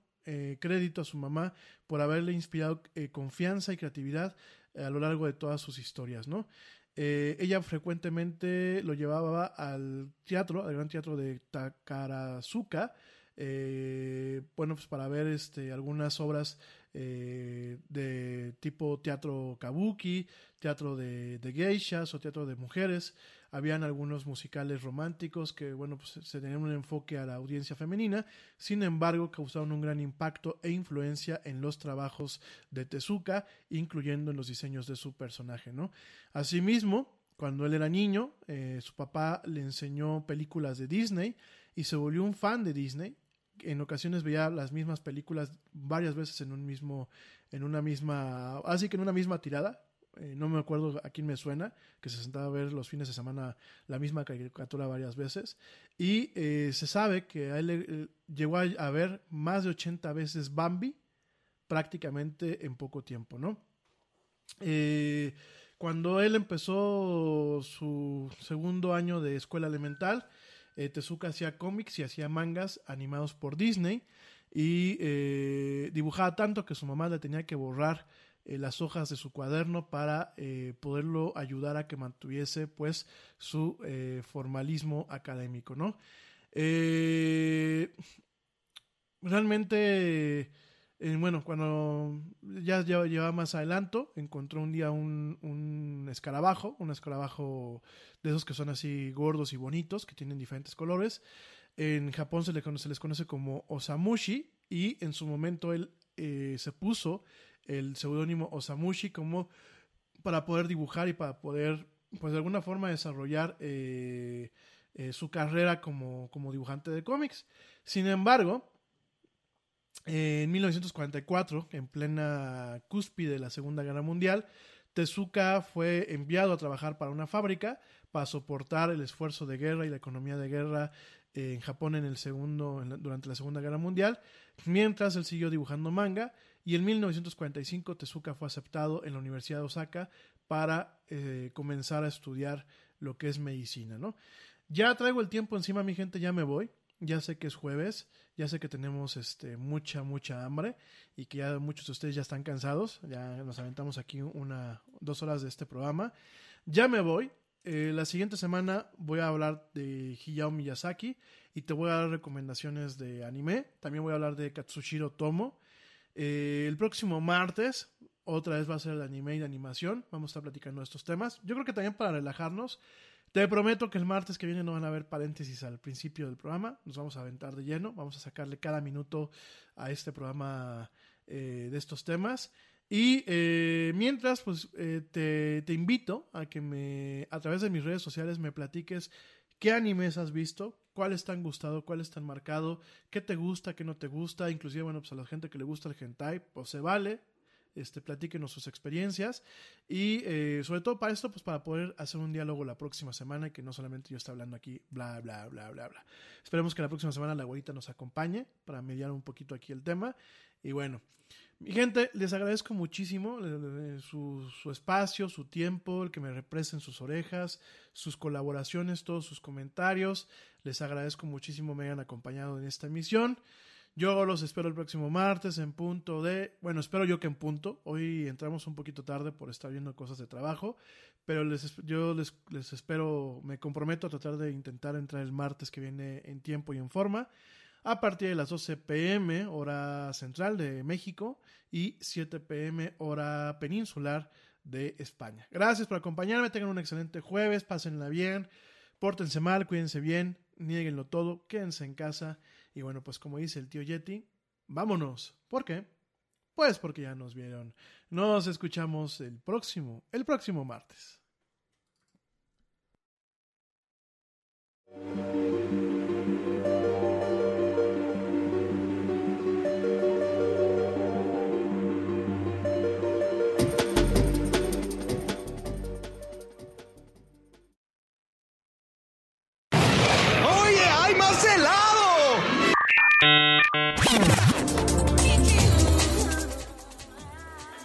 crédito a su mamá por haberle inspirado confianza y creatividad a lo largo de todas sus historias, ¿no? Ella frecuentemente lo llevaba al teatro, al gran teatro de Takarazuka, eh, bueno, pues para ver este, algunas obras eh, de tipo teatro kabuki, teatro de, de geishas o teatro de mujeres. Habían algunos musicales románticos que, bueno, pues se tenían un enfoque a la audiencia femenina, sin embargo, causaron un gran impacto e influencia en los trabajos de Tezuka, incluyendo en los diseños de su personaje, ¿no? Asimismo, cuando él era niño, eh, su papá le enseñó películas de Disney y se volvió un fan de Disney. En ocasiones veía las mismas películas varias veces en un mismo, en una misma, así que en una misma tirada. Eh, no me acuerdo a quién me suena, que se sentaba a ver los fines de semana la misma caricatura varias veces. Y eh, se sabe que a él eh, llegó a, a ver más de 80 veces Bambi prácticamente en poco tiempo, ¿no? Eh, cuando él empezó su segundo año de escuela elemental, eh, Tezuka hacía cómics y hacía mangas animados por Disney y eh, dibujaba tanto que su mamá le tenía que borrar eh, las hojas de su cuaderno para eh, poderlo ayudar a que mantuviese pues su formalismo académico, ¿no? Realmente eh, bueno, cuando ya lleva, lleva más adelanto, encontró un día un, un escarabajo, un escarabajo de esos que son así gordos y bonitos, que tienen diferentes colores. En Japón se, le les conoce como Osamushi y en su momento él eh, se puso el seudónimo Osamushi como para poder dibujar y para poder, pues de alguna forma, desarrollar eh, eh, su carrera como, como dibujante de cómics. Sin embargo, en 1944, en plena cúspide de la Segunda Guerra Mundial, Tezuka fue enviado a trabajar para una fábrica para soportar el esfuerzo de guerra y la economía de guerra en Japón en el segundo, durante la Segunda Guerra Mundial, mientras él siguió dibujando manga y en 1945 Tezuka fue aceptado en la Universidad de Osaka para eh, comenzar a estudiar lo que es medicina, ¿no? Ya traigo el tiempo encima, mi gente, ya me voy. Ya sé que es jueves, ya sé que tenemos este, mucha, mucha hambre y que ya muchos de ustedes ya están cansados. Ya nos aventamos aquí una, dos horas de este programa. Ya me voy. Eh, la siguiente semana voy a hablar de Hayao Miyazaki y te voy a dar recomendaciones de anime. También voy a hablar de Katsushiro Tomo. Eh, el próximo martes, otra vez va a ser el anime y de animación. Vamos a estar platicando de estos temas. Yo creo que también para relajarnos. Te prometo que el martes que viene no van a haber paréntesis al principio del programa. Nos vamos a aventar de lleno. Vamos a sacarle cada minuto a este programa eh, de estos temas. Y eh, mientras, pues eh, te, te, invito a que me, a través de mis redes sociales me platiques qué animes has visto, cuáles te han gustado, cuáles te han marcado, qué te gusta, qué no te gusta. Inclusive, bueno, pues a la gente que le gusta el hentai, pues se vale este, platíquenos sus experiencias y eh, sobre todo para esto, pues para poder hacer un diálogo la próxima semana y que no solamente yo esté hablando aquí, bla, bla, bla, bla, bla. Esperemos que la próxima semana la abuelita nos acompañe para mediar un poquito aquí el tema. Y bueno, mi gente, les agradezco muchísimo su, su espacio, su tiempo, el que me represen sus orejas, sus colaboraciones, todos sus comentarios. Les agradezco muchísimo me hayan acompañado en esta emisión. Yo los espero el próximo martes en punto de, bueno, espero yo que en punto. Hoy entramos un poquito tarde por estar viendo cosas de trabajo, pero les, yo les, les espero, me comprometo a tratar de intentar entrar el martes que viene en tiempo y en forma a partir de las 12 pm hora central de México y 7 pm hora peninsular de España. Gracias por acompañarme, tengan un excelente jueves, pásenla bien, pórtense mal, cuídense bien, nieguenlo todo, quédense en casa y bueno, pues como dice el tío Yeti, vámonos. ¿Por qué? Pues porque ya nos vieron. Nos escuchamos el próximo, el próximo martes.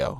video.